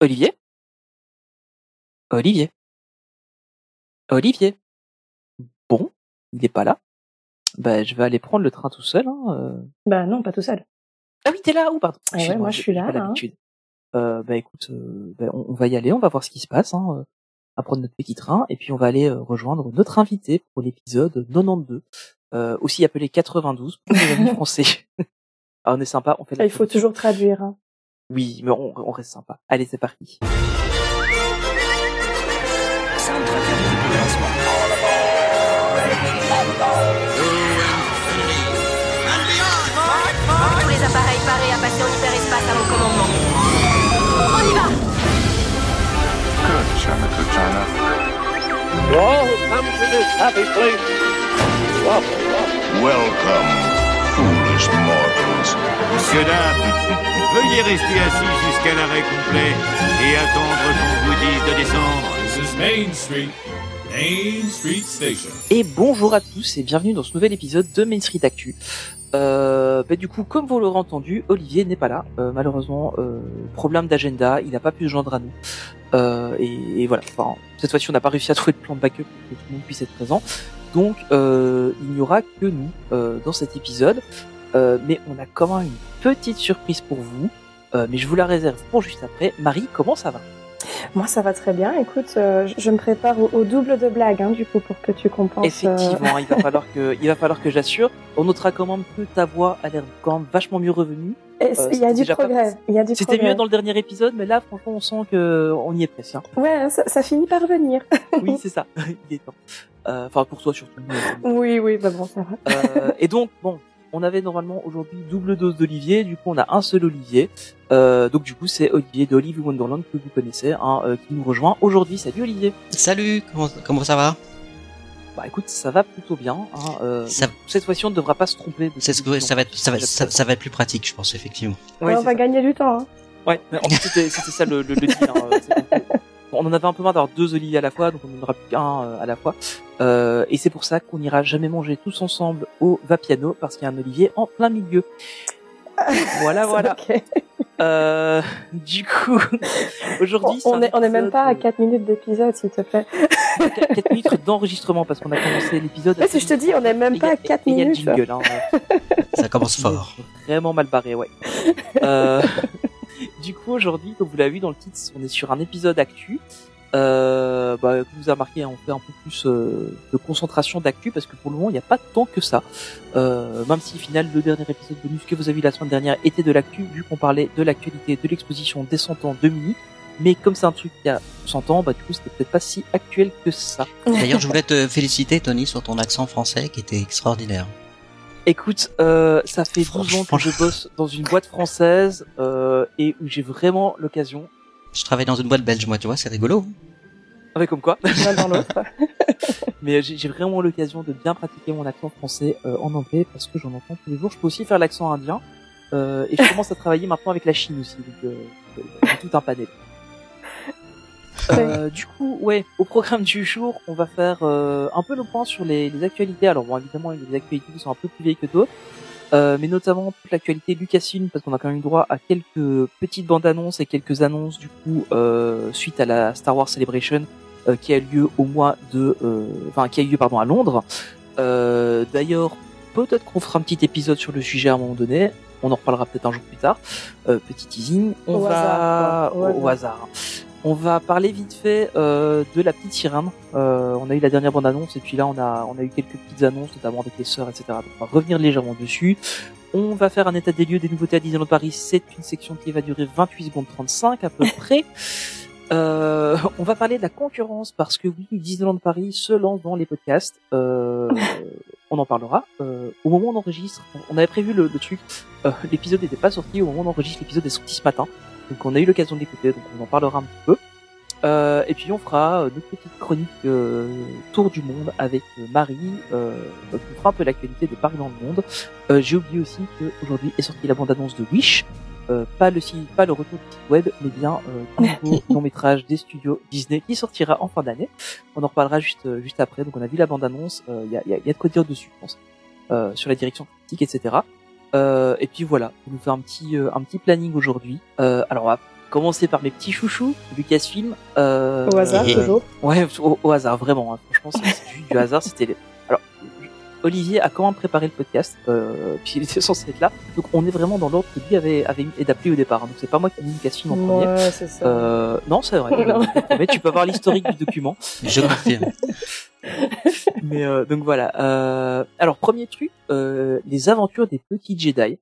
Olivier Olivier Olivier Bon, il est pas là. Bah, je vais aller prendre le train tout seul. Hein. euh. Bah non, pas tout seul. Ah oui, t'es là ou pardon Ah ouais, moi, je suis là, là, hein. l'habitude. Euh, bah écoute, euh, bah, on, on va y aller, on va voir ce qui se passe. Hein. euh, On va prendre notre petit train et puis on va aller euh, rejoindre notre invité pour l'épisode 92, euh, aussi appelé 92 pour les amis français. ah, on est sympa, on fait la Ah, il faut toujours traduire. Hein. Oui, mais on, on reste sympa. Allez, c'est parti. Tous les appareils parés à passer en hyperespace avant le commandement. On y va Good China, good China. Welcome, foolish. Monsieur, dame, veuillez rester assis jusqu'à l'arrêt complet et attendre qu'on vous dise de descendre. This is Main Street, Main Street Station. Et bonjour à tous et bienvenue dans ce nouvel épisode de Main Street Actu. Euh, bah, du coup, comme vous l'aurez entendu, Olivier n'est pas là. Euh, malheureusement, euh, problème d'agenda, il n'a pas pu se joindre à nous. Euh, et, et voilà. Enfin, cette fois-ci, on n'a pas réussi à trouver de plan de backup pour que tout le monde puisse être présent. Donc, euh, il n'y aura que nous euh, dans cet épisode. Euh, mais on a quand même une petite surprise pour vous. Euh, mais je vous la réserve pour juste après. Marie, comment ça va? Moi, ça va très bien. Écoute, euh, je- me prépare au, au double de blagues, hein, du coup, pour que tu compenses. euh, Effectivement, il va falloir que, il va falloir que j'assure. On notera quand même que ta voix a l'air quand même vachement mieux revenue. euh, il y a du progrès. Il y a du C'était mieux dans le dernier épisode, mais là, franchement, on sent que on y est presque. hein. Ouais, ça, ça finit par venir. Oui, c'est ça. il est temps. Euh, Enfin, pour toi surtout. oui, oui, bah bon, ça va. Euh, et donc, bon, on avait normalement aujourd'hui double dose d'Olivier. Du coup, on a un seul Olivier. Euh, donc, du coup, c'est Olivier de Olive Wonderland que vous connaissez, hein, euh, qui nous rejoint aujourd'hui. Salut Olivier. Salut, comment, comment ça va? Bah, écoute, ça va plutôt bien. Hein, euh, Ça- donc, Cette fois-ci, on ne devra pas se tromper. de C'est ce que ça va être, ça va, ça, va être plus pratique, je pense effectivement. Ouais, Ouais, on va ça. gagner du temps. Hein. Ouais, mais en fait, c'était c'était ça le, le, le deal. hein, euh, On en avait un peu marre d'avoir deux Olivier à la fois, donc on n'en aura plus qu'un euh, à la fois. Euh, et c'est pour ça qu'on n'ira jamais manger tous ensemble au Vapiano, parce qu'il y a un Olivier en plein milieu. Voilà, voilà. Euh, du coup, aujourd'hui, On, on est, on est même pas à 4 minutes d'épisode, s'il te plaît. 4 minutes d'enregistrement, parce qu'on a commencé l'épisode. Ouais, si je te dis, on est même pas à 4 Et il y a le minutes. jingle, hein, Ça commence Il fort. Vraiment mal barré, ouais. Euh, du coup, aujourd'hui, comme vous l'avez vu dans le titre, on est sur un épisode actu. Euh, bah, comme vous avez remarqué, on fait un peu plus euh, de concentration d'actu parce que pour le moment, il n'y a pas tant que ça. Euh, même si, final, le dernier épisode bonus que vous avez vu la semaine dernière était de l'actu, vu qu'on parlait de l'actualité de l'exposition des 100 ans de Mini. Mais comme c'est un truc qui a 100 ans, bah, du coup, c'était peut-être pas si actuel que ça. D'ailleurs, je voulais te féliciter, Tony, sur ton accent français qui était extraordinaire. Écoute, euh, ça fait 12 ans que je bosse dans une boîte française euh, et où j'ai vraiment l'occasion. Je travaille dans une boîte belge, moi, tu vois, c'est rigolo. Avec comme quoi. L'un dans l'autre. Mais j'ai j'ai vraiment l'occasion de bien pratiquer mon accent français euh, en anglais parce que j'en entends tous les jours. Je peux aussi faire l'accent indien euh, et je commence à travailler maintenant avec la Chine aussi. Donc euh, euh, tout un panel. Euh, du coup, ouais, au programme du jour, on va faire euh, un peu le point sur les, les actualités. Alors bon, évidemment, des actualités qui sont un peu plus vieilles que d'autres, euh, mais notamment toute l'actualité Lucasfilm, parce qu'on a quand même eu droit à quelques petites bandes annonces et quelques annonces du coup euh, suite à la Star Wars Celebration euh, qui a lieu au mois de, euh, enfin qui a eu lieu pardon à Londres. Euh, D'ailleurs, peut-être qu'on fera un petit épisode sur le sujet à un moment donné. On en reparlera peut-être un jour plus tard. Euh, petit teasing. On Au va hasard, quoi. Au au hasard. On va parler vite fait euh, de la petite sirène. Euh, on a eu la dernière bande annonce et puis là on a on a eu quelques petites annonces notamment avec les sœurs etc. Donc on va revenir légèrement dessus. On va faire un état des lieux des nouveautés à Disneyland Paris. C'est une section qui va durer 28 secondes 35 à peu près. Euh, on va parler de la concurrence parce que oui, Disneyland Paris se lance dans les podcasts. Euh, on en parlera. Euh, au moment où on enregistre, on avait prévu le, le truc. Euh, l'épisode n'était pas sorti. Au moment où on enregistre, l'épisode est sorti ce matin. Donc on a eu l'occasion de l'écouter, donc on en parlera un petit peu. Euh, et puis on fera euh, notre petite chronique euh, tour du monde avec Marie. Euh, donc on fera un peu l'actualité de Paris dans le monde. Euh, J'ai oublié aussi qu'aujourd'hui est sortie la bande-annonce de Wish. Euh, pas le site, pas le retour du site web, mais bien euh, long métrage des studios Disney qui sortira en fin d'année. On en reparlera juste juste après. Donc on a vu la bande-annonce. Il y, a, y, a, y a de quoi dire dessus, je pense, euh, sur la direction critique, etc. Euh, et puis voilà, on nous fait un petit euh, un petit planning aujourd'hui. Euh, alors on va commencer par mes petits chouchous, Lucasfilm. Euh, Au hasard, toujours. Ouais, au, au hasard, vraiment. hein. Franchement, c'est juste du hasard. C'était Olivier a quand même préparé le podcast, euh, puis il était censé être là. Donc on est vraiment dans l'ordre que lui avait avait et d'appelé au départ. Donc c'est pas moi qui ai mis Lucasfilm en premier. Ouais, c'est ça. Euh, non, c'est vrai. Mais tu peux avoir l'historique du document. Je confirme. Mais euh, donc voilà. Euh, alors premier truc, euh, les aventures des petits Jedi.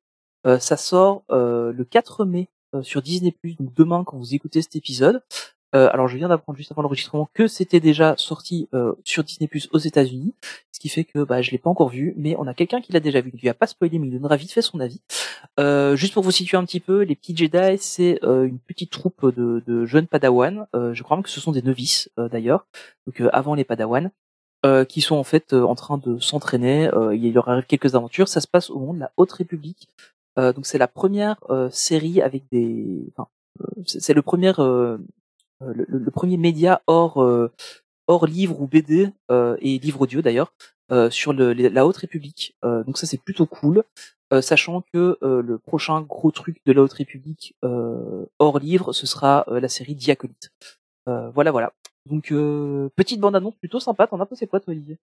Euh, ça sort euh, le 4 mai euh, sur Disney+. Donc demain, quand vous écoutez cet épisode. Euh, alors je viens d'apprendre juste avant l'enregistrement que c'était déjà sorti euh, sur Disney+ aux États-Unis, ce qui fait que bah je l'ai pas encore vu, mais on a quelqu'un qui l'a déjà vu. Il lui a pas spoilé, mais il donnera vite fait son avis. Euh, juste pour vous situer un petit peu, les petits Jedi, c'est une petite troupe de, jeunes Padawan. Je crois même que ce sont des novices d'ailleurs, donc avant les Padawan qui sont en fait en train de s'entraîner. Il leur arrive quelques aventures. Ça se passe au monde de la Haute République. Donc c'est la première série avec des. Enfin, c'est le premier le, le premier média hors euh, hors livre ou BD euh, et livre audio d'ailleurs euh, sur le, la Haute République. Euh, donc ça c'est plutôt cool. Euh, sachant que euh, le prochain gros truc de la Haute République euh, hors livre, ce sera euh, la série Diacolite. Euh, voilà, voilà. Donc euh, petite bande annonce plutôt sympa. T'en as pensé quoi, toi, Olivier?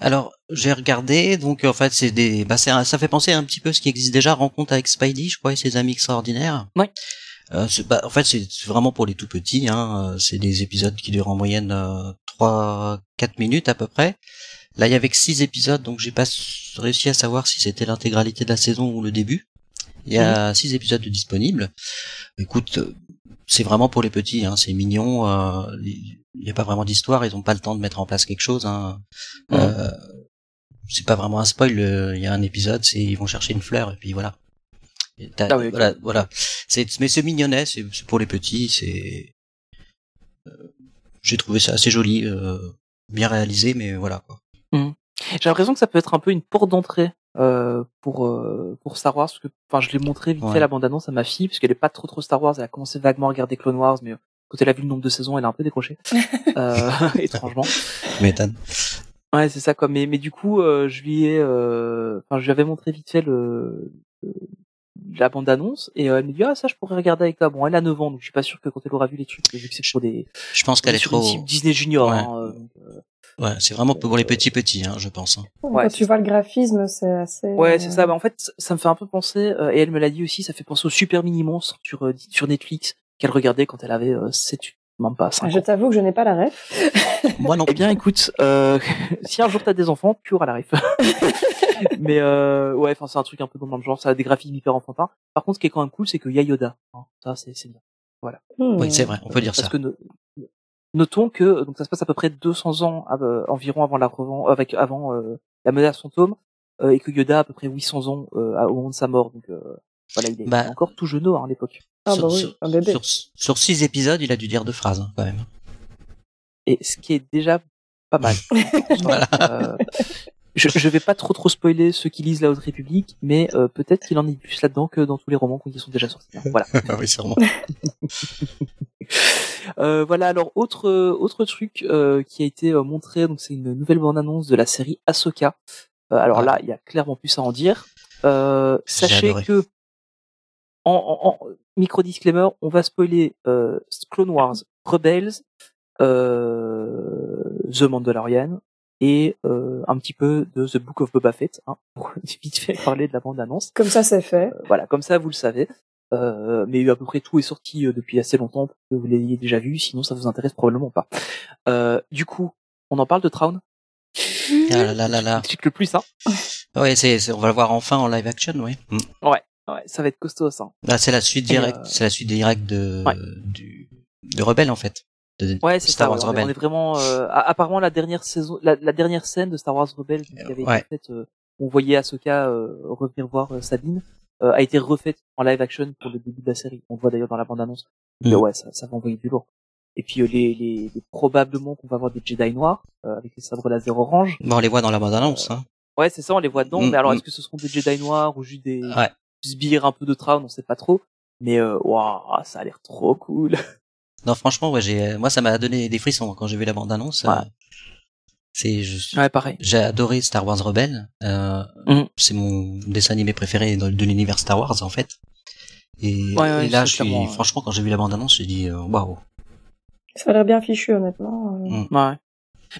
Alors, j'ai regardé, donc en fait, c'est des, bah, ça fait penser un petit peu à ce qui existe déjà, Rencontre avec Spidey, je crois, et ses amis extraordinaires. Ouais. Euh, bah, en fait, c'est vraiment pour les tout petits. Hein. euh, C'est des épisodes qui durent en moyenne euh, 3-4 minutes à peu près. Là, il y avait que 6 épisodes, donc j'ai pas réussi à savoir si c'était l'intégralité de la saison ou le début. Il y a 6 épisodes de disponibles. Écoute, euh, c'est vraiment pour les petits, hein, c'est mignon. euh, Il n'y a pas vraiment d'histoire, ils ont pas le temps de mettre en place quelque chose. Hein. Euh, c'est pas vraiment un spoil. euh, Il y a un épisode, c'est ils vont chercher une fleur et puis voilà. Ah oui. Voilà, voilà. C'est mais c'est mignonnet, c'est c'est pour les petits. C'est euh, j'ai trouvé ça assez joli, euh, bien réalisé, mais voilà quoi. J'ai l'impression que ça peut être un peu une porte d'entrée euh, pour euh, pour Star Wars parce que enfin je l'ai montré vite Ouais. fait la bande annonce à ma fille parce qu'elle est pas trop trop Star Wars elle a commencé vaguement à regarder Clone Wars mais euh, quand elle a vu le nombre de saisons elle a un peu décroché euh, étrangement Tu m'étonnes. ouais c'est ça quoi mais mais du coup euh, je lui ai euh, enfin je lui avais montré vite fait le, le- la bande annonce et euh, elle me dit ah ça je pourrais regarder avec toi bon elle a 9 ans donc je suis pas sûr que quand elle aura vu les trucs vu que c'est pour des Je pense qu'elle est sur trop. Disney Junior Ouais. hein, euh, euh, Ouais, c'est vraiment pour les petits petits, hein, je pense. hein. Ouais, Quand tu vois le graphisme, c'est assez. Ouais, euh, c'est ça. Bah, en fait, ça- me fait un peu penser, euh, et elle me l'a dit aussi, ça fait penser au Super Mini Monstre sur, euh, sur Netflix, qu'elle regardait quand elle avait euh, 7, même pas 5 Je t'avoue que je n'ai pas la ref. Moi non. Eh bien, écoute, euh, si un jour t'as des enfants, tu auras la ref. Mais euh, ouais, enfin c'est un truc un peu dans le genre, ça a des graphismes hyper enfantins. Par contre, ce qui est quand même cool, c'est qu'il y a Yoda. hein. Ça, c'est c'est bien. Hmm. Oui, c'est vrai, on peut dire Parce ça. que no- notons que donc ça se passe à peu près 200 ans euh, environ avant la revan- avec avant euh, la menace fantôme euh, et que Yoda a à peu près 800 ans euh, au moment de sa mort. Donc euh, voilà, il est Bah. encore tout jeune hein, à l'époque. Ah sur, bah oui, sur- un bébé. sur, sur six épisodes, il a dû dire deux phrases hein, quand même. Et ce qui est déjà pas mal. Voilà. Euh, je, je vais pas trop trop spoiler ceux qui lisent la Haute République, mais euh, peut-être qu'il en est plus là-dedans que dans tous les romans qui sont déjà sortis. hein. Voilà. Ah oui, sûrement. Euh, voilà. Alors autre euh, autre truc euh, qui a été euh, montré, donc c'est une nouvelle bande annonce de la série Ahsoka. Euh, alors Ah. là, il y a clairement plus à en dire. Euh, sachez que en, en, en- micro disclaimer, on va spoiler euh, Clone Wars, Rebels, euh, The Mandalorian et euh, un petit peu de The Book of Boba Fett, hein, pour vite fait parler de la bande annonce. Comme ça, c'est fait. Euh, voilà, comme ça vous le savez. Euh, mais à peu près tout est sorti euh, depuis assez longtemps pour que vous l'ayez déjà vu, sinon ça vous intéresse probablement pas. Euh, du coup, on en parle de Traun. Ah là là là là. Le plus, hein? Ouais, c'est, c'est- on va le voir enfin en live action, oui. Mm. Ouais, ça va être costaud ça. Là, c'est la suite directe, euh, c'est la suite directe de Ouais. du de Rebelle en fait. De Ouais, c'est Star ça. Wars on, est, on Rebelle. est vraiment. Euh, apparemment, la dernière saison, la, la dernière scène de Star Wars Rebels qui avait Ouais. été faite, euh, on voyait Ahsoka euh, revenir voir euh, Sabine, euh, a été refaite en live action pour le début de la série. On le voit d'ailleurs dans la bande annonce. Mm. ouais, ça, ça va envoyer du lourd. Et puis euh, les, les, les- probablement qu'on va avoir des Jedi noirs euh, avec les sabres laser orange. Bon, on les voit dans la bande annonce. Hein. Ouais, c'est ça, on les voit dedans. Mm, mais alors, mm. est-ce que ce seront des Jedi noirs ou juste des Ouais. sbires un peu de Traun On sait pas trop. Mais euh, waouh, ça a l'air trop cool. Non, franchement, ouais, j'ai, moi, ça m'a donné des frissons quand j'ai vu la bande annonce. Ouais. C'est, je- Ouais, pareil. j'ai adoré Star Wars Rebelle. Euh, Mhm. C'est mon dessin animé préféré de, l'univers Star Wars en fait. Et, Ouais, ouais, et là, c'est je suis, clairement, ouais. franchement, quand j'ai vu la bande-annonce, j'ai dit, euh, waouh. Ça a l'air bien fichu, honnêtement. euh. Mm. Ouais.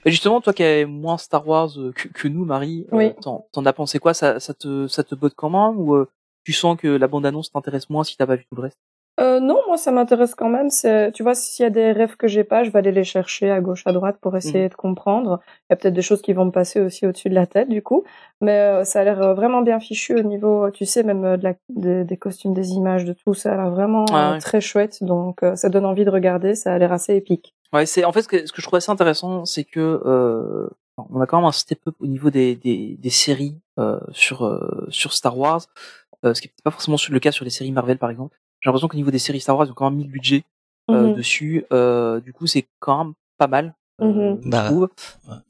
Mais justement, toi qui es moins Star Wars euh, que, que nous, Marie, euh, Oui. t'en, t'en as pensé quoi? Ça, ça te ça te botte quand même ou euh, tu sens que la bande annonce t'intéresse moins si t'as pas vu tout le reste? Euh, non, moi ça m'intéresse quand même. C'est, tu vois, s'il y a des rêves que j'ai pas, je vais aller les chercher à gauche, à droite pour essayer de comprendre. Il y a peut-être des choses qui vont me passer aussi au-dessus de la tête, du coup. Mais euh, ça a l'air euh, vraiment bien fichu au niveau, tu sais, même euh, de la, des- des costumes, des images, de tout. Ça a l'air vraiment Ah euh, ouais. très chouette. Donc euh, ça donne envie de regarder. Ça a l'air assez épique. Ouais, c'est en fait ce que, ce que je trouve assez intéressant, c'est que euh, on a quand même un step up au niveau des des, des séries euh, sur euh, sur Star Wars, euh, ce qui n'est pas forcément le cas sur les séries Marvel par exemple. J'ai l'impression qu'au niveau des séries Star Wars, ils ont quand même mis le budget euh, Mhm. dessus. Euh, du coup, c'est quand même pas mal. euh, je Bah,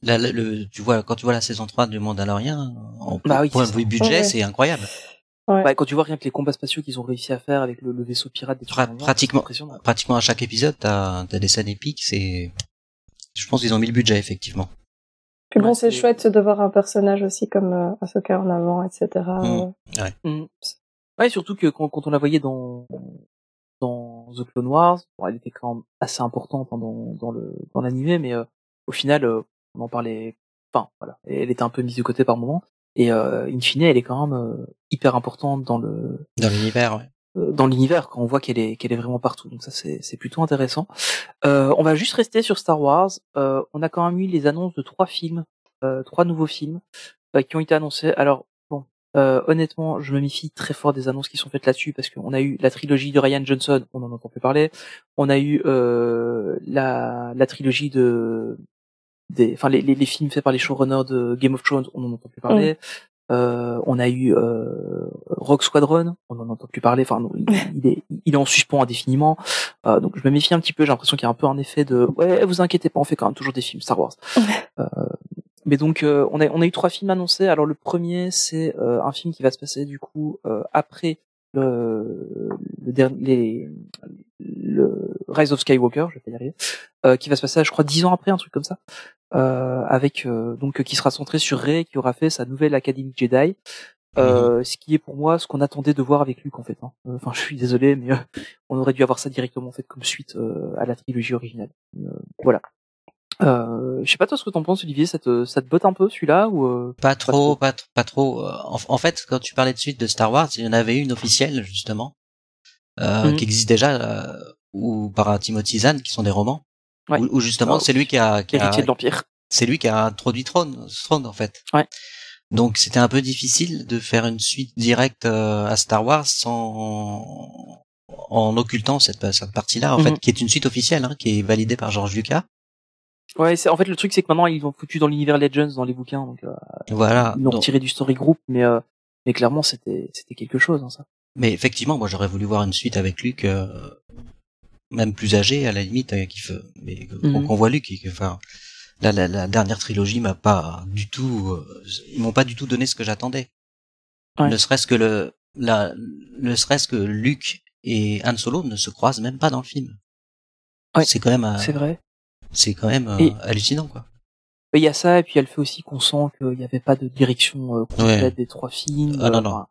le, tu vois, quand tu vois la saison 3 du Mandalorian, en Bah oui, point de vue budget, Ouais. c'est incroyable. Ouais, quand tu vois rien que les combats spatiaux qu'ils ont réussi à faire avec le, le vaisseau pirate des Pra- trucs comme ça, pratiquement. Pratiquement à chaque épisode, t'as as des scènes épiques. C'est, je pense qu'ils ont mis le budget effectivement. Puis bon, Ouais, c'est chouette de voir un personnage aussi comme euh, Ahsoka en avant, etc. Mm. Euh, Mhm. Ouais, surtout que quand, quand on la voyait dans dans The Clone Wars, bon, elle était quand même assez importante hein, dans dans le dans l'animé, mais euh, au final, euh, on en parlait. Enfin, voilà, elle était un peu mise de côté par moment. Et euh, in fine, elle est quand même euh, hyper importante dans le Dans l'univers, ouais. euh, dans l'univers quand on voit qu'elle est qu'elle est vraiment partout. Donc ça c'est c'est plutôt intéressant. Euh, on va juste rester sur Star Wars. Euh, on a quand même eu les annonces de trois films, euh, trois nouveaux films euh, qui ont été annoncés. Alors euh, honnêtement, je me méfie très fort des annonces qui sont faites là-dessus parce qu'on a eu la trilogie de Ryan Johnson, on en entend plus parler. On a eu euh, la la trilogie de des, enfin les, les, les films faits par les showrunners de Game of Thrones, on en entend plus parler. Euh, on a eu euh, Rock Squadron, on en entend plus parler. Enfin, non, il, il est, il est en suspens indéfiniment. Euh, donc, je me méfie un petit peu. J'ai l'impression qu'il y a un peu un effet de ouais, vous inquiétez pas, on fait quand même toujours des films Star Wars. Mais donc, euh, on a on a eu trois films annoncés. Alors, le premier, c'est euh, un film qui va se passer du coup euh, après le, le dernier, le Rise of Skywalker, je vais pas y arriver, euh, qui va se passer, je crois, dix ans après, un truc comme ça, euh, avec euh, donc qui sera centré sur Rey, qui aura fait sa nouvelle Académie Jedi. Euh, ce qui est pour moi ce qu'on attendait de voir avec Luke en fait. hein. Enfin, je suis désolé, mais euh, on aurait dû avoir ça directement en fait comme suite euh, à la trilogie originale. Euh, voilà. Euh, je sais pas toi ce que t'en penses, Olivier. Ça te ça te botte un peu celui-là ou euh, Pas trop, trop? pas, tr- pas trop. Euh, En, en fait, quand tu parlais de suite de Star Wars, il y en avait une officielle justement euh, Mhm. qui existe déjà, euh, ou par Timothy Zahn, qui sont des romans, Ouais. où, où justement Ah, c'est lui qui a, qui a héritier de l'Empire c'est lui qui a introduit Throne, Throne en fait. Ouais. Donc c'était un peu difficile de faire une suite directe euh, à Star Wars sans en occultant cette, cette partie-là en fait, qui est une suite officielle, hein, qui est validée par George Lucas. Ouais, c'est en fait le truc c'est que maintenant ils l'ont foutu dans l'univers Legends dans les bouquins, donc euh, Voilà. ils l'ont Donc- retiré du story group, mais euh, mais clairement c'était c'était quelque chose hein, ça. Mais effectivement, moi j'aurais voulu voir une suite avec Luke, euh, même plus âgé à la limite, qui fait, mais qu'on Mhm. qu'on voit et Enfin, là, la, la dernière trilogie m'a pas du tout, ils m'ont pas du tout donné ce que j'attendais. Ouais. Ne serait-ce que le, la, ne serait-ce que Luke et Han Solo ne se croisent même pas dans le film. Ouais, c'est quand même, C'est vrai. C'est quand même euh, Et- hallucinant quoi. Il y a ça et puis il y a le fait aussi qu'on sent qu'il n'y avait pas de direction euh, complète Ouais. des trois films. Ah, non, euh, non. enfin,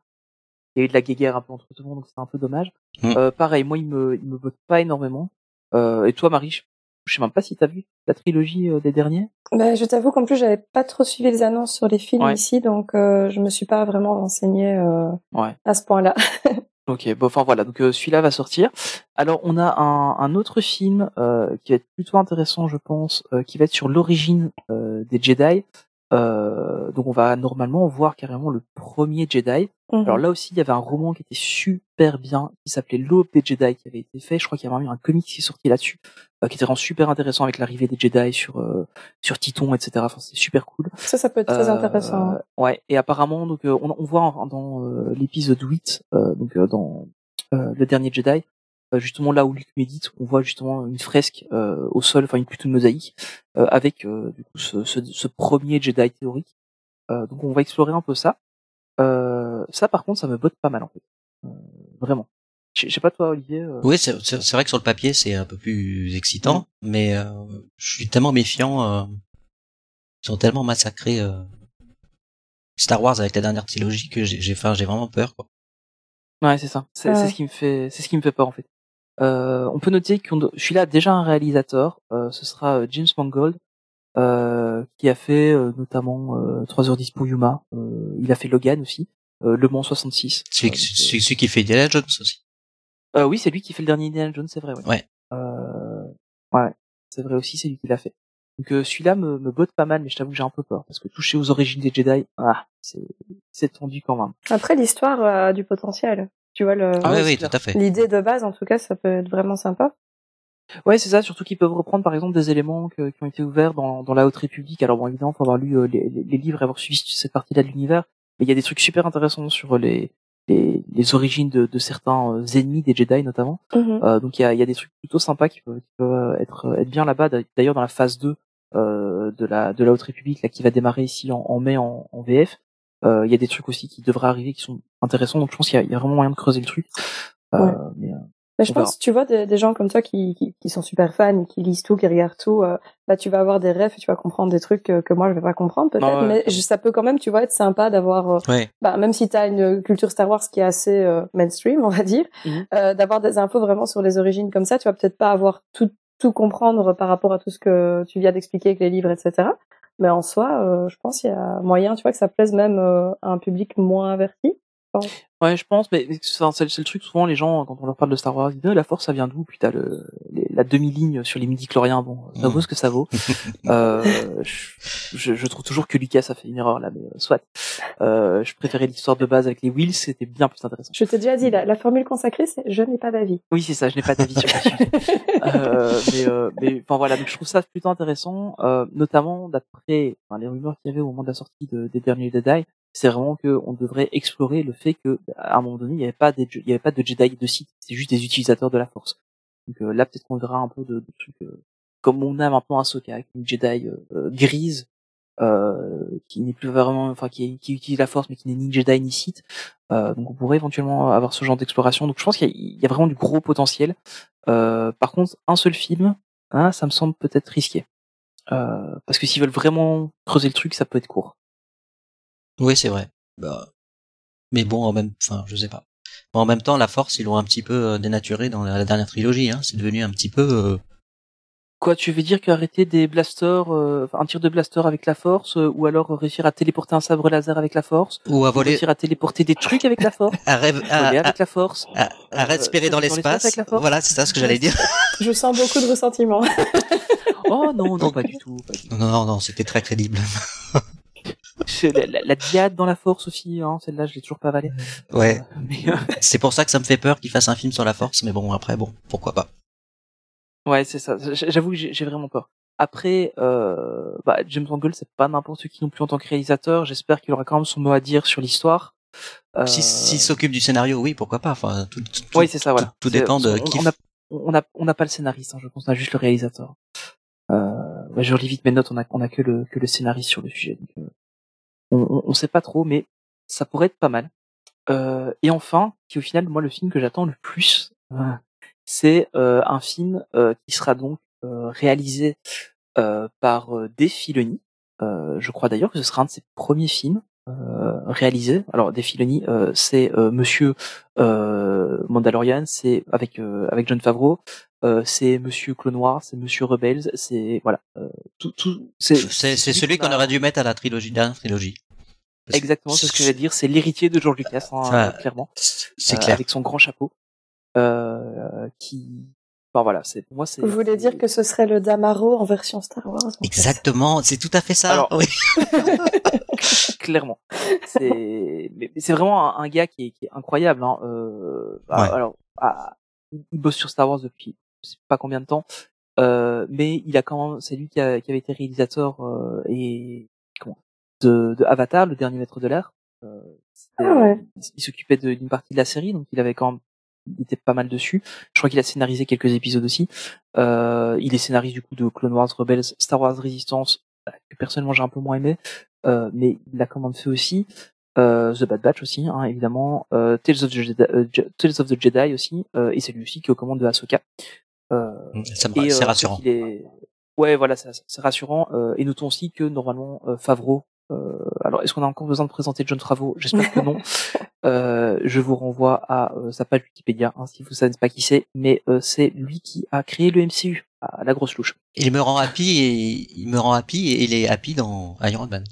Il y a eu de la guéguerre un peu entre tout le monde, donc c'est un peu dommage. Mm. Euh, pareil, moi il me il me botte pas énormément. Euh, et toi Marie, je, je sais même pas si t'as vu la trilogie euh, des derniers. Ben, je t'avoue qu'en plus, j'avais pas trop suivi les annonces sur les films Ouais. ici, donc euh, je me suis pas vraiment renseignée euh, Ouais. à ce point-là. Ok, bon, enfin voilà, donc euh, celui-là va sortir. Alors on a un, autre film euh, qui va être plutôt intéressant, je pense, euh, qui va être sur l'origine euh, des Jedi. Euh, donc on va normalement voir carrément le premier Jedi. Mhm. Alors là aussi, il y avait un roman qui était super bien, qui s'appelait L'aube des Jedi, qui avait été fait. Je crois qu'il y a même eu un comic qui est sorti là-dessus, euh, qui était vraiment super intéressant avec l'arrivée des Jedi sur euh, sur Titon, etc. Enfin, c'est super cool. Ça, ça peut être très Euh, intéressant. Ouais, et apparemment, donc euh, on, on voit dans euh, l'épisode 8, euh, donc euh, dans euh, le dernier Jedi, euh, justement là où Luke médite, on voit justement une fresque euh, au sol, enfin une plutôt une mosaïque, euh, avec euh, du coup ce, ce, ce premier Jedi théorique. Euh, donc on va explorer un peu ça. Euh, ça par contre, ça me botte pas mal en fait, Euh, vraiment. Je sais pas toi, Olivier. euh, Oui, c'est vrai que sur le papier c'est un peu plus excitant, mais euh, je suis tellement méfiant. Euh, ils ont tellement massacré euh, Star Wars avec la dernière trilogie que j'ai j'ai enfin, j'ai vraiment peur. Quoi. Ouais, c'est ça. C'est Ouais. c'est ce qui me fait, c'est ce qui me fait peur en fait. Euh, on peut noter qu'on, do- je suis là déjà un réalisateur. euh, ce sera euh, James Mangold, euh, qui a fait euh, notamment euh, 3h10 pour Yuma. Euh, il a fait Logan aussi, euh, Le Mans 66. Celui, Euh, celui, celui qui fait Indiana Jones aussi. euh, oui, c'est lui qui fait le dernier Indiana Jones, c'est vrai. Ouais. Ouais. Euh, ouais, c'est vrai aussi, c'est lui qui l'a fait. Donc euh, celui-là me, me botte pas mal, mais je t'avoue que j'ai un peu peur parce que toucher aux origines des Jedi, ah, c'est c'est tendu quand même. Après, l'histoire a du potentiel. Tu vois, le... Ah oui, ouais, oui, c'est tout clair. à fait. l'idée de base, en tout cas, ça peut être vraiment sympa. Ouais, c'est ça, surtout qu'ils peuvent reprendre par exemple des éléments que- qui ont été ouverts dans, dans la Haute République. Alors bon, évidemment, faut avoir lu euh, les, livres et avoir suivi cette partie-là de l'univers, mais il y a des trucs super intéressants sur les, les, les origines de, de certains euh, ennemis des Jedi notamment. Mhm. Euh, donc il y a, il y a des trucs plutôt sympas qui peuvent, qui peuvent être, être bien là-bas. D'ailleurs, dans la phase 2 euh, de la de la Haute République, là, qui va démarrer ici en, en mai en, en VF, il y a des trucs aussi qui devraient arriver qui sont intéressants. Donc je pense qu'il y a, il y a vraiment moyen de creuser le truc. Euh, Ouais. mais, euh, Mais je pense, tu vois, des, des gens comme toi qui, qui, qui sont super fans, qui lisent tout, qui regardent tout, euh, là tu vas avoir des rêves et tu vas comprendre des trucs que, que moi je vais pas comprendre peut-être, Ah ouais. mais je- ça peut quand même, tu vois, être sympa d'avoir, euh, Ouais. bah, même si tu as une culture Star Wars qui est assez euh, mainstream, on va dire, Mhm. euh, d'avoir des infos vraiment sur les origines comme ça, tu vas peut-être pas avoir tout, tout comprendre par rapport à tout ce que tu viens d'expliquer avec les livres, etc. Mais en soi, euh, je pense qu'il y a moyen, tu vois, que ça plaise même euh, à un public moins averti. Ouais, je pense, mais c'est le truc souvent les gens quand on leur parle de Star Wars, ils disent Ah, la Force ça vient d'où? Puis t'as la demi-ligne sur les midi-chloriens, bon, ça Mm. vaut ce que ça vaut. euh, je, trouve toujours que Lucas a fait une erreur là, mais euh, soit. Euh, je préférais l'histoire de base avec les Wills, c'était bien plus intéressant. Je t'ai déjà dit, la, la formule consacrée, c'est je n'ai pas d'avis. Oui, c'est ça, je n'ai pas d'avis sur le sujet. Euh, mais euh, enfin voilà, donc je trouve ça plutôt intéressant, euh, notamment d'après enfin, les rumeurs qu'il y avait au moment de la sortie de- des derniers Jedi, c'est vraiment que on devrait explorer le fait que à un moment donné il n'y avait pas des, il y avait pas de Jedi de site, c'est juste des utilisateurs de la Force. Donc euh, là peut-être qu'on verra un peu de, de trucs euh, comme on a maintenant à Soka, une Jedi euh, grise euh, qui n'est plus vraiment, enfin qui, qui utilise la Force mais qui n'est ni Jedi ni Sith. Euh, donc on pourrait éventuellement avoir ce genre d'exploration. Donc je pense qu'il y, y a vraiment du gros potentiel. Euh, par contre, un seul film, hein, ça me semble peut-être risqué. Parce que s'ils veulent vraiment creuser le truc, ça peut être court. Oui, c'est vrai. Bah, mais bon, en même, enfin, je sais pas. Bon, en même temps, la Force, ils l'ont un petit peu euh, dénaturé dans la, dernière trilogie. Hein. C'est devenu un petit peu. euh, Quoi, tu veux dire qu'arrêter des blasters, euh, un tir de blaster avec la force, euh, ou alors réussir à téléporter un sabre laser avec la force, ou à voler, réussir à téléporter des trucs avec la force, à, rêve, à, voler à, avec la force, à- à euh, respirer dans l'espace. avec la force. Voilà, c'est ça ce que j'allais dire. Je sens beaucoup de ressentiment. Oh non, non, pas du tout. Pas du tout. Non, non, non, c'était très crédible. La, la, la diade dans la force aussi, hein, celle-là, je l'ai toujours pas avalée. Ouais. Euh, euh, C'est pour ça que ça me fait peur qu'ils fassent un film sur la Force, mais bon, après, bon, pourquoi pas. Ouais, c'est ça. J'avoue que j'ai vraiment peur. Après, euh, bah, James Mangold, c'est pas n'importe qui non plus en tant que réalisateur. J'espère qu'il aura quand même son mot à dire sur l'histoire. Euh, Si S'il s'occupe du scénario, oui, pourquoi pas. Enfin, tout, tout, oui, c'est ça, voilà. tout, dépend de on, qui. on a, on a, on n'a pas le scénariste, hein, je pense, on a juste le réalisateur. Je relis vite mes notes, on a, on a que le, que le scénariste sur le sujet. Donc, euh, on, on, sait pas trop, mais ça pourrait être pas mal. Euh, et enfin, qui au final, moi, le film que j'attends le plus, euh, c'est un film qui sera donc réalisé par Dave Filoni. Je crois d'ailleurs que ce sera un de ses premiers films euh, réalisés. Alors Dave Filoni, euh, c'est euh, Monsieur euh, Mandalorian, c'est avec euh, avec John Favreau, euh, c'est Monsieur Clone Noir, c'est Monsieur Rebels, c'est voilà, euh, tout tout c'est C'est c'est celui qu'on a- aurait dû mettre à la trilogie, dernière trilogie. Exactement, c'est ce que j'allais dire, c'est l'héritier de George Lucas, hein, clairement. C'est clair. Avec son grand chapeau, euh, qui, enfin voilà, c'est pour moi c'est. Vous voulez dire que ce serait le Damaro en version Star Wars. Exactement, c'est tout à fait ça. Alors- oui. clairement. C'est, c'est vraiment un, un gars qui est, qui est incroyable. Hein. Euh, bah, Ouais. Alors, ah, il bosse sur Star Wars depuis je sais pas combien de temps, euh, mais il a quand même, c'est lui qui, a, qui avait été réalisateur euh, et comment de, de Avatar, le dernier maître de l'air. Euh, Ah ouais. il, s'occupait d'une partie de la série, donc il avait quand même, il était pas mal dessus. Je crois qu'il a scénarisé quelques épisodes aussi. Euh, il est scénariste du coup de Clone Wars Rebels, Star Wars Resistance, bah, que personnellement j'ai un peu moins aimé, euh, mais il quand même fait aussi. Euh, The Bad Batch aussi, hein, évidemment. Euh, Tales, of the Jedi, euh, Tales of the Jedi aussi, euh, et c'est lui aussi qui est aux commandes de Ahsoka. Euh, Ça me- c'est rassurant. est... Ouais, voilà, c'est rassurant. Euh, et notons aussi que normalement Favreau Euh, alors, est-ce qu'on a encore besoin de présenter John Favreau J'espère que non. Euh, je vous renvoie à euh, sa page Wikipédia, hein, si vous savez pas qui c'est, mais euh, c'est lui qui a créé le MCU, à la grosse louche. Il me rend happy et il me rend happy et il est happy dans Iron Man.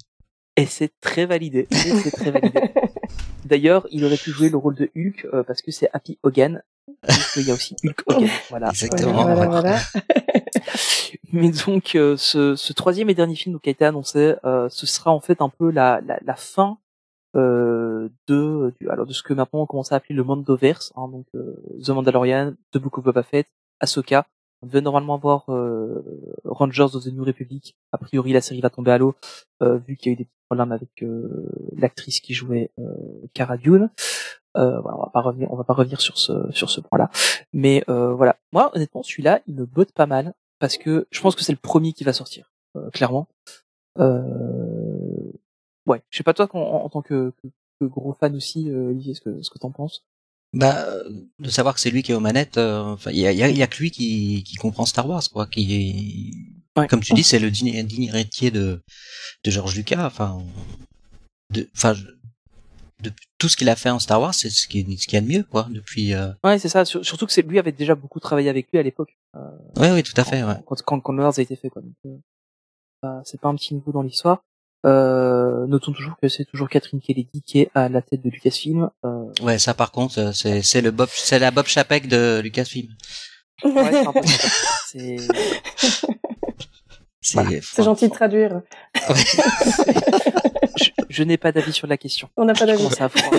Et c'est très validé. C'est c'est très validé. D'ailleurs, il aurait pu jouer le rôle de Hulk euh, parce que c'est Happy Hogan. Parce qu'il y a aussi Hulk Hogan. Voilà. Exactement. Voilà, voilà, Mais donc, euh, ce, ce troisième et dernier film donc, qui a été annoncé, euh, ce sera en fait un peu la, la, la fin euh, de du, alors de ce que maintenant on commence à appeler le Mandoverse, hein, donc euh, The Mandalorian, The Book of Boba Fett, Ahsoka. On devait normalement avoir euh, Rangers of the New Republic. A priori, la série va tomber à l'eau euh, vu qu'il y a eu des petits problèmes avec euh, l'actrice qui jouait Cara Dune. On va pas revenir, va pas revenir sur ce point-là. Mais voilà, moi honnêtement, celui-là, il me botte pas mal parce que je pense que c'est le premier qui va sortir, clairement. Ouais, je sais pas toi en, tant que, gros fan aussi, Olivier, ce que t'en penses? Bah, de savoir que c'est lui qui est aux manettes, euh, enfin, il y a, y, a, y a que lui qui, qui comprend Star Wars, quoi. Qui Ouais. comme tu dis, c'est le digne, digne héritier de, de George Lucas. Enfin, de, enfin, de tout ce qu'il a fait en Star Wars, c'est ce qui, est- ce qu'il y a de mieux, quoi. Depuis. Euh... Ouais, c'est ça. Sur- surtout que c'est lui avait déjà beaucoup travaillé avec lui à l'époque. Euh, Oui, oui, tout à fait. quand, Ouais. quand, quand, quand Wars a été fait, quoi. Donc, euh, bah, c'est pas un petit nouveau dans l'histoire. Euh, notons toujours que c'est toujours Catherine Kennedy qui est à la tête de Lucasfilm. Euh, Ouais, ça par contre, euh, c'est c'est le Bob, c'est la Bob Chapek de Lucasfilm. ouais, c'est un peu ça. C'est gentil de traduire. je, je n'ai pas d'avis sur la question. On n'a pas d'avis. commence à froid.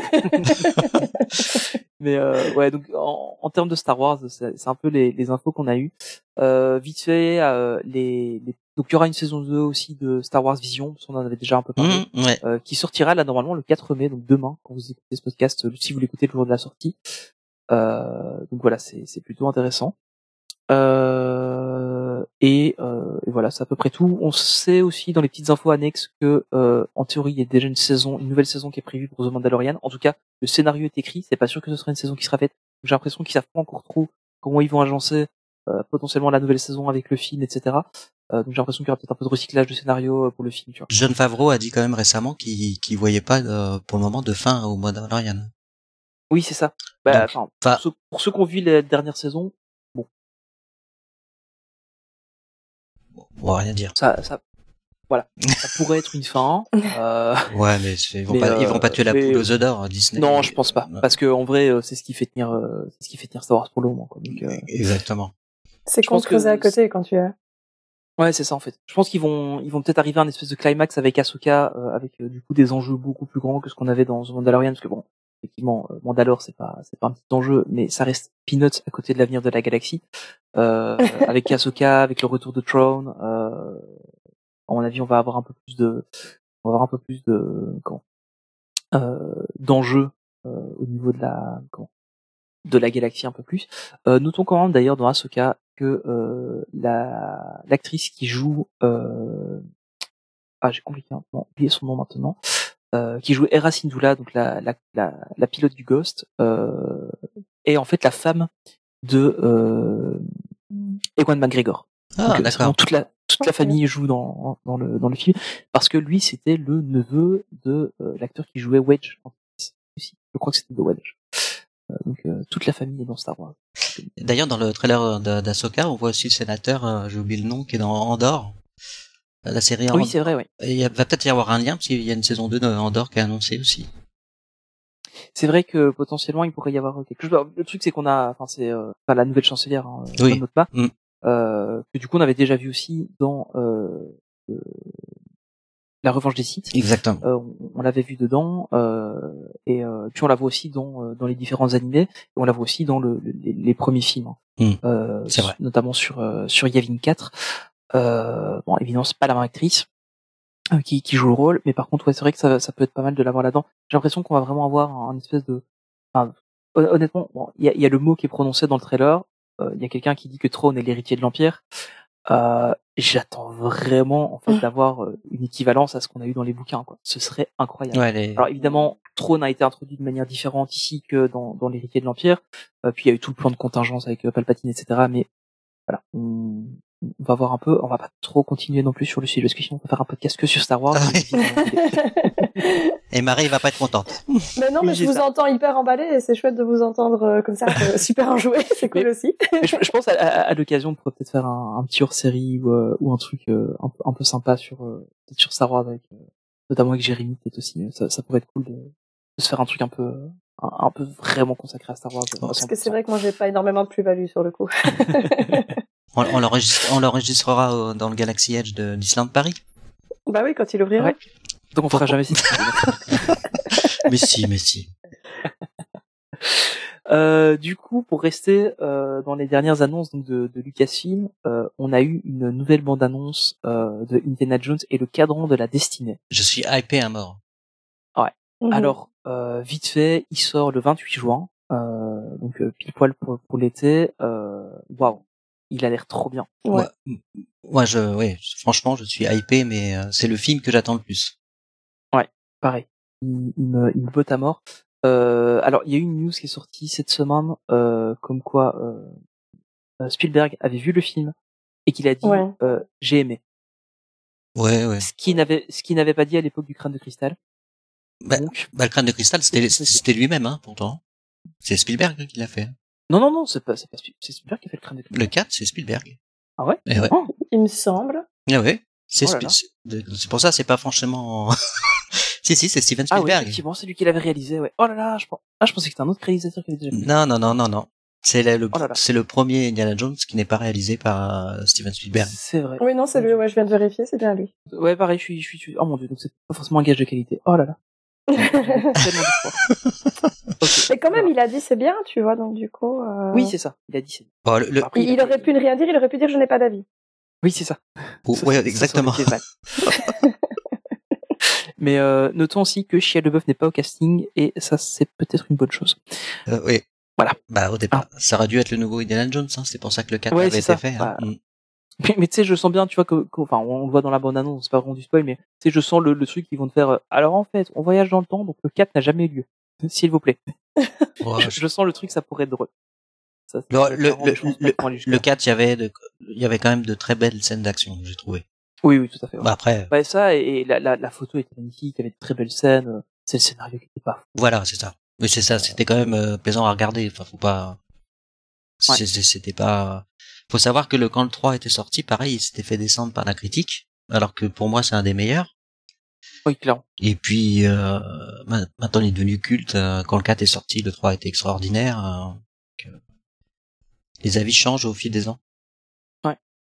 Mais euh, ouais, donc en, en termes de Star Wars, c'est c'est un peu les, les infos qu'on a eues. Euh, vite fait, euh, les, les- donc il y aura une saison 2 aussi de Star Wars Vision, parce qu'on en avait déjà un peu parlé, Mmh, ouais. euh, qui sortira là normalement le 4 mai, donc demain, quand vous écoutez ce podcast, euh, si vous l'écoutez le jour de la sortie. Euh, donc voilà, c'est c'est plutôt intéressant. Euh, et, euh, et voilà, c'est à peu près tout. On sait aussi dans les petites infos annexes que, euh, en théorie, il y a déjà une saison, une nouvelle saison qui est prévue pour The Mandalorian. En tout cas, le scénario est écrit. C'est pas sûr que ce sera une saison qui sera faite. J'ai l'impression qu'ils savent pas encore trop comment ils vont agencer euh, potentiellement la nouvelle saison avec le film, etc. Euh, donc j'ai l'impression qu'il y aura peut-être un peu de recyclage de scénario euh, pour le film. Tu vois. John Favreau a dit quand même récemment qu'il qu'il voyait pas euh, pour le moment de fin au Mandalorian. Oui, c'est ça. Bah, Donc, enfin, pour, ceux, pour ceux qui ont vu la dernière saison, Bon, on va rien dire. ça, ça, voilà, ça pourrait être une fin. Euh, Ouais, mais ils vont Mais, pas, ils vont pas tuer la mais- poule aux œufs d'or, Disney. non, je pense pas, Ouais. parce que en vrai, euh, c'est ce qui fait tenir, euh, c'est ce qui fait tenir Star Wars pour le moment. Quoi. Donc, euh, Exactement. C'est con de creuser à côté quand tu es. Ouais, c'est ça en fait. Je pense qu'ils vont, ils vont peut-être arriver à un espèce de climax avec Ahsoka, euh, avec euh, du coup des enjeux beaucoup plus grands que ce qu'on avait dans The Mandalorian, parce que bon, effectivement, euh, Mandalore c'est pas, c'est pas un petit enjeu, mais ça reste peanuts à côté de l'avenir de la galaxie. Euh, avec Ahsoka, avec le retour de Throne, euh, à mon avis, on va avoir un peu plus de, on va avoir un peu plus de, comment, d'enjeux au niveau de la, comment, de la galaxie un peu plus. Notons quand même d'ailleurs dans Ahsoka que euh, la l'actrice qui joue euh, ah j'ai complètement oublié son nom maintenant euh, qui joue Hera Syndulla donc la la, la, la pilote du Ghost euh, est en fait la femme de euh, Ewan McGregor. Ah, d'accord. toute la toute la famille joue dans dans le dans le film parce que lui c'était le neveu de l'acteur qui jouait Wedge aussi. Je crois que c'était de Wedge. Euh, donc euh, toute la famille est dans Star Wars. D'ailleurs, dans le trailer de- d'Ahsoka, on voit aussi le sénateur, euh, j'ai oublié le nom, qui est dans Andorre. Euh, La série Oui, Andorre. c'est vrai, oui. Il va peut-être y avoir un lien, parce qu'il y a une saison 2 de Andorre qui est annoncée aussi. C'est vrai que potentiellement il pourrait y avoir quelque chose. Le truc c'est qu'on a, enfin c'est, euh, enfin la nouvelle chancelière, hein, Oui. Motma, Mm. euh, que du coup on avait déjà vu aussi dans euh, euh, la Revanche des Sith. Exactement. Euh, on, on l'avait vu dedans euh, et euh, puis on la voit aussi dans euh, dans les différents animés et on la voit aussi dans le, le- les, premiers films. hein. Mm. Euh, C'est vrai. Notamment sur euh, sur Yavin 4. Euh, bon évidemment c'est pas la même actrice euh, qui, qui joue le rôle, mais par contre ouais c'est vrai que ça, ça peut être pas mal de l'avoir là-dedans. J'ai l'impression qu'on va vraiment avoir un, un espèce de enfin, hon- honnêtement, bon, il y, a, y a le mot qui est prononcé dans le trailer. Euh, Il y a quelqu'un qui dit que Throne est l'héritier de l'Empire. Euh, J'attends vraiment en fait Mm. d'avoir euh, une équivalence à ce qu'on a eu dans les bouquins. Quoi. Ce serait incroyable. Ouais, les... Alors évidemment, Throne a été introduit de manière différente ici que dans, dans l'héritier de l'Empire. Euh, puis il y a eu tout le plan de contingence avec euh, Palpatine, etc. Mais voilà, on, on va voir un peu. On va pas trop continuer non plus sur le sujet parce que sinon on va faire un podcast que sur Star Wars. Ah Et Marie va pas être contente. mais non, Oui, mais je vous ça. entends hyper emballé et c'est chouette de vous entendre euh, comme ça, euh, super enjoué, c'est cool Mais- aussi. Mais je, je pense à, à, à l'occasion, on pourrait peut-être faire un, un petit hors-série ou, euh, ou un truc euh, un, peu- un peu sympa sur euh, peut-être sur Star Wars, avec, euh, notamment avec Jérémy peut-être aussi. Ça, ça pourrait être cool de, de se faire un truc un peu euh, un, peu vraiment consacré à Star Wars. Parce que 100%. c'est vrai que moi j'ai pas énormément de plus-value sur le coup. On, on l'enregistre- on l'enregistrera au- dans le Galaxy Edge de Disneyland Paris. bah oui, quand il ouvrira. Ouais. Donc on fera jamais ça. mais si, mais si. Euh, du coup, pour rester euh, dans les dernières annonces donc de, de Lucasfilm, euh, on a eu une nouvelle bande-annonce euh, de Indiana Jones et le cadran de la destinée. Je suis hypé à mort. Mhm. Alors, euh, vite fait, il sort le 28 juin, euh, donc euh, pile poil pour, pour l'été. Euh, Waouh, il a l'air trop bien. Ouais. Moi, moi, je, ouais, franchement, je suis hypé, mais euh, c'est le film que j'attends le plus. Pareil, il, il me, il me botte à mort. Euh, alors, il y a eu une news qui est sortie cette semaine, euh, comme quoi euh, Spielberg avait vu le film et qu'il a dit Ouais. euh, j'ai aimé. Ouais, ouais. Ce qu'il n'avait, ce qu'il n'avait pas dit à l'époque du crâne de cristal. Bah, Donc, bah, le crâne de cristal, c'était, c'était lui-même, hein, pourtant. C'est Spielberg qui l'a fait. Non, non, non, c'est pas, c'est pas Spiel- c'est Spielberg qui a fait le crâne de. Le 4, c'est Spielberg. Ah ouais? Eh ouais. Oh, Il me semble. Ah ouais. C'est, Oh c'est pour ça, c'est pas franchement. si, si, c'est Steven Ah oui, Spielberg. effectivement, c'est lui qui l'avait réalisé. Ouais. Oh là là, je ah, je pensais que c'était un autre réalisateur qui avait déjà fait. non, non, non, non, non. C'est le, le- Oh c'est le premier Indiana Jones qui n'est pas réalisé par euh, Steven Spielberg. C'est vrai. Oui, non, c'est lui, ouais, je viens de vérifier, c'est bien lui. Ouais, pareil, je suis, je suis, je suis- oh mon dieu, donc c'est pas forcément un gage de qualité. Oh là là. Tellement d'espoir. Ok. Mais quand même, il a dit c'est bien, tu vois, donc du coup. euh, Oui, c'est ça. Il a dit c'est. Bon, le, le- Après, il, il aurait pu ne rien dire, il aurait pu dire je n'ai pas d'avis. Oui, c'est ça. oh, Ça, ouais, ça, ça exactement. Mais euh, notons aussi que Shia LeBeouf n'est pas au casting et ça c'est peut-être une bonne chose. Euh, oui. Voilà. Bah, au départ, ça aurait dû être le nouveau Indiana Jones, hein. C'est pour ça que le 4 Ouais, avait été ça. fait. Bah, hein. Mais, mais tu sais, je sens bien, tu vois, que, que- enfin, on le voit dans la bande annonce, c'est pas vraiment du spoil, mais tu sais, je sens le, le truc qu'ils vont te faire. euh, alors en fait, on voyage dans le temps, donc le 4 n'a jamais eu lieu. S'il vous plaît. Ouais, je, je sens le truc, ça pourrait être drôle. Ça, Le- le- vraiment, le- je pense, le- pas aller jusque-là. Le 4, il y avait de, il y avait quand même de très belles scènes d'action, j'ai trouvé. Oui, oui, tout à fait. ouais. Bah, après, Ouais, ça, et, et la, la, la photo était magnifique, il y avait de très belles scènes, euh, c'est le scénario qui était pas fou. voilà, c'est ça. Mais c'est ça, c'était quand même euh, plaisant à regarder. Enfin, faut pas, Ouais. c'est- c'est- c'était pas, faut savoir que le, quand le 3 était sorti, pareil, il s'était fait descendre par la critique. Alors que pour moi, c'est un des meilleurs. Oui, clairement. Et puis, euh, ma- maintenant, il est devenu culte. euh, Quand le 4 est sorti, le 3 était extraordinaire. euh, euh, les avis changent au fil des ans.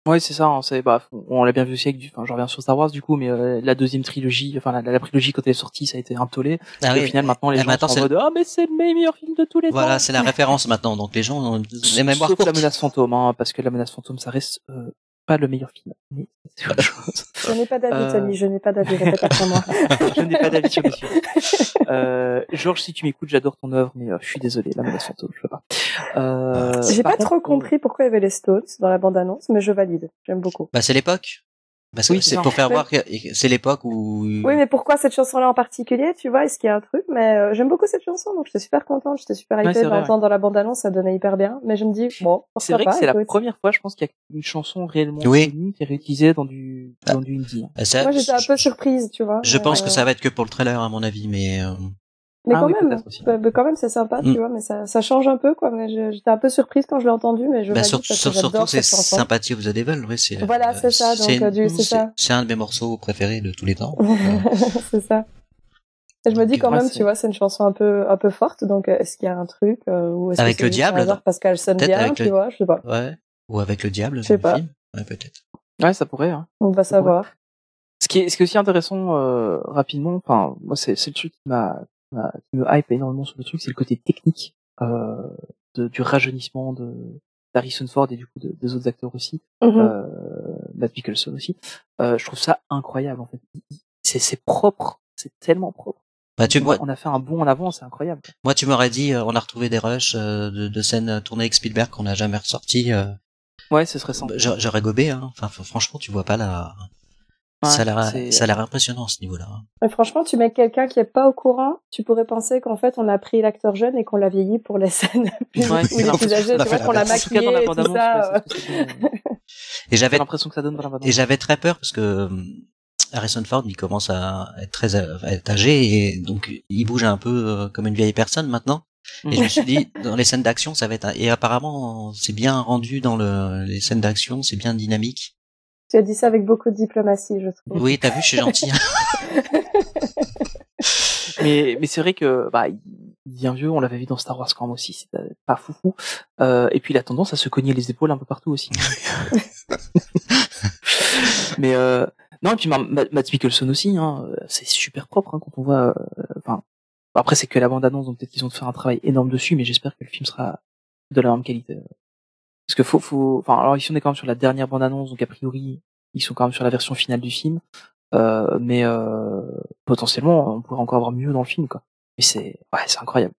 Ouais, c'est ça. hein, c'est bah, on l'a bien vu aussi avec du. Enfin, je reviens sur Star Wars du coup, mais euh, la deuxième trilogie, enfin la, la, la trilogie quand elle est sortie, ça a été un tollé. Ah et oui. au final, maintenant les Eh, gens maintenant, sont en mode ah mais c'est le meilleur film de tous les Voilà, temps. c'est la référence maintenant. Donc les gens ont les mémoires Sauf la menace fantôme, hein, parce que la menace fantôme, ça reste euh, pas le meilleur film. Mais c'est autre chose. Je n'ai pas d'avis, Euh. Tony, je n'ai pas d'avis, répète après moi. je n'ai pas d'avis sur le sujet. Euh, Georges, si tu m'écoutes, j'adore ton œuvre, mais euh, je suis désolé, la menace fantôme, je peux pas. Euh, J'ai pas contre, trop compris pourquoi il y avait les Stones dans la bande-annonce, mais je valide. J'aime beaucoup. Bah, c'est l'époque. Parce que Oui, c'est pour faire voir que c'est l'époque où. Oui, mais pourquoi cette chanson-là en particulier Tu vois, est-ce qu'il y a un truc? Mais euh, j'aime beaucoup cette chanson, donc j'étais super contente, j'étais super Ouais, hypée c'est de vrai, l'entendre dans la bande-annonce, ça donnait hyper bien. Mais je me dis, bon, C'est vrai pas que c'est la écoute. première fois, je pense, qu'il y a une chanson réellement Oui. connue qui est réutilisée dans du, dans du indie. Bah, ça- Moi, j'étais un peu surprise, tu vois. Je pense euh, que ça va être que pour le trailer, à mon avis, mais euh, Mais Ah quand oui, même, bah, bah, quand même, c'est sympa, Mm. tu vois. Mais ça, ça change un peu, quoi. Mais je- j'étais un peu surprise quand je l'ai entendu, mais je bah, sur- parce que sur- surtout que c'est. Sympathie of the Devil, oui, c'est. Voilà, euh, c'est ça, donc, euh, du- c'est ça. C'est un de mes morceaux préférés de tous les temps. c'est ça. Et je me dis quand même, c'est- tu vois, c'est une chanson un peu, un peu forte. Donc, euh, est-ce qu'il y a un truc euh, ou est-ce que Avec c'est le diable, parce qu'elle sonne Peut-être bien, tu le- vois, je sais pas. Ouais. Ou avec le diable Je sais dans le pas. film. Ouais, peut-être. Ouais, ça pourrait. Hein. On va savoir. Ce qui est, ce qui est aussi intéressant euh, rapidement, enfin moi c'est c'est le truc qui m'a qui m'a- qui me hype énormément sur le truc, c'est le côté technique euh, de, du rajeunissement de d'Harrison Ford et du coup de- des autres acteurs aussi, Mhm. euh, Matt Mickelson aussi. Euh, je trouve ça incroyable en fait. C'est c'est propre, c'est tellement propre. Bah, tu, on, a fait un bond en avant, c'est incroyable. moi, tu m'aurais dit, euh, on a retrouvé des rushs euh, de, de scènes tournées avec Spielberg qu'on n'a jamais ressorties. Euh, Ouais, ce serait sympa. j'a- J'aurais gobé, hein. Enfin, franchement, tu vois pas la. Ouais, ça a l'air, c'est- ça a l'air impressionnant à ce niveau-là. Mais franchement, tu mets quelqu'un qui est pas au courant, tu pourrais penser qu'en fait, on a pris l'acteur jeune et qu'on l'a vieilli pour les scènes plus, Ouais, où c'est il est plus tu vois, qu'on l'a l'inverse. En tout cas, dans la maquillé et tout ça. ouais. Et j'avais l'impression que ça donne la et j'avais très peur parce que euh, Harrison Ford, il commence à être très à être âgé et donc il bouge un peu euh, comme une vieille personne maintenant. Et je me suis dit, dans les scènes d'action, ça va être. un- Et apparemment, c'est bien rendu dans le, les scènes d'action, c'est bien dynamique. Tu as dit ça avec beaucoup de diplomatie, je trouve. Oui, t'as vu, je suis gentil. hein. mais mais c'est vrai que bah il vieux, on l'avait vu dans Star Wars quand même aussi, c'est euh, pas foufou. Euh, et puis il a tendance à se cogner les épaules un peu partout aussi. mais euh, non, et puis Ma- Ma- Matt Mikkelsen aussi, hein, c'est super propre hein, quand on voit. euh, Enfin, après c'est que la bande annonce, donc peut-être qu'ils ont fait un travail énorme dessus, mais j'espère que le film sera de la même qualité. Parce que faut, faut, enfin, alors ici on est quand même sur la dernière bande annonce, donc a priori ils sont quand même sur la version finale du film. Euh, mais euh, potentiellement on pourrait encore avoir mieux dans le film quoi. Mais c'est ouais, c'est incroyable.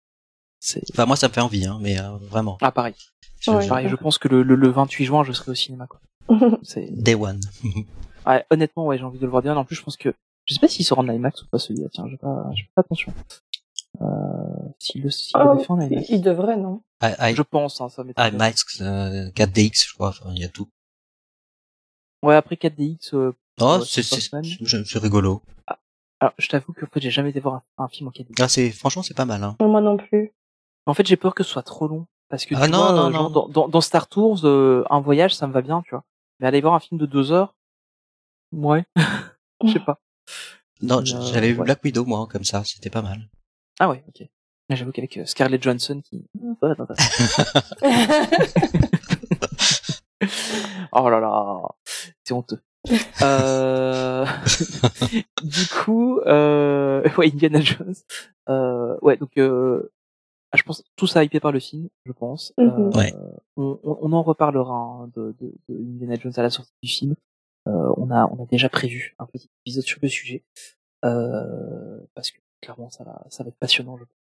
C'est Enfin, moi, ça me fait envie, hein, mais euh, vraiment. ah pareil. Je- Ouais. Pareil, je pense que le, le, le 28 juin je serai au cinéma quoi. C'est Day one. ouais, honnêtement ouais, j'ai envie de le voir bien. En plus je pense que je sais pas s'il sera en IMAX ou pas celui-là. Tiens, j'ai pas j'ai pas attention. Euh, s'il le s'il Ah, l'avait fait en IMAX. il devrait, non? I, I, Je pense hein, ça m'étonnerait. IMAX, euh, 4DX, je crois. Enfin, il y a tout. Ouais, après 4DX euh, Oh, c'est c'est rigolo. alors je t'avoue que en fait, j'ai jamais été voir un, un film en 4DX. Ah, c'est franchement, c'est pas mal. Hein. Moi non plus. En fait, j'ai peur que ce soit trop long. Parce que Ah tu non, vois, non, euh, genre, non. Dans, dans, dans Star Tours, euh, un voyage, ça me va bien, tu vois. Mais aller voir un film de deux heures, ouais, je sais pas. Non, Euh, j'avais vu ouais. Black Widow moi comme ça, c'était pas mal. Ah ouais, ok. Mais J'avoue qu'avec euh, Scarlett Johansson qui... Attends. oh là là, c'est honteux. Euh... du coup, euh... ouais, Indiana Jones. Euh... Ouais, donc euh... ah, je pense tout ça hypé par le film, je pense. Mhm. Euh, Ouais. on, on- on en reparlera hein, de, de, de Indiana Jones à la sortie du film. Euh, on a on a déjà prévu un petit épisode sur le sujet euh, parce que clairement ça va ça va être passionnant. Je pense.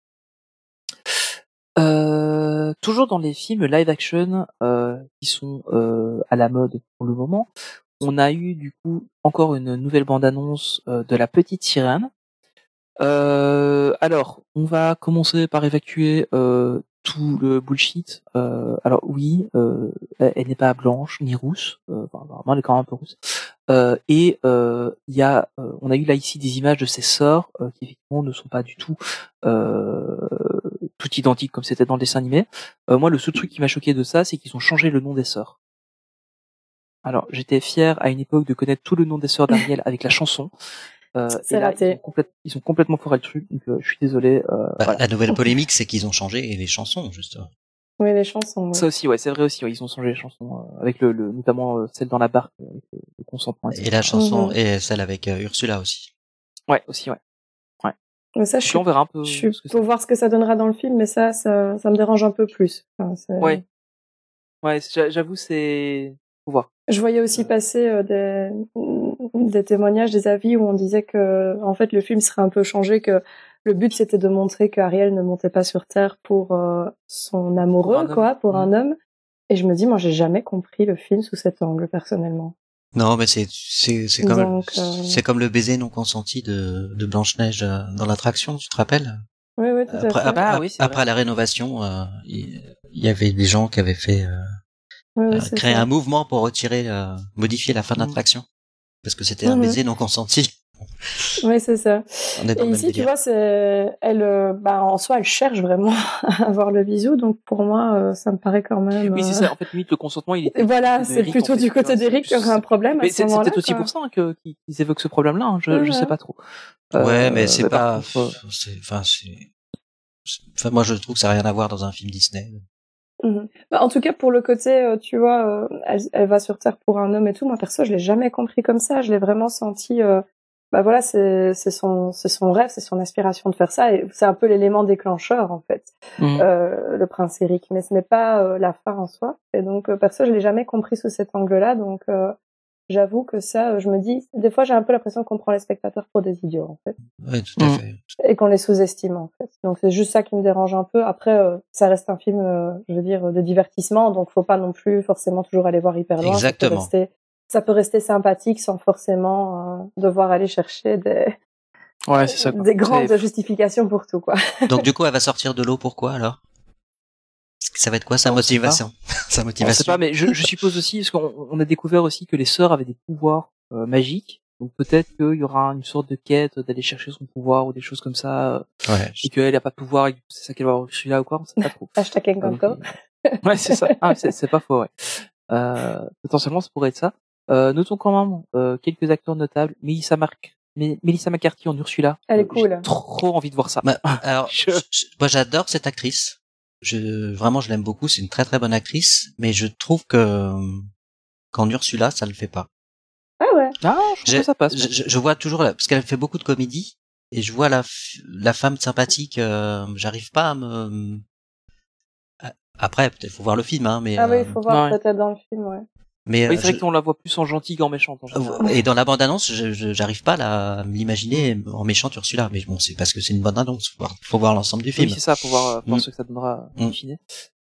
Euh, toujours dans les films live action euh, qui sont euh, à la mode pour le moment, on a eu du coup encore une nouvelle bande annonce de la petite sirène. Euh, alors, on va commencer par évacuer euh, tout le bullshit. Euh, alors oui, euh, elle, n'est pas blanche ni rousse. Euh, enfin, normalement, elle est quand même un peu rousse. Euh, et euh, il y a, euh, on a eu là ici des images de ses euh, qui effectivement ne sont pas du tout euh, tout identiques comme c'était dans le dessin animé. Euh, moi, le seul truc qui m'a choqué de ça, c'est qu'ils ont changé le nom des sœurs. Alors, j'étais fier à une époque de connaître tout le nom des sœurs d'Ariel avec la chanson. Euh, C'est et là. Ils ont, ils ont complètement foiré le truc, donc euh, je suis désolé. Euh, Bah, voilà. La nouvelle polémique, c'est qu'ils ont changé les chansons justement. Oui, les chansons. Ça aussi, ouais, c'est vrai aussi. Ouais, ils ont changé les chansons euh, avec le, le notamment euh, celle dans la barque, avec le, le consentement. Et la chanson Mhm. et celle avec euh, Ursula aussi. Ouais, aussi, ouais. Mais ça, je suis, on verra un peu. je suis pour voir ce que ça donnera dans le film, mais ça, ça, ça me dérange un peu plus. Enfin, Ouais. J'avoue, c'est. Faut voir. Je voyais aussi passer euh, des, des témoignages, des avis où on disait que, en fait, le film serait un peu changé, que le but c'était de montrer que Ariel ne montait pas sur Terre pour euh, son amoureux, Pour un quoi, pour un Mhm. homme. Et je me dis, moi, j'ai jamais compris le film sous cet angle, personnellement. Non, mais c'est c'est c'est comme euh, c'est comme le baiser non consenti de de Blanche Neige dans l'attraction, tu te rappelles? Oui, oui, tout à Après fait. après, Ah oui, après la rénovation, euh, il y avait des gens qui avaient fait euh, Oui, oui, euh, c'est créer ça. un mouvement pour retirer euh, modifier la fin de Mhm. l'attraction parce que c'était un Mhm. baiser non consenti. Oui, c'est ça. Est Et ici, tu vois, c'est, elle, euh, bah, en soi, elle cherche vraiment à avoir le bisou, donc pour moi, euh, ça me paraît quand même. Oui, c'est euh, ça. En fait, limite, le consentement, il. Et voilà, c'est plutôt en fait, du côté d'Eric qui plus- aurait un problème Mais ce c'est c'est moment-là. peut-être aussi pour ça hein, que- qu'ils évoquent ce problème-là. hein. Je, Ouais, je sais pas trop. Ouais, Euh, mais c'est pas. contre, euh, Enfin, c'est. Enfin, moi, je trouve que ça n'a rien à voir dans un film Disney. Mhm. Bah, en tout cas, pour le côté, euh, tu vois, euh, elle, elle va sur Terre pour un homme et tout. Moi, perso, je l'ai jamais compris comme ça. Je l'ai vraiment senti. euh, bah voilà, c'est c'est son c'est son rêve, c'est son aspiration de faire ça, et c'est un peu l'élément déclencheur en fait, Mhm. euh, le prince Eric. Mais ce n'est pas euh, la fin en soi. Et donc, euh, perso, je l'ai jamais compris sous cet angle-là. Donc, euh, j'avoue que ça, euh, je me dis, des fois, j'ai un peu l'impression qu'on prend les spectateurs pour des idiots en fait. Oui, tout à Mhm. fait. et qu'on les sous-estime en fait. Donc c'est juste ça qui me dérange un peu. Après, euh, ça reste un film, euh, je veux dire, de divertissement, donc faut pas non plus forcément toujours aller voir hyper loin. Exactement. rester, ça peut rester sympathique sans forcément euh, devoir aller chercher des, Ouais, c'est ça. quoi. des grandes C'est- justifications pour tout quoi. Donc, du coup, elle va sortir de l'eau. Pourquoi alors? Ça va être quoi sa motivation Sa On motivation. sait pas, mais je, je suppose aussi, parce qu'on on a découvert aussi que les sœurs avaient des pouvoirs euh, magiques. Donc peut-être qu'il y aura une sorte de quête d'aller chercher son pouvoir ou des choses comme ça, euh, Ouais. et qu'elle a pas de pouvoir et c'est ça qu'elle va avoir celui-là ou quoi, on sait pas trop. Hashtag Encanto. euh, ouais, c'est ça. Ah, c'est, c'est pas faux, ouais. Euh, potentiellement, ça pourrait être ça. Euh, notons quand même euh, quelques acteurs notables. Melissa, Marc... Melissa McCarthy en Ursula. Elle est Euh, cool. J'ai trop envie de voir ça. Bah, alors, Je- je- je- moi j'adore cette actrice. Je vraiment je l'aime beaucoup. C'est une très très bonne actrice, mais je trouve que euh, qu'en Ursula ça le fait pas. Ah ouais. Ah, je trouve que ça passe. Je, je- je vois toujours la- parce qu'elle fait beaucoup de comédie et je vois la f- la femme sympathique. euh, J'arrive pas à me après peut-être faut voir le film hein, mais Ah oui, euh, il faut voir ouais. peut-être dans le film, ouais. Mais Oui, euh, c'est vrai je- qu'on la voit plus en gentille qu'en méchante. En et dans la bande annonce je- je- j'arrive pas à m'imaginer en méchante Ursula mais bon c'est parce que c'est une bande annonce faut voir, faut voir l'ensemble du film. Oui, c'est ça, pour voir, euh, pour Mm. ce que ça donnera Mm. in fine.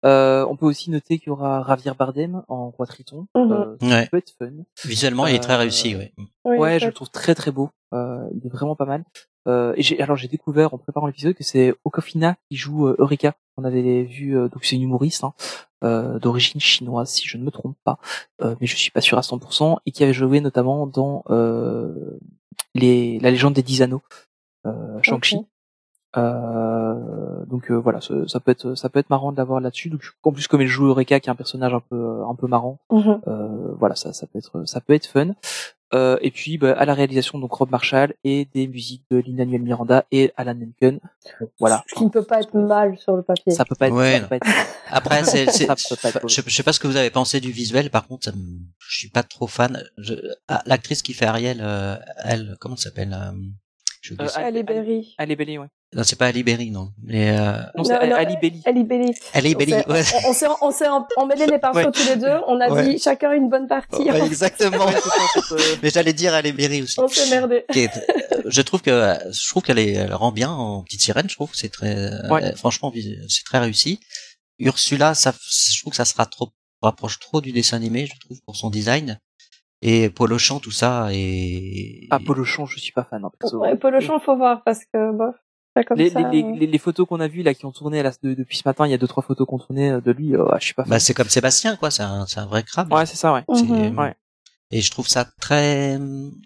Euh, on peut aussi noter qu'il y aura Javier Bardem en roi Triton. Mhm. Euh, ça Ouais. peut être fun. Visuellement il est très Euh, réussi ouais. Oui, ouais, je le trouve très très beau. Euh, il est vraiment pas mal. Euh, et j'ai, alors j'ai découvert en préparant l'épisode que c'est Okofina qui joue euh, Eureka. On avait vu, euh, donc c'est une humoriste hein, euh, d'origine chinoise si je ne me trompe pas, euh, mais je suis pas sûr à 100%, et qui avait joué notamment dans euh, les, la légende des dix anneaux, euh, Shang-Chi. Euh, donc euh, voilà, ça, ça peut être ça peut être marrant de l'avoir là-dessus. Donc en plus comme elle joue Eureka, qui est un personnage un peu un peu marrant, Mhm. euh, voilà, ça ça peut être ça peut être fun. Euh, et puis bah, à la réalisation donc Rob Marshall et des musiques de Lin-Manuel Miranda et Alan Menken. Voilà, Ce qui ne peut pas être mal sur le papier. ça peut pas être. Ouais, ça peut pas être- Après, c'est, c'est- Ça peut pas être je, je sais pas ce que vous avez pensé du visuel. Par contre, ça me- je suis pas trop fan. Je, ah, l'actrice qui fait Ariel, euh, elle, comment s'appelle euh, je oublie Euh, son- Elle est Berry. Ouais. Non, c'est pas Ali Berry, non. Mais euh, Non, c'est Non, Ali. Elle est On s'est- ouais. On, on s'est, en- emmêlé les pinceaux Ouais. tous les deux. On a Ouais. dit chacun une bonne partie. Ouais, exactement. En euh, Mais j'allais dire Ali Berry aussi. On s'est merdé. Est- euh, je trouve que je trouve qu'elle est, elle rend bien en petite sirène. Je trouve que c'est très, euh, franchement, c'est très réussi. Ursula, ça, je trouve que ça sera trop rapproche trop du dessin animé, je trouve, pour son design. Et Polochon, tout ça, et Ah, Polochon, je suis pas fan. Hein, perso. Ouais, Polochon, faut voir parce que bof. Pas comme les, ça. les, euh. les, les photos qu'on a vues là qui ont tourné là, de- depuis ce matin, il y a deux trois photos qu'on tourné euh, de lui. euh, je suis pas. Bah, c'est comme Sébastien, quoi. C'est un, c'est un vrai crabe. ouais, c'est ça, ouais. C'est- Mhm. Ouais. Et je trouve ça très,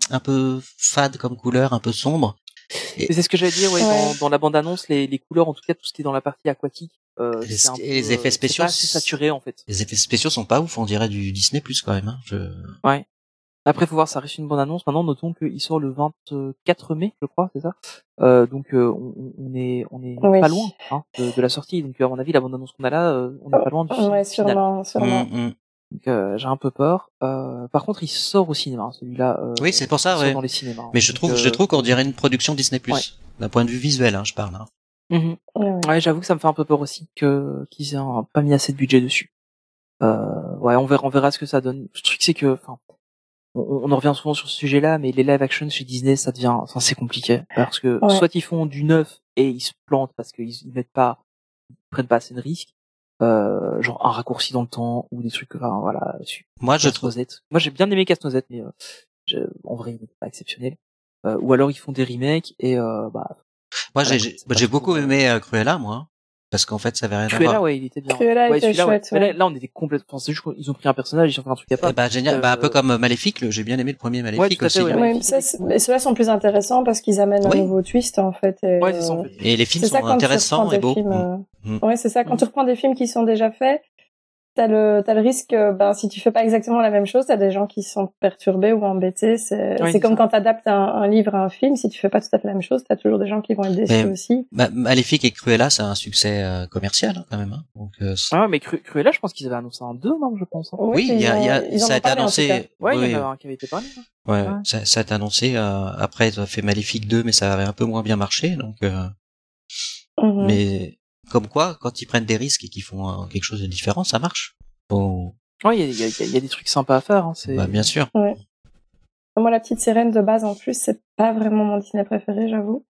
un peu fade comme couleur, un peu sombre. Et c'est ce que j'allais dire, ouais, Ouais. Dans, dans la bande-annonce, les, les couleurs, en tout cas, tout ce qui est dans la partie aquatique, euh, c'est un et les peu, effets euh, spéciaux, c'est pas assez saturé en fait. Les effets spéciaux sont pas ouf, on dirait du Disney Plus quand même. Hein. Je... Après, faut voir, ça reste une bande-annonce. Maintenant, notons qu'il sort le 24 mai, je crois, c'est ça. Euh, donc, euh, on, on est, on est Oui. pas loin hein, de, de la sortie. Donc, à mon avis, la bande-annonce qu'on a là, euh, on est pas loin du film Ouais, final. sûrement, sûrement. Hum, hum. Donc, euh, j'ai un peu peur. Euh, par contre, il sort au cinéma, hein, celui-là. euh, Oui, c'est pour ça, il sort ouais. dans les cinémas. hein. Mais je Donc, trouve, euh, je trouve qu'on dirait une production Disney. Ouais. D'un point de vue visuel, hein, je parle. Hein. mhm. Ouais, ouais. Ouais, j'avoue que ça me fait un peu peur aussi que qu'ils aient un- pas mis assez de budget dessus. Euh, ouais, on verra, on verra ce que ça donne. Le truc c'est que, enfin, on, on en revient souvent sur ce sujet-là, mais les live action chez Disney, ça devient, enfin, c'est compliqué parce que Ouais. soit ils font du neuf et ils se plantent parce qu'ils ils mettent pas, ils prennent pas assez de risques, euh, genre un raccourci dans le temps ou des trucs, enfin voilà. Moi, je trouve. Moi, j'ai bien aimé Casse-Noisette, mais euh, je- en vrai, il n'est pas exceptionnel. Euh, ou alors ils font des remakes et euh, bah Moi, j'ai, j'ai- beaucoup aimé euh, Cruella, moi, parce qu'en fait, ça avait rien à Cruella, voir. ouais, il était bien. Cruella ouais, était celui-là, ouais. chouette, Mais là, ouais. là, on était complètement, enfin, c'est juste qu'ils ont pris un personnage, ils ont fait un truc à part. Ben, génial. Bah, un peu Euh, comme Maléfique, le- j'ai bien aimé le premier Maléfique Ouais, à aussi. ouais. hein. Ouais, mais ça, mais ceux-là sont plus intéressants parce qu'ils amènent un nouveau twist en fait. et, Ouais, c'est ça, euh. Et les films ça sont intéressants et beaux. films, Mm. euh, Mm. Ouais, c'est ça. Quand Mm. tu reprends des films qui sont déjà faits, t'as le t'as le risque, euh, ben si tu fais pas exactement la même chose, t'as des gens qui sont perturbés ou embêtés. C'est Oui, c'est c'est comme ça. quand t'adaptes un, un livre à un film, si tu fais pas tout à fait la même chose, t'as toujours des gens qui vont être déçus Mais- aussi. Ma- Maléfique et Cruella, c'est un succès euh, commercial hein, quand même. Hein. Donc, euh, Ah ouais, mais Cru- Cruella, je pense qu'ils avaient annoncé un 2, non, je pense. hein. oui, il y a, il y a- ils en ça a été annoncé. Ouais, il oui, y en a un qui avait été parlé. hein. ouais, Ouais. Ça, ça a été annoncé. euh, après, ils ont fait Maléfique 2, mais ça avait un peu moins bien marché. Donc, euh, Mhm. mais comme quoi, quand ils prennent des risques et qu'ils font euh, quelque chose de différent, ça marche. Bon, Ouais, il y a, y, y des trucs sympas à faire. Hein, c'est... bah, bien sûr. Moi, la petite sirène de base, en plus, c'est pas vraiment mon Disney préféré, j'avoue.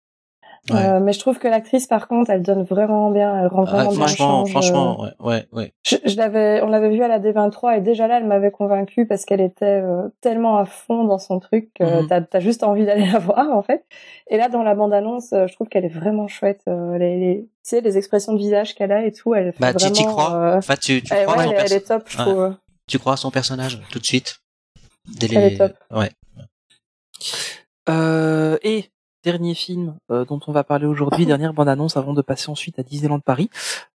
Ouais. Euh, mais je trouve que l'actrice, par contre, elle donne vraiment bien, elle rend Ah, vraiment bien franchement, change, franchement, ouais, ouais, ouais. Je, je l'avais, on l'avait vu à la D23 et déjà là, elle m'avait convaincue parce qu'elle était euh, tellement à fond dans son truc que Mhm. t'as, t'as juste envie d'aller la voir en fait. Et là, dans la bande-annonce, euh, je trouve qu'elle est vraiment chouette. euh, les, les, tu sais, les expressions de visage qu'elle a et tout, elle fait Bah, tu vraiment. t'y crois. euh, En fait, tu, tu elle, crois ouais, à son elle, est- elle est top, je Ouais. trouve. tu crois à son personnage tout de suite. Dès Elle est top. Ouais. Euh, et dernier film euh, dont on va parler aujourd'hui, dernière bande-annonce avant de passer ensuite à Disneyland Paris,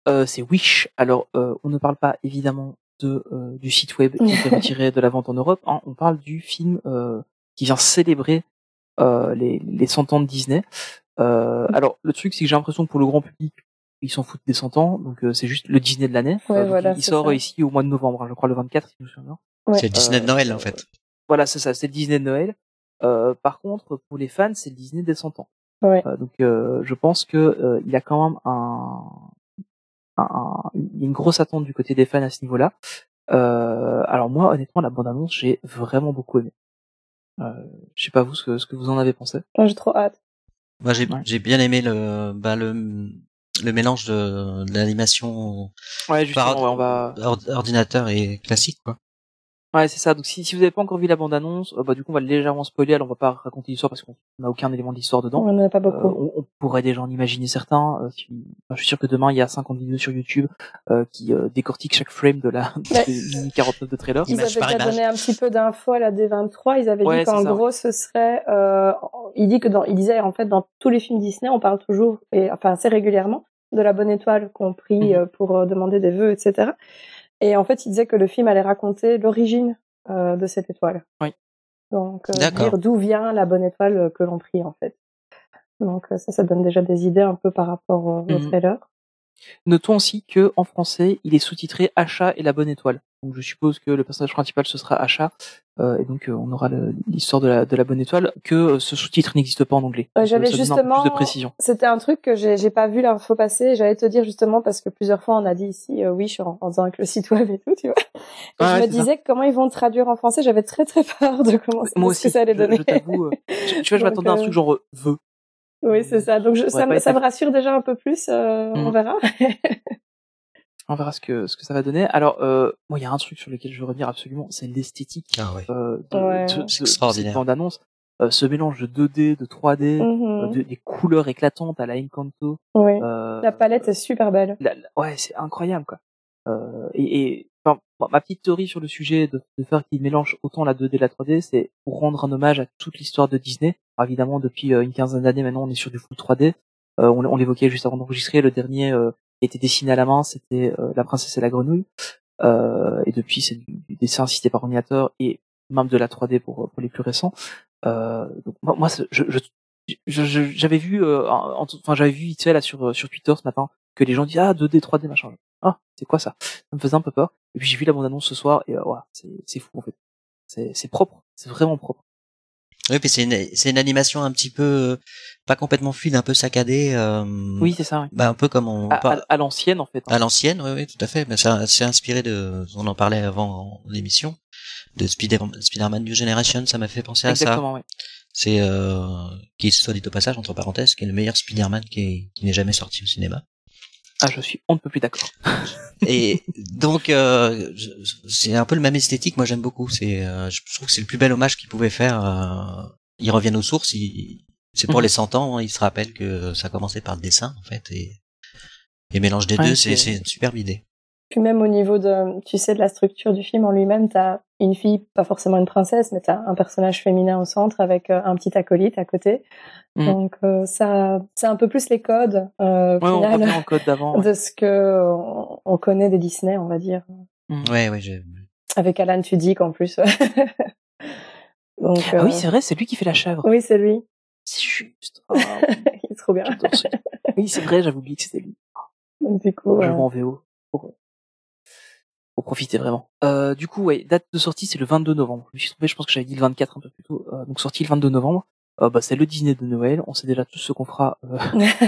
euh, c'est Wish. Alors, euh, on ne parle pas évidemment de euh, du site web qui été retiré de la vente en Europe. hein. on parle du film euh, qui vient célébrer euh, les, les 100 ans de Disney. Euh, alors, le truc, c'est que j'ai l'impression que pour le grand public, ils s'en foutent des 100 ans, donc euh, c'est juste le Disney de l'année. Ouais, Euh, voilà, il sort ça. ici au mois de novembre, hein, je crois le 24, si je me souviens bien. Ouais. C'est le Disney de Noël, Euh, en fait. Voilà, c'est ça, c'est le Disney de Noël. Euh, par contre, pour les fans, c'est le Disney des 100 ans. Ouais. Euh, donc, euh, je pense que euh, il y a quand même un, un- une grosse attente du côté des fans à ce niveau-là. Euh, alors moi, honnêtement, la bande-annonce, j'ai vraiment beaucoup aimé. Euh, je sais pas vous ce que, ce que vous en avez pensé. Moi, j'ai trop hâte. Moi, j'ai Ouais. j'ai bien aimé le bah, le le mélange de, de l'animation Ouais, par justement, ouais, on va. ord- ordinateur et classique, quoi. Ouais, c'est ça. Donc si, si vous n'avez pas encore vu la bande-annonce, euh, bah du coup, on va légèrement spoiler. Alors, on va pas raconter l'histoire parce qu'on n'a aucun élément d'histoire dedans. On en a pas Euh, beaucoup. on, on pourrait déjà en imaginer certains. euh, si- enfin, je suis sûr que demain il y a 50 vidéos sur YouTube euh, qui euh, décortiquent chaque frame de la Mini 49 de trailer. Ils image avaient déjà donné un petit peu d'infos à la D23. Ils avaient Ouais, dit qu'en gros, ce serait. Euh, il dit que dans, il disait en fait dans tous les films Disney, on parle toujours et enfin assez régulièrement de la bonne étoile qu'on prie Mhm. euh, pour euh, demander des vœux, etc. Et en fait, il disait que le film allait raconter l'origine euh, de cette étoile. Oui. Donc euh, dire d'où vient la bonne étoile euh, que l'on prie en fait. Donc euh, ça, ça donne déjà des idées un peu par rapport euh, au Mhm. trailer. Notons aussi que en français, il est sous-titré Achat et la bonne étoile. Donc je suppose que le personnage principal ce sera Achat euh, et donc euh, on aura l'histoire de la, de la bonne étoile que euh, ce sous-titre n'existe pas en anglais. Ouais, j'avais ça justement- plus de précision. C'était un truc que j'ai pas vu l'info passer. J'allais te dire justement parce que plusieurs fois on a dit ici euh, oui, je suis en, en disant avec le site web et tout, tu vois. Et je ouais, me ça. disais que comment ils vont traduire en français. J'avais très très peur de comment Moi que ça allait je, donner. je t'avoue, euh, tu, vois, je m'attendais à un truc genre veut. Oui, c'est ça. Donc je, ça, me- ça me rassure déjà un peu plus. euh, On Mhm. verra. On verra ce que ce que ça va donner. Alors, euh, moi, il y a un truc sur lequel je veux revenir absolument, c'est l'esthétique Ah ouais. euh, de, Ouais. de- de- de C'est extraordinaire. cette bande-annonce. Euh, ce mélange de 2D, de 3D, euh, Mhm. de- des couleurs éclatantes à la Encanto. Oui. Euh, La palette est super belle. la- la- ouais, c'est incroyable quoi. Euh, et, et enfin, bon, ma petite théorie sur le sujet de, de faire qu'il mélange autant la 2D et la 3D, c'est pour rendre un hommage à toute l'histoire de Disney. Évidemment, depuis euh, une quinzaine d'années maintenant, on est sur du full 3D. Euh, on, l'évoquait juste avant d'enregistrer. Le dernier euh, qui était dessiné à la main, c'était La princesse et la grenouille. Et depuis, c'est du, dessin assisté par ordinateur et même de la 3D pour, les plus récents. Donc moi, j'avais vu, en- en- enfin j'avais vu vite fait sur Twitter ce matin que les gens disent ah 2D 3D machin. Ah c'est quoi ça? Ça me faisait un peu peur. Et puis j'ai vu la bande annonce ce soir et euh, voilà c'est fou en fait. C'est propre, c'est vraiment propre. Oui, puis c'est une, c'est une animation un petit peu euh, pas complètement fluide, un peu saccadée. Euh, Oui c'est ça. oui. Bah un peu comme on À, par- à- l'ancienne en fait. hein. à l'ancienne, oui, oui, tout à fait. Mais ça, c'est inspiré de, on en parlait avant l'émission, de Spider, Spider-Man New Generation. Ça m'a fait penser à ça. Exactement oui. C'est euh, qui soit dit au passage entre parenthèses, qui est le meilleur Spider-Man qui, est- qui n'est jamais sorti au cinéma. Ah je suis on ne peut plus d'accord. Et donc euh, c'est un peu le même esthétique. Moi j'aime beaucoup. C'est, euh, je trouve que c'est le plus bel hommage qu'ils pouvaient faire. Euh, ils reviennent aux sources. ils- c'est pour Mhm. les 100 ans. hein, ils se rappellent que ça a commencé par le dessin en fait. Et, et mélange des Ouais, deux, c'est une superbe idée. Puis même au niveau de, tu sais, de la structure du film en lui-même, t'as une fille, pas forcément une princesse, mais t'as un personnage féminin au centre avec euh, un petit acolyte à côté. Mhm. Donc euh, ça, c'est un peu plus les codes euh, Ouais on final en code d'avant. ouais. de ce que on, on connaît des Disney, on va dire, Ouais, ouais, j'ai, avec Alan Tudyk en plus. Donc Ah oui euh, c'est vrai c'est lui qui fait la chèvre. oui, c'est lui. C'est juste. Ah, Il est trop bien. ce- oui c'est vrai j'avais oublié que c'était lui. Donc, du coup, je euh, vois en VO pour, profiter vraiment. Euh, du coup, ouais, date de sortie c'est le 22 novembre. Je me suis trompé, je pense que j'avais dit le 24 un peu plus tôt. Euh, donc sortie le 22 novembre. Euh, bah, c'est le dîner de Noël. On sait déjà tous ce qu'on fera euh,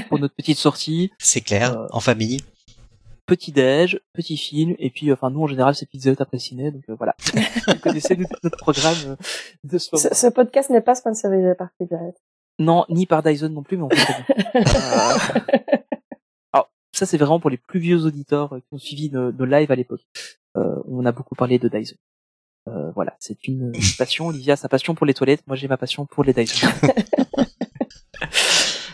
pour notre petite sortie. c'est clair, Euh, en famille. Petit déj, petit film, et puis enfin nous en général c'est pizza Hut après ciné. Donc euh, voilà. Vous connaissez notre, notre programme euh, de ce moment. ce, ce podcast n'est pas sponsorisé par Pizza Hut. Non, ni par Dyson non plus, mais on. Euh, Alors, ça c'est vraiment pour les plus vieux auditeurs euh, qui ont suivi nos, nos lives à l'époque. Euh, on a beaucoup parlé de Dyson. Euh, voilà, c'est une passion. Olivia a sa passion pour les toilettes. Moi, j'ai ma passion pour les Dyson.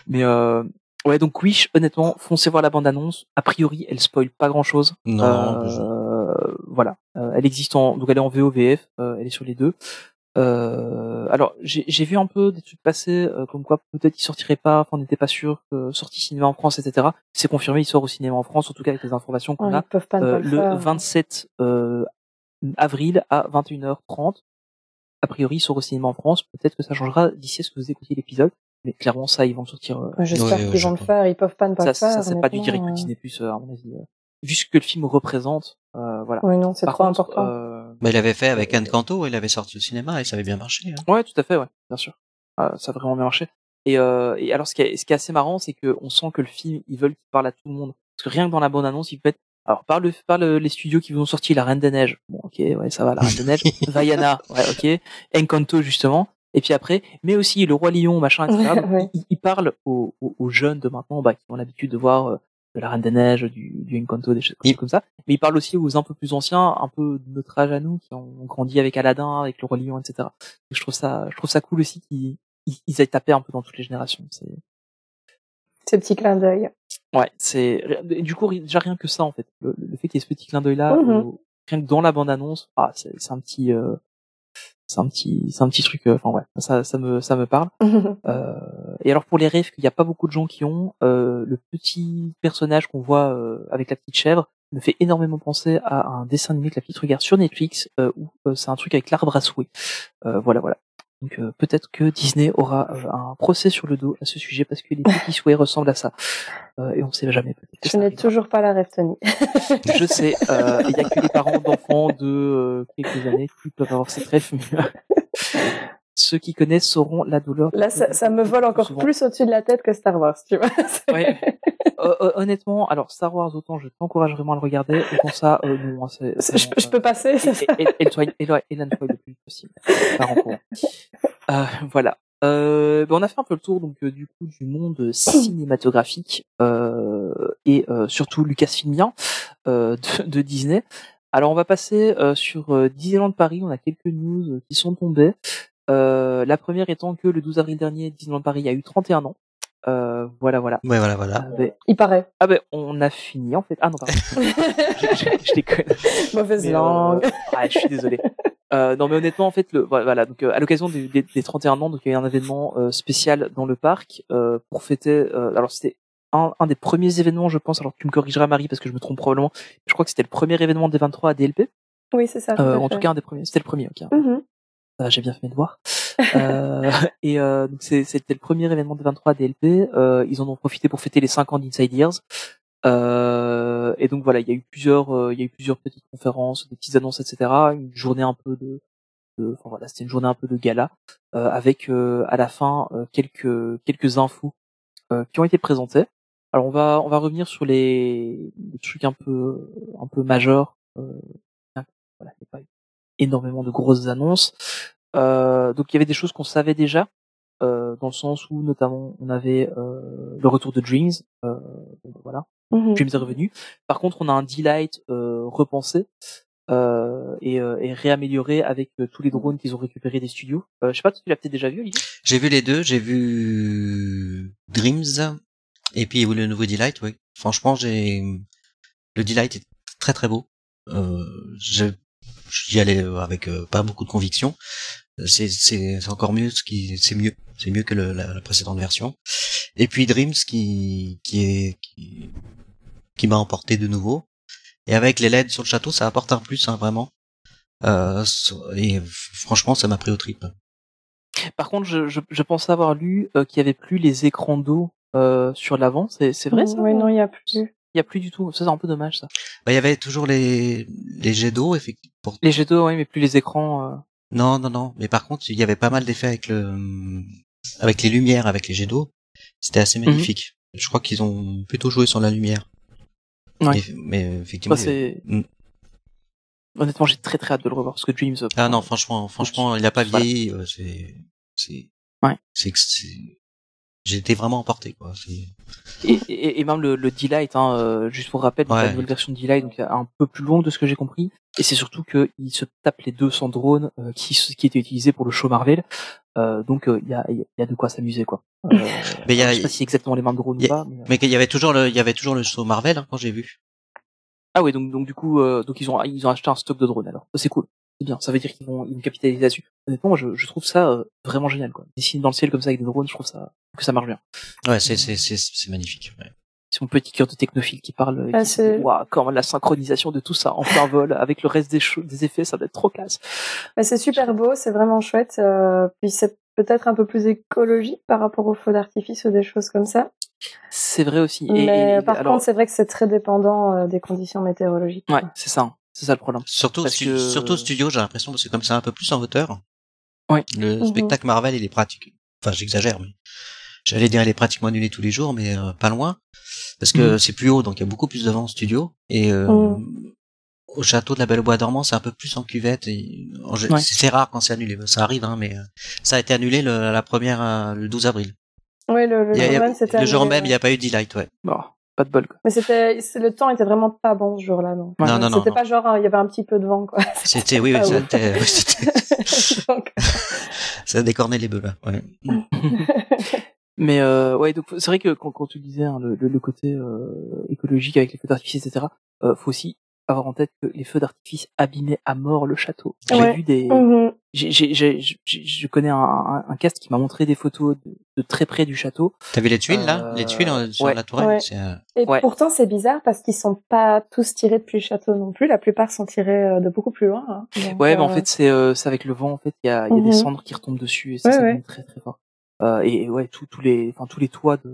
Mais euh, ouais, donc Wish, honnêtement, foncez voir la bande-annonce. A priori, elle spoil pas grand-chose. Non, Euh, voilà, elle existe en, donc elle est en VOVF, elle est sur les deux. Euh, alors j'ai j'ai vu un peu des trucs passer, euh, comme quoi peut-être il sortirait pas, enfin on n'était pas sûr, que sortie cinéma en France, etc. C'est confirmé, il sort au cinéma en France, en tout cas avec les informations qu'on Ouais, a ils peuvent pas ne euh, pas le, le faire. 27 euh, avril à 21h30. A priori, il sort au cinéma en France. Peut-être que ça changera d'ici à ce que vous écoutiez l'épisode. Mais clairement, ça, ils vont le sortir. euh, J'espère Ouais, qu'ils je vont le faire. Ils peuvent pas ne pas ça, le faire. ça, c'est pas du direct Disney Plus, à mon avis. Vu ce que le film représente, euh, voilà. Oui, non, c'est trop contre, important. Bah, il avait fait avec Anne Canto, il avait sorti au cinéma et ça avait bien marché. Hein. Ouais, tout à fait, ouais, bien sûr. Euh, ça a vraiment bien marché. Et, euh, et alors, ce qui est, ce qui est assez marrant, c'est qu'on sent que le film, ils veulent qu'il parle à tout le monde. Parce que rien que dans la bonne annonce, ils mettent, alors, par le, par le- les studios qui vous ont sorti La Reine des Neiges. Bon, ok, ouais, ça va, La Reine des Neiges. Vaiana, ouais, ok. Encanto, justement. Et puis après, mais aussi Le Roi Lion, machin, etc. Ouais. ils, ils parlent aux, aux, aux jeunes de maintenant, bah, qui ont l'habitude de voir euh, de La Reine des Neiges, du, du Encanto, des choses Il- comme ça. Mais ils parlent aussi aux un peu plus anciens, un peu de notre âge à nous, qui ont grandi avec Aladdin, avec Le Roi Lion, etc. Et je trouve ça, je trouve ça cool aussi qu'ils ils, aient tapé un peu dans toutes les générations. C'est, Ces petits clins d'œil. ouais, c'est, du coup, déjà rien que ça, en fait. Le, le fait qu'il y ait ce petit clin d'œil là, Mhm. rien que dans la bande annonce, ah, c'est, c'est un petit, euh, c'est un petit, c'est un petit truc, euh, enfin ouais, ça, ça me, ça me parle. Euh, et alors pour les rêves qu'il n'y a pas beaucoup de gens qui ont, euh, le petit personnage qu'on voit euh, avec la petite chèvre me fait énormément penser à un dessin animé que la petite regarde sur Netflix euh, où euh, c'est un truc avec l'arbre à souhait. Euh, voilà, voilà. Donc euh, peut-être que Disney aura euh, un procès sur le dos à ce sujet parce que les petits souhaits ressemblent à ça. Euh, et on sait jamais. Je n'ai toujours pas la rêve, Tony. Je sais, euh, il y a que les parents d'enfants de euh, quelques années qui peuvent avoir cette rêve. Ceux qui connaissent sauront la douleur. Là, ça, ça me vole encore Souvent. plus au-dessus de la tête que Star Wars, tu vois. Ouais. Euh, euh, honnêtement, alors Star Wars, autant je t'encourage vraiment à le regarder, autant ça, euh, non, hein, c'est. je, peux- je peux passer, c'est ça. Et, et, et, et, le plus possible. Euh, voilà. Euh, ben, on a fait un peu le tour donc du coup du monde cinématographique euh, et euh, surtout Lucasfilmien euh, de, de Disney. Alors on va passer sur Disneyland Paris. On a quelques news qui sont tombées. Euh, la première étant que le 12 avril dernier, Disneyland Paris a eu 31 ans. Euh, voilà, voilà. Ouais, voilà, voilà. Ah ben, Il paraît. ah ben, on a fini en fait. Ah non, pardon. je, je, je déconne. Mauvaise Mais, langue. euh, ah, je suis désolé. Euh, non mais honnêtement en fait le voilà donc euh, à l'occasion des, des, des 31 ans donc il y a eu un événement euh, spécial dans le parc euh, pour fêter euh, alors c'était un, un des premiers événements je pense alors tu me corrigeras Marie parce que je me trompe probablement je crois que c'était le premier événement des 23 à DLP Oui, c'est ça. euh, en tout cas un des premiers c'était le premier ok Mhm. Euh, j'ai bien fait mes devoirs. Euh, et euh, donc c'était le premier événement des 23 DLP. Euh, ils en ont profité pour fêter les 5 ans d'Inside Years. Euh, et donc voilà, il y a eu plusieurs, euh, il y a eu plusieurs petites conférences, des petites annonces, etc. Une journée un peu de, de- enfin voilà, c'était une journée un peu de gala euh, avec à la fin quelques quelques infos qui ont été présentées. Alors on va on va revenir sur les, les trucs un peu un peu majeurs. Voilà, il n'y a pas énormément de grosses annonces. Euh, donc il y avait des choses qu'on savait déjà, euh, dans le sens où notamment on avait euh, le retour de Dreams. Euh, ben voilà, Mhm. Dreams est revenu. Par contre, on a un Delight euh, repensé euh, et, euh, et réamélioré avec euh, tous les drones qu'ils ont récupérés des studios. Euh, je sais pas, tu l'as peut-être déjà vu, Olivier? J'ai vu les deux, j'ai vu Dreams et puis le nouveau Delight, oui. Franchement, j'ai le Delight est très très beau. Euh, je j'y allais avec euh, pas beaucoup de conviction. C'est c'est c'est encore mieux ce qui c'est mieux, c'est mieux que le, la, la précédente version. Et puis Dreams qui qui est qui, qui m'a emporté de nouveau. Et avec les LED sur le château, ça apporte un plus hein, vraiment. Euh, et franchement, ça m'a pris au trip. Par contre, je, je, je pensais avoir lu euh, qu'il y avait plus les écrans d'eau euh, sur l'avant. C'est c'est vrai ça Oui, non, il n'y a plus. Il y a plus du tout. Ça c'est un peu dommage ça. Bah, il y avait toujours les, les jets d'eau, effectivement. Pour... Les jets d'eau, oui, mais plus les écrans. euh. Non, non, non. Mais par contre, il y avait pas mal d'effets avec le, avec les lumières, avec les jets d'eau. C'était assez magnifique. Je crois qu'ils ont plutôt joué sur la lumière. Ouais. Mais, mais effectivement. Bah. Mm. Honnêtement, j'ai très très hâte de le revoir parce que Dreams. euh, Ah non, franchement, franchement, il a pas Voilà. vieilli. euh, C'est, c'est, Ouais. c'est, j'ai été vraiment emporté quoi. Et, et, et même le, le D-Light, hein, euh, juste pour rappel, donc Ouais. la nouvelle version de D-Light, donc un peu plus longue de ce que j'ai compris. Et c'est surtout qu'il se tape les 200 drones euh, qui, qui étaient utilisés pour le show Marvel. Euh, donc euh, il y, a, il y a de quoi s'amuser quoi. Euh, Mais il y a- alors, je sais pas si c'est exactement les mêmes drones il ou pas. Mais, euh, qu'il y avait toujours le, il y avait toujours le saut Marvel hein, quand j'ai vu. Ah ouais, donc donc du coup, euh, donc ils ont ils ont acheté un stock de drones alors. C'est cool, c'est bien. Ça veut dire qu'ils vont ils vont capitaliser là-dessus. Honnêtement, moi, je, je trouve ça euh, vraiment génial quoi. Dessiner dans le ciel comme ça avec des drones, je trouve ça que ça marche bien. Ouais, c'est c'est c'est c'est magnifique. ouais. C'est mon petit cœur de technophile qui parle. et Ah, qui Waouh, quand la synchronisation de tout ça en plein vol avec le reste des, cho- des effets, ça va être trop classe. Mais c'est super beau, c'est vraiment chouette. euh, puis c'est peut-être un peu plus écologique par rapport aux feux d'artifice ou des choses comme ça. C'est vrai aussi. Mais et- par alors, contre, c'est vrai que c'est très dépendant euh, des conditions météorologiques. ouais, c'est ça, hein. C'est ça le problème. Surtout Parce stu- que- surtout studio, j'ai l'impression parce que comme c'est un peu plus en hauteur. Ouais. Le Mhm. spectacle Marvel, il est pratique. Enfin, j'exagère, mais j'allais dire il est pratiquement annulé tous les jours, mais euh, pas loin, parce que Mhm. c'est plus haut, donc il y a beaucoup plus de vent en studio. Et euh, Mhm. au château de la Belle au Bois dormant, c'est un peu plus en cuvette. Et en gé- Ouais. c'est rare quand c'est annulé, ça arrive, hein, mais euh, ça a été annulé le, la première euh, le 12 avril. Oui, le, a- jour a- même, jour même, il n'y a pas eu d'e-light, ouais. Bon, pas de bol quoi. Mais c'était, le temps était vraiment pas bon ce jour-là, non. Ouais. Non, non, non, C'était pas genre, il y avait un petit peu de vent, quoi. C'était, oui, oui, c'était, Donc, ça a décorné les bœufs, là. Ouais. Mais euh, ouais, donc c'est vrai que quand, quand tu disais hein, le, le, le côté euh, écologique avec les feux d'artifice, etc. Euh, faut aussi avoir en tête que les feux d'artifice abîmaient à mort le château. J'ai Ouais. vu des, mhm. j'ai, j'ai, j'ai- j'ai- je connais un, un, un cast qui m'a montré des photos de, de très près du château. T'as vu les tuiles, là? Euh, Les tuiles euh, sur ouais. la tourelle? Ouais. C'est, euh, Et Ouais. pourtant, c'est bizarre parce qu'ils sont pas tous tirés depuis le château non plus. La plupart sont tirés euh, de beaucoup plus loin. hein. Donc, Ouais, mais en euh, fait c'est, euh, c'est avec le vent en fait, il y a, il y a Mhm. des cendres qui retombent dessus et ça, Ouais, ça très très fort. Euh, et et ouais, tous tous les, enfin tous les toits de,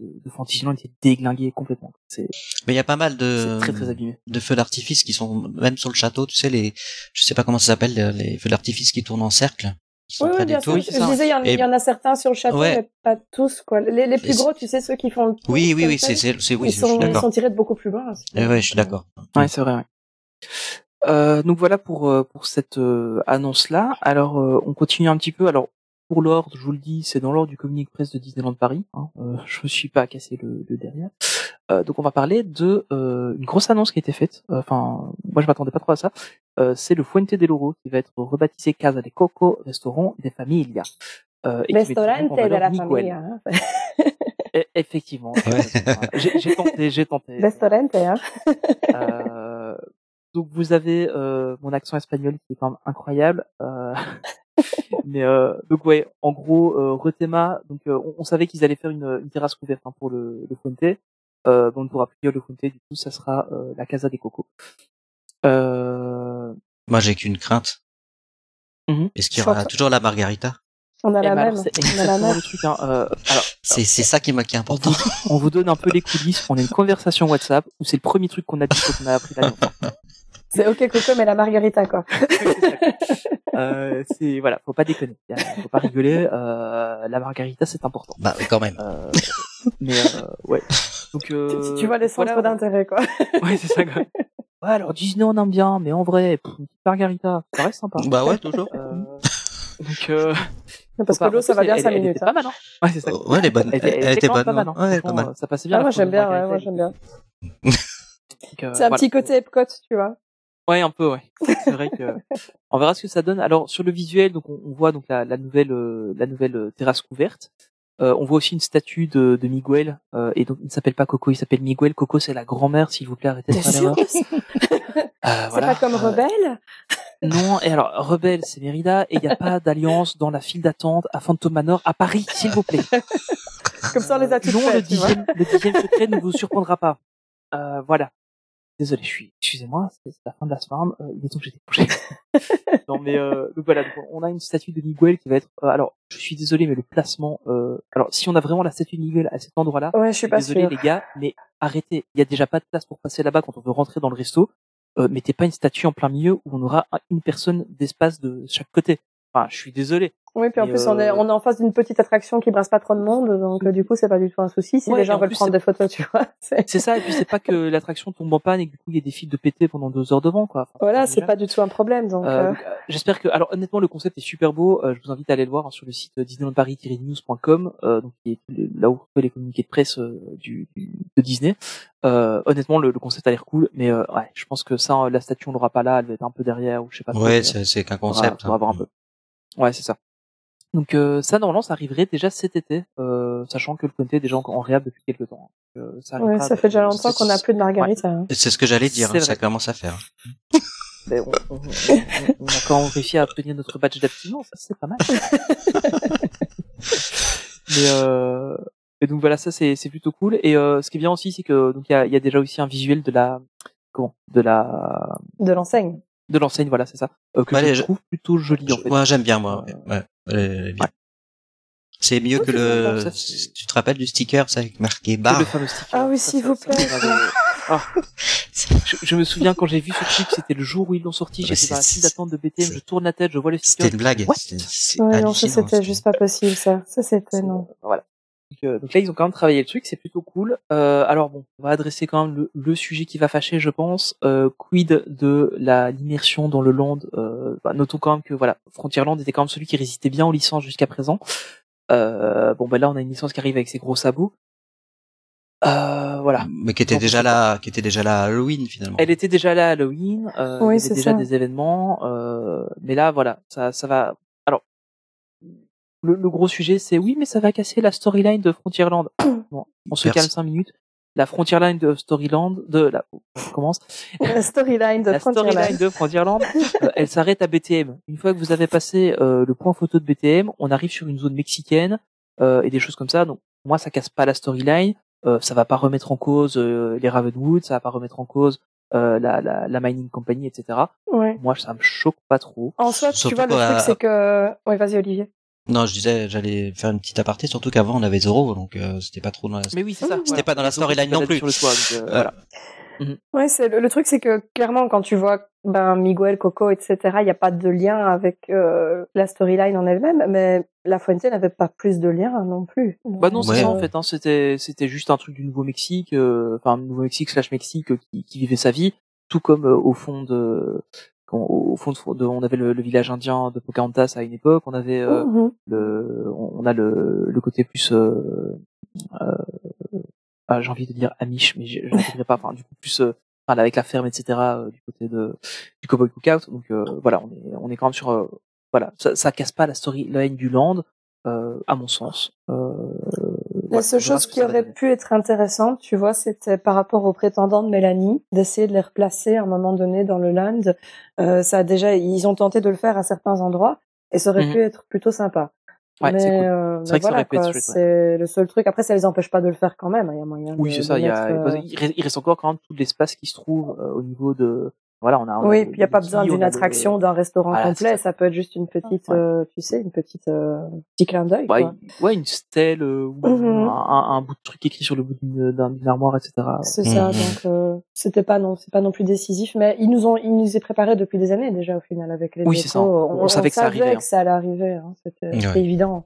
de, de Fantasyland étaient déglingués complètement. C'est, Mais il y a pas mal de, c'est très très abîmé. de feux d'artifice qui sont, même sur le château, tu sais, les, je sais pas comment ça s'appelle, les, les feux d'artifice qui tournent en cercle. Oui, oui, bien sûr. Je disais, il y, en, Et- il y en a certains sur le château, Ouais. mais pas tous, quoi. Les, les plus gros, tu sais, ceux qui font le tour, Oui, oui, oui, c'est, c'est, c'est, oui, ils, sont, ils sont tirés de beaucoup plus loin. c'est- Eh ouais, je suis d'accord. Ouais, c'est vrai. Ouais. Euh, donc voilà pour euh, pour cette euh, annonce là. Alors euh, on continue un petit peu. Alors pour l'ordre, je vous le dis, c'est dans l'ordre du communiqué presse de Disneyland Paris. Hein. Euh, je me suis pas cassé le, le derrière. Euh, donc on va parler de euh, une grosse annonce qui a été faite. Euh, Enfin, moi je m'attendais pas trop à ça. Euh, c'est le Fuente del Oro qui va être rebaptisé Casa de Coco Restaurant de Familia. Euh, Restaurante de la Miguel. famille. Hein. E- Effectivement. J'ai j'ai tenté, j'ai tenté. Restaurante, hein. Euh, donc vous avez euh, mon accent espagnol qui est quand même incroyable. Euh, mais euh, donc ouais, en gros, euh, Retema, donc euh, on, on savait qu'ils allaient faire une, une terrasse couverte hein, pour le, le Fuente. Euh, on ne pourra plus dire le Fuente, du coup, ça sera euh, la Casa des Cocos. Euh, Moi, j'ai qu'une crainte. Mhm. Est-ce qu'il y aura toujours la margarita? On a eh la ben alors, même. c'est On a la même. Hein. Euh, alors, C'est, c'est ça qui qui est important. vous, on vous donne un peu les coulisses. On a une conversation WhatsApp où c'est le premier truc qu'on a dit quand on a appris la C'est ok, Coco, mais la margarita, quoi. euh, c'est voilà, faut pas déconner, faut pas rigoler. Euh, la margarita c'est important. Bah, oui, quand même. Euh, mais euh, ouais. Donc euh, Si tu vois les centres voilà. d'intérêt, quoi. Ouais, c'est ça. Quoi. Ouais, alors Disney on aime bien, mais en vrai, pff, une petite margarita, ça reste sympa. Bah ouais, toujours. Euh, donc euh, Parce que pas- l'eau, ça va bien elle- 5 elle minutes. était hein. pas mal, hein. Ouais, c'est ça. Ouais, elle est bonne. Elle était, Elle était quand même bonne, pas mal. ouais. Hein. Ouais, pas mal. Ça passait bien. Ah, moi, j'aime bien, ouais, margarita, moi, elle- j'aime bien. donc, euh, C'est un voilà. petit côté Epcot, tu vois. Ouais, un peu, ouais. C'est vrai que on verra ce que ça donne. Alors sur le visuel, donc on, on voit donc la, la nouvelle euh, la nouvelle euh, terrasse couverte. Euh, on voit aussi une statue de, de Miguel euh, et donc il ne s'appelle pas Coco, il s'appelle Miguel. Coco c'est la grand-mère, s'il vous plaît, arrêtez de faire l'erreur. C'est voilà. pas comme Euh, Rebelle? Non, et alors Rebelle c'est Mérida et il n'y a pas d'alliance dans la file d'attente à Phantom Manor à Paris, s'il vous plaît. Comme ça, on les a non, le dixième, le dixième secret ne vous surprendra pas. Euh, voilà. Désolé, je suis, excusez-moi, c'est la fin de la semaine. Euh, il est temps que j'ai décroché. non, mais euh, donc voilà, donc on a une statue de Miguel qui va être. euh, alors, je suis désolé, mais le placement. Euh, alors, si on a vraiment la statue de Miguel à cet endroit-là, Ouais, je suis pas désolé les gars, mais arrêtez. Il y a déjà pas de place pour passer là-bas quand on veut rentrer dans le resto. Euh, mettez pas une statue en plein milieu où on aura un- une personne d'espace de chaque côté. Enfin, je suis désolé. Oui, puis en Et, plus, on est, euh, on est en face d'une petite attraction qui brasse pas trop de monde, donc euh, du coup, c'est pas du tout un souci si Ouais, les gens en veulent plus, prendre des photos, tu vois. c'est- ça, et puis c'est pas que l'attraction tombe en panne et que du coup il y a des fils de pété pendant deux heures devant, quoi. Enfin, Voilà, c'est pas du tout un problème, donc. Euh, donc, J'espère que, alors honnêtement, le concept est super beau. Euh, je vous invite à aller le voir hein, sur le site disneylandparis-news.com, euh, donc qui est le- là où vous trouvez les communiqués de presse euh, du, du- de Disney. Euh, honnêtement, le, le concept a l'air cool, mais euh, ouais, je pense que ça, la statue, on l'aura pas là, elle va être un peu derrière ou je sais pas. trop, Ouais, c'est qu'un concept. faudra hein. voir un peu. Ouais, c'est ça. Donc euh, ça, normalement, ça arriverait déjà cet été, euh, sachant que le comité est déjà en, en réhab depuis quelques temps. Donc, euh, ça, ouais, ça fait déjà longtemps qu'on n'a plus de margarita. hein. C'est ce que j'allais dire, hein, ça commence à faire. Mais on, on, on- on a quand même réussi à obtenir notre badge d'abstinence, ça c'est pas mal. Mais euh, et donc voilà, ça c'est c'est plutôt cool. Et euh, ce qui est bien aussi, c'est que donc il y a, il y a déjà aussi un visuel de la comment? De la De l'enseigne. De l'enseigne, voilà, c'est ça, euh, que je je- trouve plutôt joli en fait. Moi, j'aime bien, moi. Ouais, est bien. C'est mieux Ouais, que le. ça, tu te rappelles du sticker, ça, avec marqué bar le fameux sticker. Ah oui, s'il vous ça plaît. Ah. je, je me souviens quand j'ai vu ce truc, c'était le jour où ils l'ont sorti, Ouais, j'étais dans la file d'attente de BTM, je tourne la tête, je vois le sticker. C'était une blague. Ouais, non, ça c'était juste pas possible, ça. Ça c'était non. Voilà. Donc, euh, donc là, ils ont quand même travaillé le truc, c'est plutôt cool. Euh, alors bon, on va adresser quand même le, le sujet qui va fâcher, je pense. Euh, quid de la l'immersion dans le land euh, bah, Notons quand même que voilà, Frontierland était quand même celui qui résistait bien aux licences jusqu'à présent. Euh, bon, bah là, on a une licence qui arrive avec ses gros sabots. Euh, voilà. Mais qui était déjà là, qui était déjà là à Halloween, finalement. Elle était déjà là à Halloween, euh, Oui, il y avait déjà ça. des événements, euh, mais là voilà, ça, ça va. Le, le gros sujet, c'est oui, mais ça va casser la storyline de Frontierland. bon, on se calme cinq minutes. La Frontierline de Storyland, de la, on commence. La storyline de La storyline Frontierland. de Frontierland, euh, elle s'arrête à BTM. Une fois que vous avez passé euh, le point photo de BTM, on arrive sur une zone mexicaine euh, et des choses comme ça. Donc moi, ça casse pas la storyline. Euh, ça va pas remettre en cause euh, les Ravenwood, ça va pas remettre en cause euh, la, la, la mining company, etc. Ouais. Moi, ça me choque pas trop. En soi, tu vois, le la- truc, c'est que... Oui, vas-y, Olivier. Non, je disais, j'allais faire une petite aparté, surtout qu'avant on avait Zoro, donc euh, c'était pas trop dans la... Mais oui, c'est ça. C'était pas dans la storyline non plus. Sur le donc, euh, Euh, voilà. Ouais, c'est le, le truc, c'est que clairement, quand tu vois ben Miguel, Coco, etc., il n'y a pas de lien avec euh, la storyline en elle-même, mais La Fuente n'avait pas plus de lien non plus. Bah non, c'est Ouais. ça en fait. Hein, c'était c'était juste un truc du Nouveau-Mexique, euh, enfin Nouveau-Mexique slash Mexique euh, qui, qui vivait sa vie, tout comme euh, au fond de au fond de, on avait le, le village indien de Pocahontas à une époque, on avait euh, Mhm. le on on a le, le côté plus euh, euh, ah, j'ai envie de dire Amish, mais je l'intégrerai pas. Enfin, du coup plus euh, enfin, avec la ferme, etc. euh, du côté de du Cowboy Cookout. Donc euh, voilà, on est on est quand même sur euh, voilà, ça, ça casse pas la storyline du land, à mon sens. Euh, La seule chose qui aurait pu être intéressante, tu vois, c'était par rapport aux prétendants de Mélanie, d'essayer de les replacer à un moment donné dans le land. Euh, ça a déjà, ils ont tenté de le faire à certains endroits, et ça aurait Mhm. pu être plutôt sympa. Ouais, mais c'est cool. euh, C'est mais voilà, ouais. le seul truc. Après, ça les empêche pas de le faire quand même. hein, Il y a moyen. Oui, c'est ça. Il, y a, mettre, euh, il reste- encore quand même tout l'espace qui se trouve euh, au niveau de. Voilà, on a. on Oui, puis il n'y a pas besoin d'une attraction, d'un restaurant Voilà, complet. ça. Ça. peut être juste une petite, Ouais. euh, tu sais, une petite euh, petit clin d'œil. Ouais, une- ouais, une stèle euh, ou Mhm. un, bout de truc écrit sur le bout d'une d'un- d'une armoire, etc. C'est ça. Mhm. Donc euh, c'était pas non, c'est pas non plus décisif, mais ils nous ont, ils nous est préparé depuis des années déjà au final avec les. Oui, c'est ça. On savait que ça arrivait, hein. que ça allait arriver. Hein. C'était Ouais. c'était évident.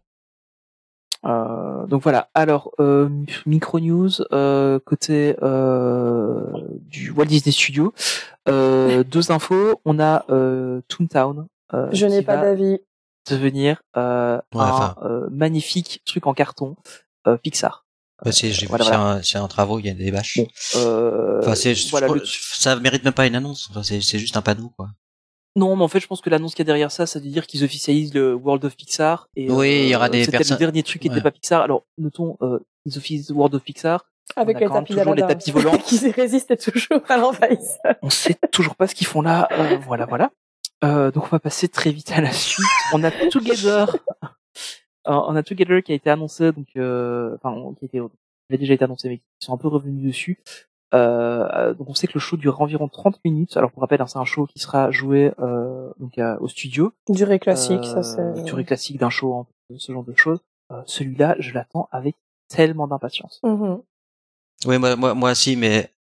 Euh, donc voilà. Alors euh, micro news euh, côté euh, du Walt Disney Studio. Euh, deux infos. On a euh, Toontown. euh, Je n'ai qui pas va d'avis. devenir euh, Ouais, un enfin. euh, magnifique truc en carton euh, Pixar. Bah, c'est, j'ai vu, voilà, c'est, voilà. un, c'est un travaux, il y a des bâches. Bon, euh, Enfin, c'est, je voilà, crois- le- ça mérite même pas une annonce. Enfin, c'est juste un panneau, quoi. Non, mais en fait, je pense que l'annonce qu'il y a derrière ça, ça veut dire qu'ils officialisent le World of Pixar. Et, Oui, euh, il y aura des C'était personnes- le dernier truc qui Ouais. n'était pas Pixar. Alors, notons, euh, ils officient World of Pixar. Avec On a les tapis toujours les tapis volants. qui résistent toujours à l'envahisseur. On sait toujours pas ce qu'ils font là. Euh, voilà, voilà. Euh, donc, on va passer très vite à la suite. On a Together. Euh, on a Together qui a été annoncé, donc, euh, enfin, qui a été, qui avait déjà été annoncé, mais qui sont un peu revenus dessus. Euh, euh, donc on sait que le show dure environ 30 minutes. Alors pour rappel, hein, c'est un show qui sera joué euh, donc à- au studio. Durée classique, Euh, ça c'est. durée classique d'un show, hein, ce genre de choses. Euh, Celui-là, je l'attends avec tellement d'impatience. Mhm. Oui, moi, moi, moi aussi, mais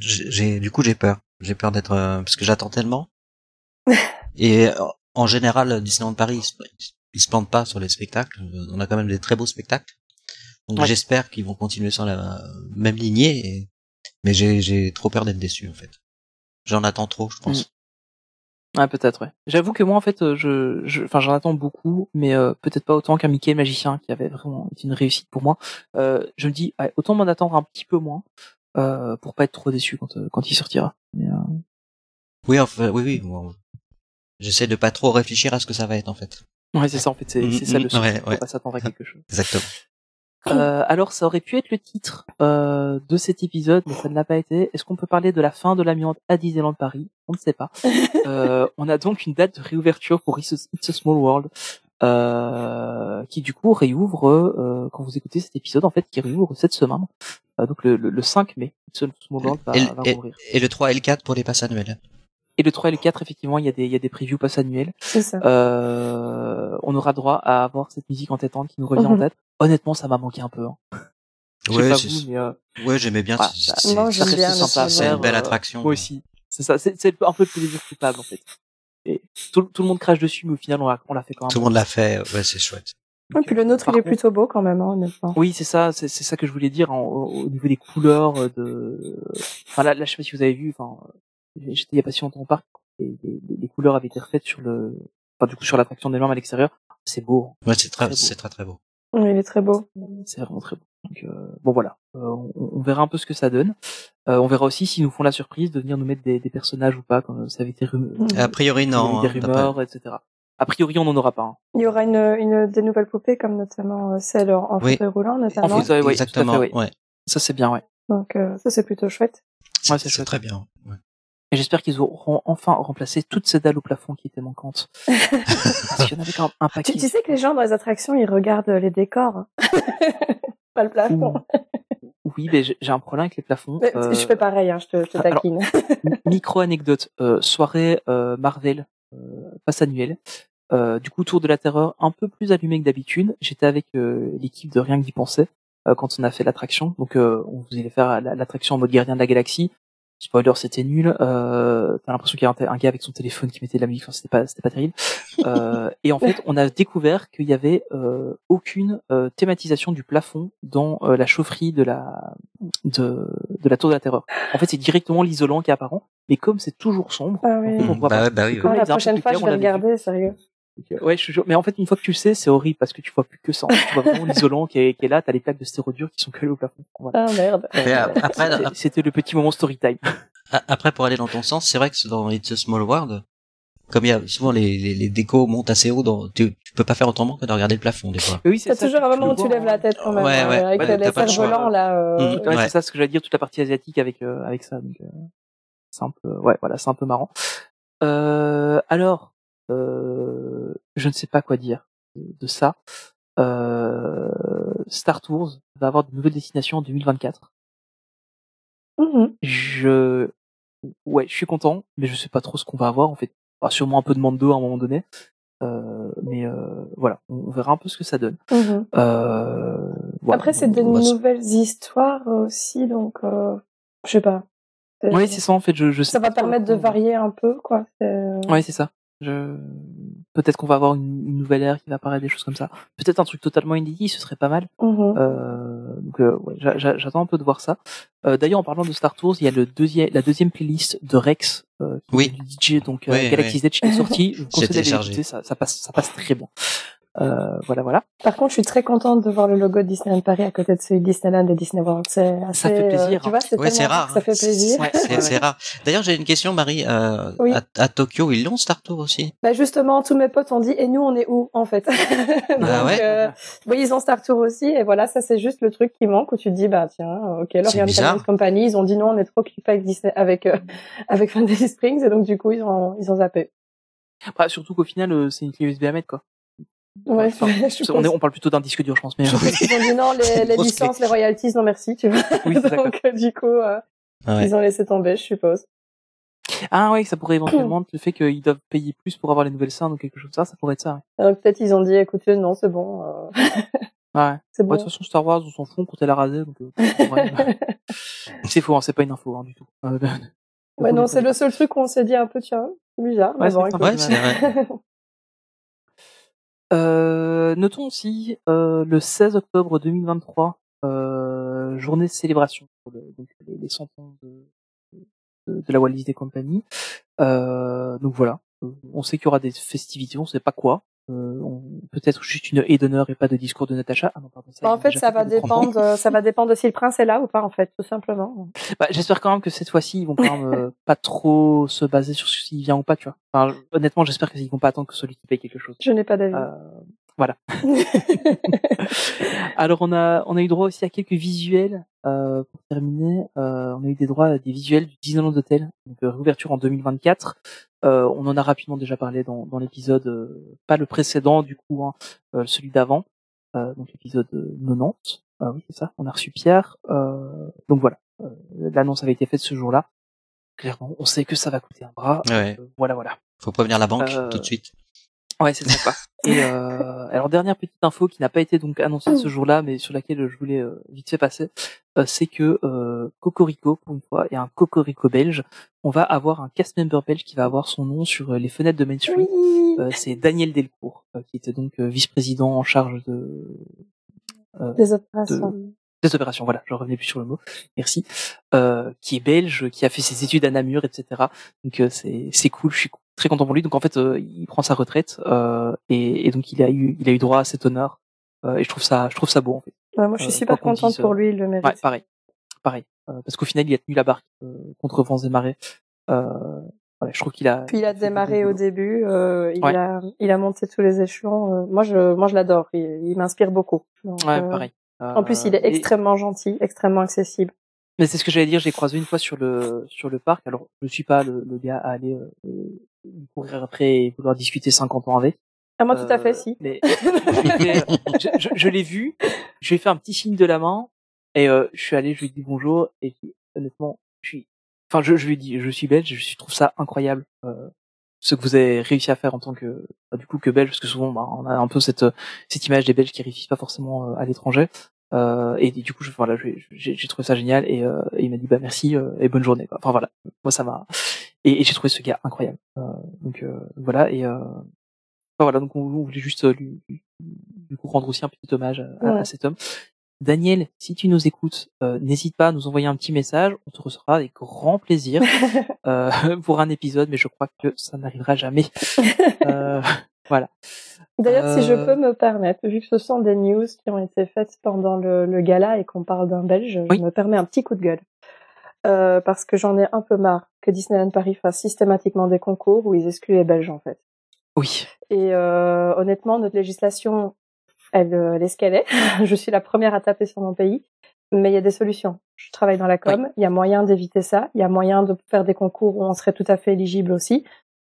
j'ai, du coup, j'ai peur. J'ai peur d'être, euh, parce que j'attends tellement. Et en général, Disneyland Paris, ils se, ils se plantent pas sur les spectacles. On a quand même des très beaux spectacles. Donc Ouais. j'espère qu'ils vont continuer sur la même lignée. et- Mais j'ai, j'ai trop peur d'être déçu en fait. J'en attends trop, je pense. Ouais, peut-être, ouais. J'avoue que moi, en fait, euh, je, je, enfin, j'en attends beaucoup, mais euh, peut-être pas autant qu'un Mickey magicien qui avait vraiment été une réussite pour moi. Euh, je me dis, ouais, autant m'en attendre un petit peu moins euh, pour pas être trop déçu quand euh, quand il sortira. Mais, euh, Oui, enfin, oui, oui. bon. J'essaie de pas trop réfléchir à ce que ça va être en fait. ouais, c'est ça, en fait, c'est c'est ça Mm, le mm, souci. ouais, ouais. pas s'attendre à quelque chose. Exactement. Euh, alors, ça aurait pu être le titre euh, de cet épisode, mais ça ne l'a pas été. Est-ce qu'on peut parler de la fin de l'amiante à Disneyland Paris? On ne sait pas. Euh, on a donc une date de réouverture pour It's a, It's a Small World, euh, qui du coup réouvre euh, quand vous écoutez cet épisode, en fait, qui réouvre cette semaine. Euh, donc le, le, le 5 mai, It's a Small World va, et, va rouvrir. et le 3 et le 4 pour les passes annuelles. Et le 3 et le 4, effectivement, il y a des, il y a des previews pass annuels. C'est ça. Euh, on aura droit à avoir cette musique entêtante qui nous revient en tête. Honnêtement, ça m'a manqué un peu. Hein. Ouais, vous, mais euh, Ouais, j'aimais bien. Ah, c'est- bah, c'est- moi, ça j'aime reste bien, sympa à c'est une belle euh, attraction. Moi aussi. C'est ça, c'est un peu le plaisir coupable en fait. Et tout, tout le monde crache dessus, mais au final, on l'a on l'a fait quand même. Tout le monde l'a fait. Ouais, c'est chouette. Et puis le nôtre, Par il est contre- plutôt beau quand même, hein, honnêtement. Oui, c'est ça, c'est ça que je voulais dire en- au, au niveau des couleurs euh, de. Enfin là, là, je sais pas si vous avez vu. Enfin, j'étais il y a pas si longtemps au parc. Et les, couleurs avaient été refaites sur le. Enfin, du coup, sur l'attraction des normes à l'extérieur. C'est beau. hein. Ouais, c'est très, c'est très très beau. Oui, il est très beau. C'est vraiment très beau. Donc, euh, bon voilà, Euh, on, on verra un peu ce que ça donne. Euh, on verra aussi s'ils nous font la surprise de venir nous mettre des, des personnages ou pas, comme ça avait été rum- Mm. A priori, il y avait non. des hein, rumeurs, etc. A priori, on n'en aura pas. hein. Il y aura une, une des nouvelles poupées comme notamment celle en, Oui. fauteuil roulant notamment. En fauteuil, oui, tout à Exactement. fait, oui. Ouais. Ça, c'est bien, ouais. Donc euh, ça c'est plutôt chouette. C'est Ouais, c'est très bien. Ouais. Et j'espère qu'ils auront enfin remplacé toutes ces dalles au plafond qui étaient manquantes. Parce qu'il y en avait quand même un paquet. tu sais que les gens dans les attractions ils regardent les décors, pas le plafond. Oui, mais j'ai un problème avec les plafonds. Mais Euh, Je fais pareil, hein, je te, je te alors- taquine. Micro anecdote, euh, soirée euh, Marvel, passe annuelle. Du coup, tour de la terreur un peu plus allumé que d'habitude. J'étais avec l'équipe de Rien que d'y penser quand on a fait l'attraction. Donc, on voulait faire la- l'attraction en mode gardien de la galaxie. Spoiler, c'était nul. Euh, T'as l'impression qu'il y a un, gars avec son téléphone qui mettait de la musique. Enfin, c'était pas, c'était pas terrible. Euh, et en fait, on a découvert qu'il y avait euh, aucune euh, thématisation du plafond dans euh, la chaufferie de la de, de la tour de la terreur. En fait, c'est directement l'isolant qui est apparent. Mais comme c'est toujours sombre, Ah oui. on voit Bah pas. bah oui, Ah, la prochaine fois clair, je on vais regarder, sérieux. Ouais, je jure. Mais en fait, une fois que tu le sais, c'est horrible parce que tu vois plus que ça. En fait, tu vois vraiment l'isolant qui est, qui est là. T'as les plaques de stérodure qui sont collées au plafond. Voilà. Ah merde. Euh, après, C'était- le petit moment story time. Après, pour aller dans ton sens, c'est vrai que dans It's a Small World, comme il y a souvent les, les, les décos montent assez haut, dans, tu, tu peux pas faire autrement que de regarder le plafond des fois. Oui, c'est toujours un moment où tu lèves hein. la tête quand même, Ouais, hein, ouais. avec Ouais, les cerfs volants là. euh, Mm. Ouais, Ouais. c'est ça ce que j'allais dire, toute la partie asiatique avec euh, avec ça. Donc, euh, c'est un peu, ouais, voilà, c'est un peu marrant. Euh, alors, je ne sais pas quoi dire de, ça. Euh, Star Tours va avoir de nouvelles destinations en 2024. mhm. Je, ouais, je suis content, mais je sais pas trop ce qu'on va avoir en fait. Enfin, sûrement un peu de Mando à un moment donné. Euh, mais euh, voilà, on verra un peu ce que ça donne. Mhm. Euh, voilà. Après, c'est des se- nouvelles histoires aussi, donc euh, je sais pas. Oui, c'est ça en fait. Je, je sais Ça va permettre de varier un peu, quoi. Ouais, c'est ça. Je... Peut-être qu'on va avoir une, une nouvelle ère qui va apparaître, des choses comme ça. Peut-être un truc totalement inédit, ce serait pas mal. Mhm. Euh, donc, euh, ouais, j'a- j'a- j'attends un peu de voir ça. Euh, D'ailleurs, en parlant de Star Tours, il y a le deuxième, la deuxième playlist de Rex, euh, qui Oui. est du DJ, donc euh, Oui, Galaxy's Edge, qui est sortie. Je vous conseille l'écouter, ça, ça passe, ça passe très bien. Euh, voilà, voilà. Par contre, je suis très contente de voir le logo de Disneyland Paris à côté de celui de Disneyland et Disney World. C'est assez, fait plaisir, euh, tu vois, c'est Ouais, rare. ça fait plaisir. Ouais, C'est ouais, rare. D'ailleurs, j'ai une question, Marie. Euh, Oui. à, à Tokyo, ils l'ont Star Tour aussi? Bah justement, tous mes potes ont dit, et nous, on est où, en fait? Donc, Ah ouais? euh, oui, ils ont Star Tour aussi, et voilà, ça c'est juste le truc qui manque où tu te dis, bah tiens, ok, L'Orient. Cameron Company, ils ont dit non, on est trop occupés avec Disney, avec euh, avec Fantasy Springs, et donc du coup, ils ont ils ont zappé. Après, surtout qu'au final, euh, c'est une clé USB à mettre, quoi. Ouais, Enfin, je suppose. on, est, on parle plutôt d'un disque dur, je pense. Mais, euh, Ils ont dit non, les, licences, les royalties, non merci, tu vois. oui, donc euh, du coup, euh, Ah ouais. ils ont laissé tomber, je suppose. Ah ouais, ça pourrait éventuellement être le fait qu'ils doivent payer plus pour avoir les nouvelles scènes ou quelque chose comme ça, ça pourrait être ça. Donc peut-être ils ont dit, écoutez, non, c'est bon, euh, Ouais. c'est Ouais, bon. de toute façon, Star Wars, on s'en fout, quand elle a rasé, euh, c'est faux, hein, c'est pas une info, hein, du tout. Euh, Ouais, non, c'est le seul truc où on s'est dit un peu, tiens, bizarre. Ouais, mais bon, écoute. C'est vrai. Euh, notons aussi euh, le 16 octobre 2023, euh, journée de célébration pour le, donc, les, les 100 ans de, de, la Walt Disney Company. Euh, donc voilà, Euh, on sait qu'il y aura des festivités, on sait pas quoi. Euh, Peut-être juste une haie d'honneur et pas de discours de Natacha. Ah non, pardon, ça, Bah, en fait, ça va pour le 30 ans. dépendre, euh, ça va dépendre de si le prince est là ou pas, en fait, tout simplement. Bah, J'espère quand même que cette fois-ci, ils vont quand même euh, pas trop se baser sur s'il vient ou pas, tu vois. Enfin, honnêtement, j'espère qu'ils vont pas attendre que celui qui paye quelque chose. Je n'ai pas d'avis. Euh, voilà. Alors on a on a eu droit aussi à quelques visuels euh, pour terminer. Euh, on a eu des droits à des visuels du Disneyland Hotel, donc euh, réouverture en 2024. Euh, on en a rapidement déjà parlé dans, dans l'épisode, euh, pas le précédent du coup, hein, euh, celui d'avant, euh, donc l'épisode euh, 90. Ah oui c'est ça. On a reçu Pierre. Euh, donc voilà, Euh, l'annonce avait été faite ce jour-là. Clairement, on sait que ça va coûter un bras. Ouais. Euh, voilà voilà. Faut prévenir la banque Euh, tout de suite. Ouais, c'est sympa. Et euh, alors dernière petite info qui n'a pas été donc annoncée ce jour-là, mais sur laquelle je voulais euh, vite fait passer, euh, c'est que euh, Cocorico pour une fois et un Cocorico belge, on va avoir un cast member belge qui va avoir son nom sur euh, les fenêtres de Main Street. oui. Euh, c'est Daniel Delcourt qui était donc vice-président en charge de Des opérations. Des opérations. Voilà, je revenais plus sur le mot. Merci. Euh, qui est belge, qui a fait ses études à Namur, etc. Donc euh, c'est c'est cool. Je suis très content pour lui. Donc en fait, euh, il prend sa retraite euh, et, et donc il a eu il a eu droit à cet honneur. Euh, et je trouve ça je trouve ça beau en fait. Ouais, moi, je suis euh, super contente dise, pour lui, il le mérite. Ouais, pareil, pareil. Euh, parce qu'au final, il a tenu la barque euh, contre vents et marées. Euh, voilà, je trouve qu'il a. Puis il a démarré au début, euh, il Ouais. a il a monté tous les échelons. euh, moi je moi je l'adore, il, il m'inspire beaucoup. Donc, Ouais, euh, pareil. En plus, il est Euh, et- extrêmement gentil, extrêmement accessible. Mais c'est ce que j'allais dire, j'ai croisé une fois sur le sur le parc. Alors, je suis pas le, le gars à aller euh, courir après et vouloir discuter 50 ans avec. Ah, moi, tout à fait, Euh, si. Mais euh, je, je- je l'ai vu, je lui ai fait un petit signe de la main et euh, je suis allé, je lui ai dit bonjour et puis, honnêtement, je suis, enfin, je, je lui ai dit, je suis belge, je trouve ça incroyable euh, ce que vous avez réussi à faire en tant que, bah, du coup, que belge, parce que souvent, bah, on a un peu cette cette image des Belges qui réussissent pas forcément euh, à l'étranger. Euh, et du coup, je, voilà, j'ai j'ai trouvé ça génial et, euh, et il m'a dit bah merci euh, et bonne journée. Quoi. Enfin voilà, moi ça m'a et, et j'ai trouvé ce gars incroyable. Euh, donc euh, voilà et euh, enfin, voilà donc on, on voulait juste lui, lui- du coup rendre aussi un petit hommage à, cet homme. Daniel, si tu nous écoutes, euh, n'hésite pas à nous envoyer un petit message, on te recevra avec grand plaisir euh, pour un épisode, mais je crois que ça n'arrivera jamais. Euh, voilà. D'ailleurs, si je peux me permettre, vu que ce sont des news qui ont été faites pendant le, le gala et qu'on parle d'un Belge, Oui. je me permets un petit coup de gueule. Parce que j'en ai un peu marre que Disneyland Paris fasse systématiquement des concours où ils excluent les Belges, en fait. Oui. Et euh, honnêtement, notre législation, elle, euh, elle est ce qu'elle est. je suis la première à taper sur mon pays. Mais il y a des solutions. Je travaille dans la com. Il y a moyen d'éviter ça. Il y a moyen de faire des concours où on serait tout à fait éligible aussi.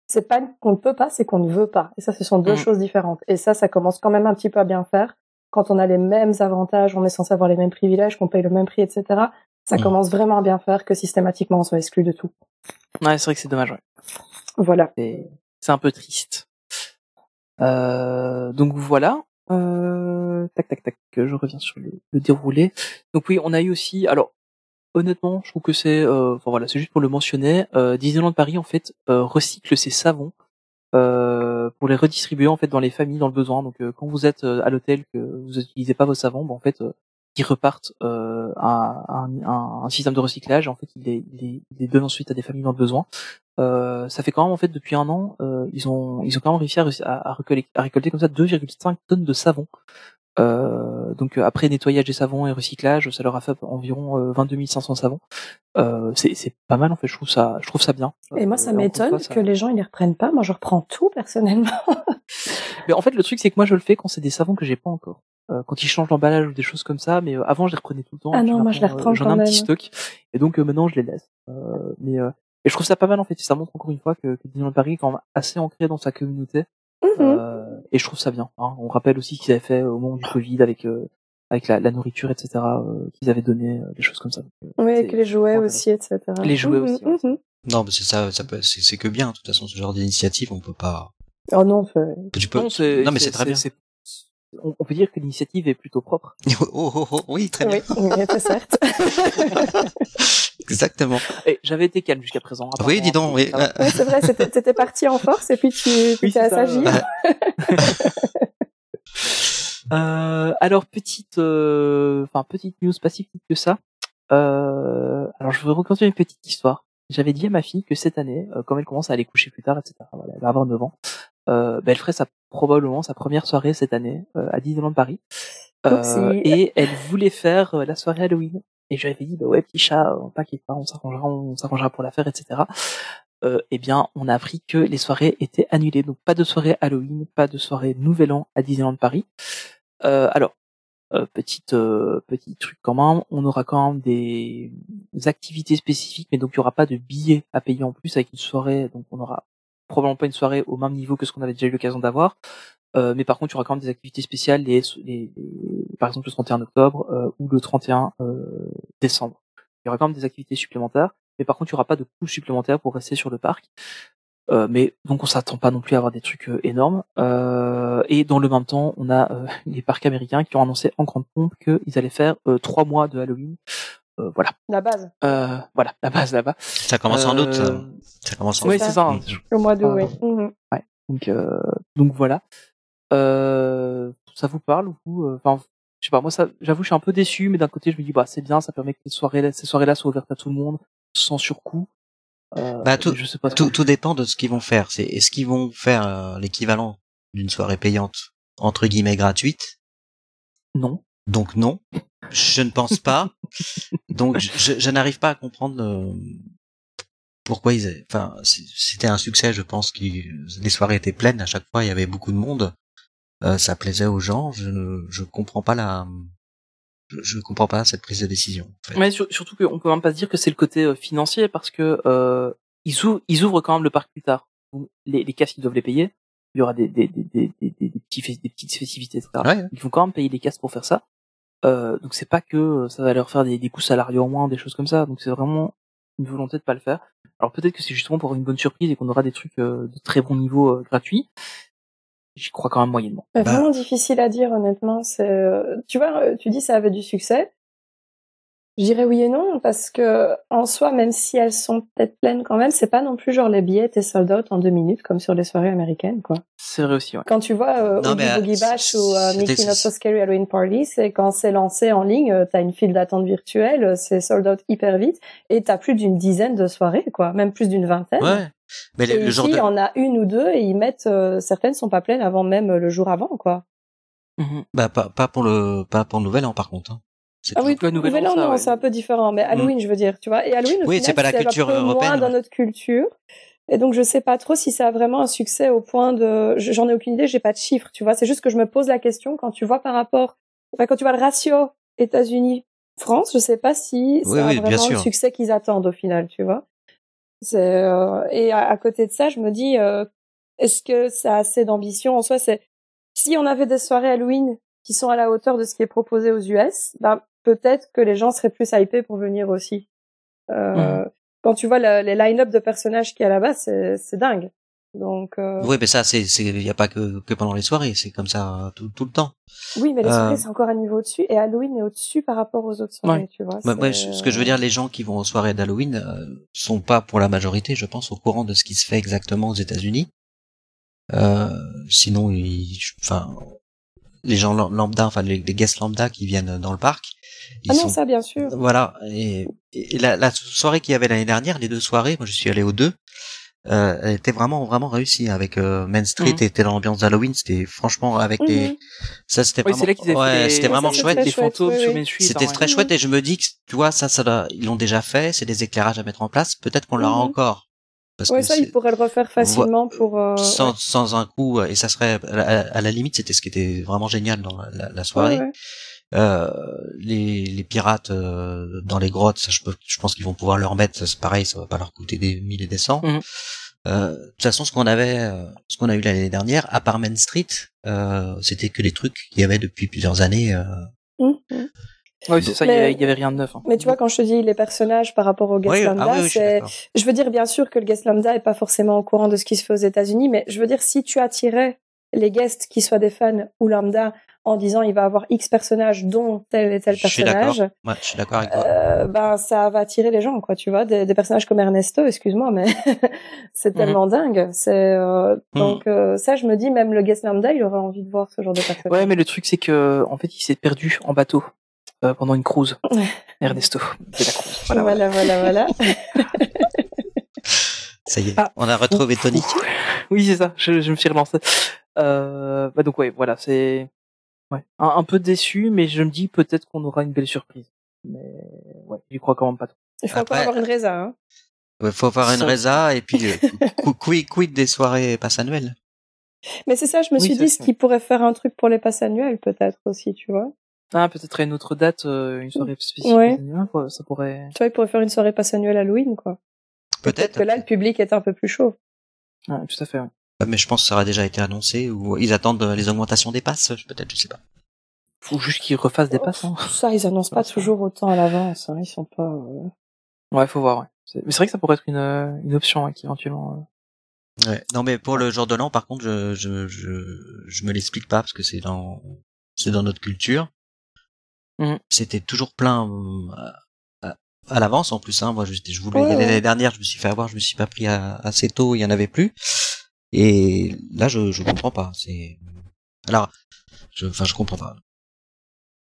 C'est pas qu'on ne peut pas, c'est qu'on ne veut pas. Et ça, ce sont deux Mhm. choses différentes. Et ça, ça commence quand même un petit peu à bien faire. Quand on a les mêmes avantages, on est censé avoir les mêmes privilèges, qu'on paye le même prix, etc. Ça Mhm. commence vraiment à bien faire que systématiquement on soit exclu de tout. Ouais, c'est vrai que c'est dommage. Ouais. Voilà. c'est c'est un peu triste. Euh, donc voilà. Euh, tac tac tac. Je reviens sur le, déroulé. Donc oui, on a eu aussi. Alors honnêtement, je trouve que c'est. Euh, enfin voilà, c'est juste pour le mentionner. Euh, Disneyland Paris en fait euh, recycle ses savons euh, pour les redistribuer en fait dans les familles dans le besoin. Donc euh, quand vous êtes euh, à l'hôtel que vous n'utilisez pas vos savons, ben, en fait euh, ils repartent euh, à, un, un- système de recyclage. En fait, ils les, les donnent ensuite à des familles dans le besoin. Euh, ça fait quand même en fait depuis un an, euh, ils ont ils ont quand même réussi à, à, à récolter, à récolter comme ça 2,5 tonnes de savon. Euh, donc après nettoyage des savons et recyclage, ça leur a fait environ euh, 22 500 savons. C'est pas mal en fait, je trouve ça je trouve ça bien. Et moi, ça m'étonne ça- que les gens ils les reprennent pas. Moi, je reprends tout personnellement. Mais en fait le truc c'est que moi je le fais quand c'est des savons que j'ai pas encore. Quand ils changent d'emballage ou des choses comme ça, mais avant je les reprenais tout le temps. Ah non, moi, je les reprends J'en ai un petit stock et donc maintenant je les laisse. Mais et je trouve ça pas mal en fait. Ça montre encore une fois que, que Disneyland Paris est quand même assez ancré dans sa communauté. Mhm. Euh, et je trouve ça bien. Hein. On rappelle aussi ce qu'ils avaient fait au moment du Covid avec euh, avec la, la nourriture, etc. euh, qu'ils avaient donné, euh, des choses comme ça. Donc, euh, Oui, avec les jouets aussi, etc. Les jouets Mhm, aussi, ouais. mhm. Non, mais c'est ça, ça peut, c'est que bien. De toute façon, ce genre d'initiative, on peut pas. Oh non, Tu peux. Non, mais c'est très bien. On, on peut dire que l'initiative est plutôt propre. Oh, oh, oh, oui, très bien. oui, oui, certes. Exactement. Et j'avais été calme jusqu'à présent. Ah Oui, dis donc. Oui. Ouais, c'est vrai, c'était- parti en force et puis tu, tu Oui, t'es ça, assagi. ouais. Euh, alors petite, euh, enfin petite news pas si petite que ça. Euh, alors je vais reconstruire une petite histoire. J'avais dit à ma fille que cette année, euh, comme elle commence à aller coucher plus tard, etc. Voilà, elle va avoir 9 ans. Euh, ben, elle ferait sa, probablement sa première soirée cette année euh, à Disneyland Paris. Euh, et elle voulait faire euh, la soirée Halloween. Et je lui avais dit, bah ouais, petit chat, euh, pas, on s'arrangera, on s'arrangera pour la faire, etc. Euh, eh bien, on a appris que les soirées étaient annulées. Donc, pas de soirée Halloween, pas de soirée Nouvel An à Disneyland Paris. Euh, alors, euh, petite euh, petit truc quand même, on aura quand même des activités spécifiques, mais donc il y aura pas de billets à payer en plus avec une soirée. Donc, on aura probablement pas une soirée au même niveau que ce qu'on avait déjà eu l'occasion d'avoir. Euh, mais par contre, il y aura quand même des activités spéciales, les, les, les- par exemple le 31 octobre euh, ou le 31 euh, décembre. Il y aura quand même des activités supplémentaires, mais par contre, il y aura pas de coûts supplémentaires pour rester sur le parc. Euh, mais donc on s'attend pas non plus à avoir des trucs euh, énormes. Euh, et dans le même temps, on a euh, les parcs américains qui ont annoncé en grande pompe qu'ils allaient faire euh, trois mois de Halloween. Euh, voilà, La base. euh, voilà la base là-bas. Ça commence en août. Euh, ça. Ça commence en Oui, août. c'est ça. hein. Mm. Au mois d'août, oui. Mhm. Donc, euh, donc voilà. Euh, ça vous parle vous euh, Enfin, je sais pas. Moi, ça, j'avoue, je suis un peu déçu, mais d'un côté, je me dis, bah, c'est bien, ça permet que les soirées, ces soirées-là soient ouvertes à tout le monde, sans surcoût. Euh, Bah, tout- je sais pas. trop. Tout, tout dépend de ce qu'ils vont faire. C'est est-ce qu'ils vont faire euh, l'équivalent d'une soirée payante entre guillemets gratuite? Non. Donc non, je ne pense pas. Donc je, je- n'arrive pas à comprendre euh, pourquoi ils. Enfin, c'était un succès, je pense. que les soirées étaient pleines à chaque fois. Il y avait beaucoup de monde. Euh, ça plaisait aux gens. Je ne je comprends pas la. Je, je comprends pas cette prise de décision. En fait. Mais sur- surtout qu'on peut même pas se dire que c'est le côté euh, financier, parce que euh, ils, ouvrent, ils ouvrent quand même le parc plus tard. Les, les casques, ils doivent les payer. Il y aura des, des, des, des, des, des, petits, des petites festivités, etc. Ouais, ouais. Ils vont quand même payer les casques pour faire ça. Euh, donc c'est pas que euh, ça va leur faire des, des coûts salariaux en moins, des choses comme ça. Donc c'est vraiment une volonté de pas le faire. Alors peut-être que c'est justement pour une bonne surprise et qu'on aura des trucs euh, de très bon niveau euh, gratuits. J'y crois quand même moyennement. C'est Bah. vraiment difficile à dire, honnêtement. C'est, euh, tu vois, tu dis ça avait du succès. Je dirais oui et non, parce que en soi, même si elles sont peut-être pleines quand même, c'est pas non plus genre les billets étaient sold out en deux minutes comme sur les soirées américaines, quoi. C'est vrai aussi, ouais. Quand tu vois euh, Non, Oogie mais, Boogie euh, Bash ou euh, Mickey Not So Scary Halloween Party, c'est quand c'est lancé en ligne, euh, t'as une file d'attente virtuelle, euh, c'est sold out hyper vite, et t'as plus d'une dizaine de soirées, quoi, même plus d'une vingtaine. Ouais. Mais le, Et le ici, genre de. il y en a une ou deux, et ils mettent, euh, certaines sont pas pleines avant même euh, le jour avant, quoi. Mhm. Bah pas, pas pour le pas pour le nouvel an par contre. hein. C'est Ah oui, Nouvelle Nouvel An, non, ouais. c'est un peu différent. Mais Halloween, je veux dire, tu vois. Et Halloween, au Oui, final, c'est pas la culture un peu européenne, moins dans notre culture. Et donc, je sais pas trop si ça a vraiment un succès au point de, j'en ai aucune idée, j'ai pas de chiffres, tu vois. C'est juste que je me pose la question quand tu vois par rapport, enfin, quand tu vois le ratio États-Unis-France, je sais pas si Oui, a oui, vraiment le succès qu'ils attendent au final, tu vois. C'est, euh, et à, à côté de ça, je me dis, euh, est-ce que ça a assez d'ambition en soi? C'est, si on avait des soirées Halloween qui sont à la hauteur de ce qui est proposé aux US, ben, peut-être que les gens seraient plus hypés pour venir aussi. Euh, Quand tu vois le- les line-up de personnages qu'il y a là-bas, c'est c'est dingue. Donc euh, Oui, mais ça c'est c'est il y a pas que que pendant les soirées, c'est comme ça euh, tout tout le temps. oui, mais les Euh, soirées c'est encore un niveau au-dessus et Halloween est au-dessus par rapport aux autres soirées, Ouais. tu vois. C'est- je- ce que je veux dire, les gens qui vont aux soirées d'Halloween euh, sont pas pour la majorité, je pense, au courant de ce qui se fait exactement aux États-Unis. Euh, sinon, ils, enfin, les gens lam- lambda, enfin les, les guests lambda qui viennent dans le parc, ils Ah non, sont ça bien sûr. Voilà. Et, et la, la soirée qu'il y avait l'année dernière, les deux soirées, moi je suis allé aux deux, euh, elle était vraiment vraiment réussie avec euh, Main Street Mhm. était dans l'ambiance d'Halloween, c'était franchement avec Mhm. des ça c'était Oui, vraiment c'est là qu'ils avaient ouais, c'était vraiment chouette. très des chouette, fantômes oui, sur oui. Main Street. C'était très ouais. chouette et je me dis que tu vois ça ça ils l'ont déjà fait, c'est des éclairages à mettre en place, peut-être qu'on l'aura Mhm. encore parce Ouais, que ça, ils pourraient le refaire facilement pour. euh, sans, sans un coup et ça serait à la, à la limite c'était ce qui était vraiment génial dans la, soirée ouais, ouais. euh, les, les pirates euh, dans les grottes, ça, je, peux- je pense qu'ils vont pouvoir leur mettre, c'est pareil, ça va pas leur coûter des mille et des cents. Mhm. Euh, de toute façon, ce qu'on avait, euh, ce qu'on a eu l'année dernière, à part Main Street, euh, c'était que les trucs qu'il y avait depuis plusieurs années. euh. Mhm, mhm. Ouais, c'est ça, il y Mais- avait- il y avait rien de neuf. hein. Mais tu vois, quand je te dis les personnages par rapport au guest Oui, ah lambda, oui, oui, je suis c'est, je veux dire bien sûr que le guest lambda est pas forcément au courant de ce qui se fait aux États-Unis, mais je veux dire si tu attirais les guests qui soient des fans ou lambda en disant il va avoir X personnages dont tel et tel Je personnage, d'accord. Ouais, je suis d'accord avec toi. euh, ben ça va attirer les gens quoi, tu vois, des, des personnages comme Ernesto, excuse-moi, mais c'est tellement dingue. C'est euh, donc euh, ça, je me dis même le guest lambda, il aurait envie de voir ce genre de personnage. Ouais, mais le truc c'est que en fait, il s'est perdu en bateau euh, pendant une cruise. Ernesto, la cruise. Voilà. Voilà, voilà, voilà. Ça y est, Ah. on a retrouvé Tony. Oui, c'est ça. Je, je me suis relancé. Euh, bah donc ouais, voilà, c'est ouais, un, un peu déçu, mais je me dis peut-être qu'on aura une belle surprise. Mais ouais, j'y crois quand même pas trop. Il faut Après- encore avoir une résa. Hein. Il faut avoir une résa et puis euh, qu- quid, quid des soirées passe annuelles. Mais c'est ça, je me Oui, suis dit ce qu'il pourrait faire un truc pour les passes annuelles peut-être aussi, tu vois. Ah, peut-être à une autre date, euh, une soirée spécifique. Ouais. quoi, Ça pourrait. Tu vois, il pourrait faire une soirée passe annuelle Halloween, quoi. Peut-être. que là, le public est un peu plus chaud. Ouais, tout à fait. Ouais. Euh, Mais je pense que ça aura déjà été annoncé ou ils attendent euh, les augmentations des passes, peut-être, je sais pas. Faut juste qu'ils refassent des passes. Hein. Ça, ils annoncent pas toujours autant à l'avance. Hein. Ils sont pas. euh, Ouais, faut voir. Ouais. C'est- Mais c'est vrai que ça pourrait être une, euh, une option ouais, qui éventuellement. euh, Ouais. Non mais pour le jour de l'an, par contre, je je je, je me l'explique pas parce que c'est dans c'est dans notre culture. Mhm. C'était toujours plein euh, à, à l'avance en plus. Hein. Moi, je, je voulais Ouais, ouais. l'année dernière, je me suis fait avoir, je me suis pas pris à- assez tôt, il y en avait plus. Et là, je je comprends pas. C'est alors, je enfin je comprends pas.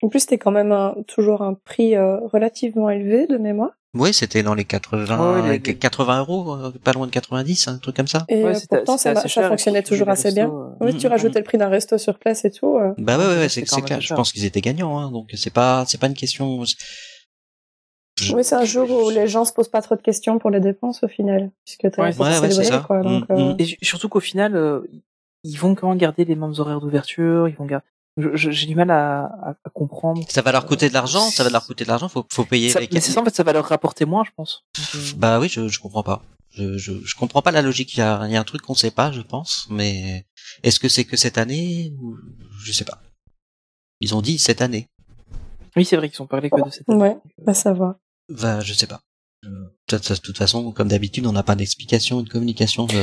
En plus, c'était quand même un- toujours un prix euh, relativement élevé de mémoire. Oui, c'était dans les 80 Ouais, les- les- 80 euros, euh, pas loin de 90, un truc comme ça. Et Ouais, pourtant, ça, ça cher, fonctionnait toujours assez bien. euh, Oui, tu Mhm. rajoutais le prix d'un resto sur place et tout. euh. Bah ouais, ouais, ouais, c'est clair. Je pense qu'ils étaient gagnants, hein, donc c'est pas c'est pas une question. Je- Oui, c'est un jour où les gens se posent pas trop de questions pour les dépenses au final, puisque t'as Ouais, ouais, ouais, c'est ça. quoi. Donc, Mm, euh, mm. Et su- surtout qu'au final, euh, ils vont quand même garder les mêmes horaires d'ouverture. Ils vont garder. Je- je- J'ai du mal à, à, à comprendre. Ça va leur coûter de l'argent, ça va leur coûter de l'argent, faut, faut payer Ça- les mais c'est ça en fait, ça va leur rapporter moins, je pense. Donc, Bah oui, je, je comprends pas. Je, je, je comprends pas la logique. Il y a, il y a un truc qu'on sait pas, je pense, mais est-ce que c'est que cette année ou je sais pas. Ils ont dit cette année. Oui, c'est vrai qu'ils ont parlé que de cette. Ouais, bah ça va. Bah je sais pas. De toute- façon, comme d'habitude, on n'a pas d'explication, de communication de...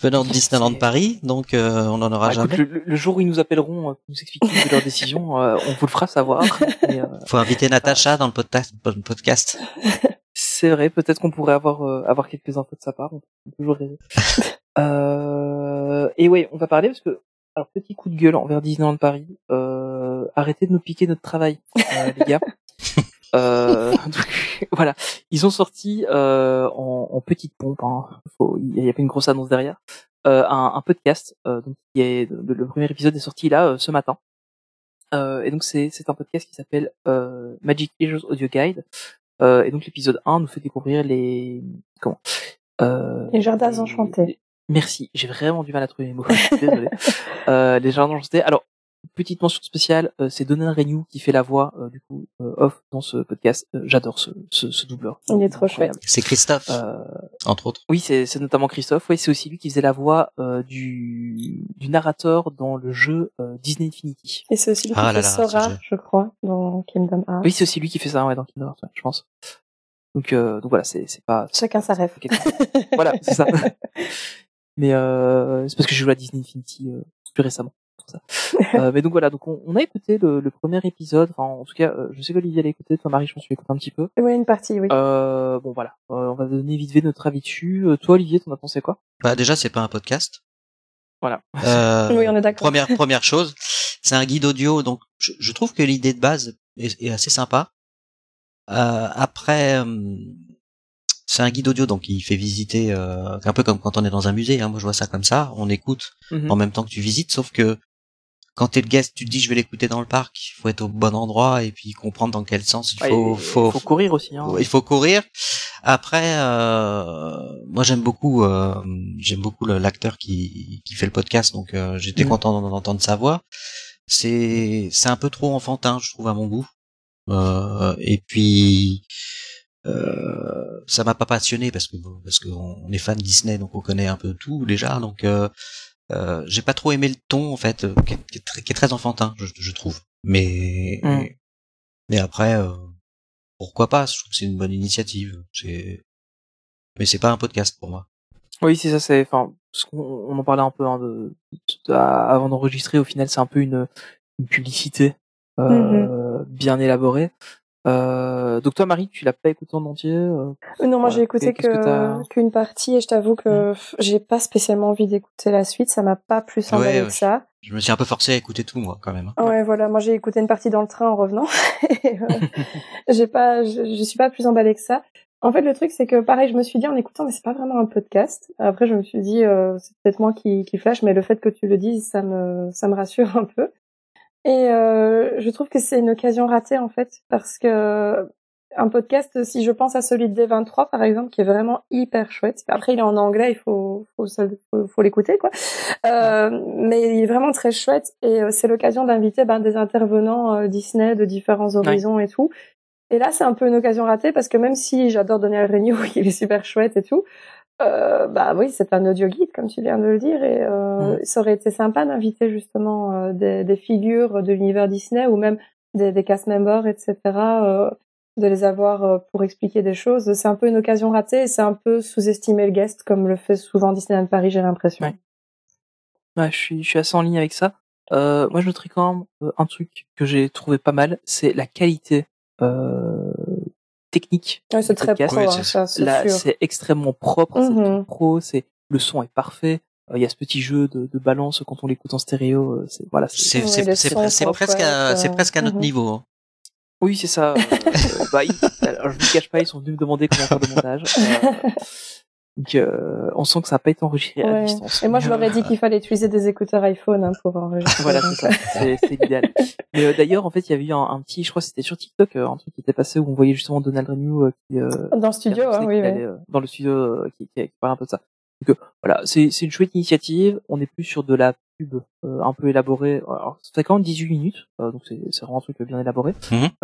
venant de Disneyland C'est- Paris, donc euh, on en aura Bah, écoute, jamais. le, le jour où ils nous appelleront euh, pour nous expliquer de leur décision, euh, on vous le fera savoir. Euh, Faut inviter Natacha dans le podcast. c'est vrai, peut-être qu'on pourrait avoir avoir quelques infos de sa part. On peut toujours rêver. et ouais, on va parler parce que alors petit coup de gueule envers Disneyland Paris. Arrêtez de nous piquer notre travail, les gars. Euh, donc, voilà, ils ont sorti euh, en, en petite pompe. Hein, faut- il y a pas une grosse annonce derrière. euh, un, un podcast. Euh, donc, est, le, le premier épisode est sorti là euh, ce matin. Euh, et donc c'est c'est un podcast qui s'appelle euh, Magic Heroes Audio Guide. Euh, et donc l'épisode 1 nous fait découvrir les comment euh, Les jardins enchantés. Merci, j'ai vraiment du mal à trouver mes mots. Désolé. euh, les jardins enchantés. Alors petite mention spéciale, euh, c'est Donald Renew qui fait la voix euh, du coup euh, off dans ce podcast. Euh, J'adore ce, ce, ce doubleur. Il est trop Incroyable. C'est Christophe, Euh, entre autres. oui, c'est c'est notamment Christophe. Oui, c'est aussi lui qui faisait la voix euh, du, du narrateur dans le jeu euh, Disney Infinity. Et c'est aussi lui qui Ah fait Sora, je crois, dans Kingdom Hearts. Oui, c'est aussi lui qui fait ça ouais, dans Kingdom Hearts, ouais, je pense. Donc, euh, donc voilà, c'est c'est pas Chacun sa rêve. voilà, c'est ça. Mais euh, c'est parce que j'ai joué à Disney Infinity euh, plus récemment. Euh, mais donc voilà, donc on, on a écouté le, le premier épisode. Enfin, en tout cas, euh, je sais qu'Olivier l'a écouté. Toi, Marie, je m'en suis écouté un petit peu. Oui, une partie, oui. Euh, bon voilà, Euh, on va donner vite fait notre avis dessus. Euh, toi, Olivier, t'en as pensé quoi? Bah déjà, c'est pas un podcast. Voilà. Euh, Oui, on est d'accord. Première première chose, c'est un guide audio, donc je, je trouve que l'idée de base est, est assez sympa. Euh, après, euh, c'est un guide audio, donc il fait visiter, euh, un peu comme quand on est dans un musée. Hein, moi, je vois ça comme ça. On écoute Mhm. en même temps que tu visites, sauf que quand t'es le guest, tu te dis je vais l'écouter dans le parc. Il faut être au bon endroit et puis comprendre dans quel sens il Ouais, faut, faut, faut courir aussi. Hein. il faut courir. Après, euh, moi j'aime beaucoup, euh, j'aime beaucoup l'acteur qui, qui fait le podcast, donc euh, j'étais Mhm. content d'en- d'entendre sa voix. C'est c'est un peu trop enfantin, je trouve à mon goût. Euh, et puis euh, ça m'a pas passionné parce que parce qu'on est fan de Disney, donc on connaît un peu tout déjà. Donc euh, euh, j'ai pas trop aimé le ton en fait, euh, qui est, qui est très, qui est très enfantin, je, je trouve. Mais Mhm. mais après. euh, pourquoi pas? Je trouve que c'est une bonne initiative. C'est, mais c'est pas un podcast pour moi. Oui, c'est ça. C'est enfin, ce qu'on- on en parlait un peu hein, de, de- avant d'enregistrer. Au final, c'est un peu une, une publicité euh, bien élaborée. Euh, donc toi, Marie, tu l'as pas écouté en entier euh, Non, moi j'ai écouté que qu'une partie et je t'avoue que pff, j'ai pas spécialement envie d'écouter la suite. Ça m'a pas plus emballé ouais, que ça. Je me suis un peu forcé à écouter tout, moi, quand même. hein. Ouais, voilà. Moi j'ai écouté une partie dans le train en revenant. Et, euh, j'ai pas, je, je suis pas plus emballée que ça. En fait, le truc c'est que pareil, je me suis dit en écoutant, mais c'est pas vraiment un podcast. Après, je me suis dit, euh, c'est peut-être moi qui, qui flash, mais le fait que tu le dises, ça me, ça me rassure un peu. Et euh, je trouve que c'est une occasion ratée en fait, parce que un podcast, si je pense à celui de D23 par exemple, qui est vraiment hyper chouette. Après, il est en anglais, il faut faut, faut, faut l'écouter quoi. Euh, mais il est vraiment très chouette et euh, c'est l'occasion d'inviter ben, des intervenants euh, Disney de différents horizons et tout. Et là, c'est un peu une occasion ratée parce que même si j'adore Daniel Renew, il est super chouette et tout, euh, bah oui, c'est un audio guide comme tu viens de le dire et euh, ça aurait été sympa d'inviter justement euh, des, des figures de l'univers Disney ou même des, des cast members, etc. de les avoir pour expliquer des choses. C'est un peu une occasion ratée et c'est un peu sous-estimer le guest comme le fait souvent Disneyland Paris, j'ai l'impression. Ouais. Ouais, je suis, je suis assez en ligne avec ça. Moi, je noterais quand même un truc que j'ai trouvé pas mal, c'est la qualité technique. Ouais, c'est très podcast. pro, Oui, hein, c'est- ça, c'est Là, sûr. c'est extrêmement propre, c'est Mhm. tout pro, c'est le son est parfait. Euh, Il y a ce petit jeu de, de balance quand on l'écoute en stéréo. euh, C'est voilà. c'est- C'est Ouais, c'est- c'est- c'est sont presque, à, chouettes, c'est euh, presque à notre mhm. niveau. hein. Oui, c'est ça. euh, bah, ils- alors, je vous cache pas, ils sont venus me demander comment faire le montage. Euh, donc, euh, on sent que ça n'a pas été enregistré à distance. Et moi, je leur ai Euh, dit qu'il fallait utiliser des écouteurs iPhone hein, pour enregistrer. Voilà, c'est ça. C'est c'est l'idéal. Mais euh, d'ailleurs, en fait, il y avait eu un, un petit, je crois, que c'était sur TikTok, euh, un truc qui était passé où on voyait justement Donald Renew euh, qui, euh, Dans le studio, hein, oui, allait, oui. euh, dans le studio, euh, qui, qui, qui parlait un peu de ça. Donc euh, voilà, c'est c'est une chouette initiative. On est plus sur de la pub euh, un peu élaborée. Alors, ça fait quand même 18 minutes, euh, donc c'est c'est vraiment un truc bien élaboré.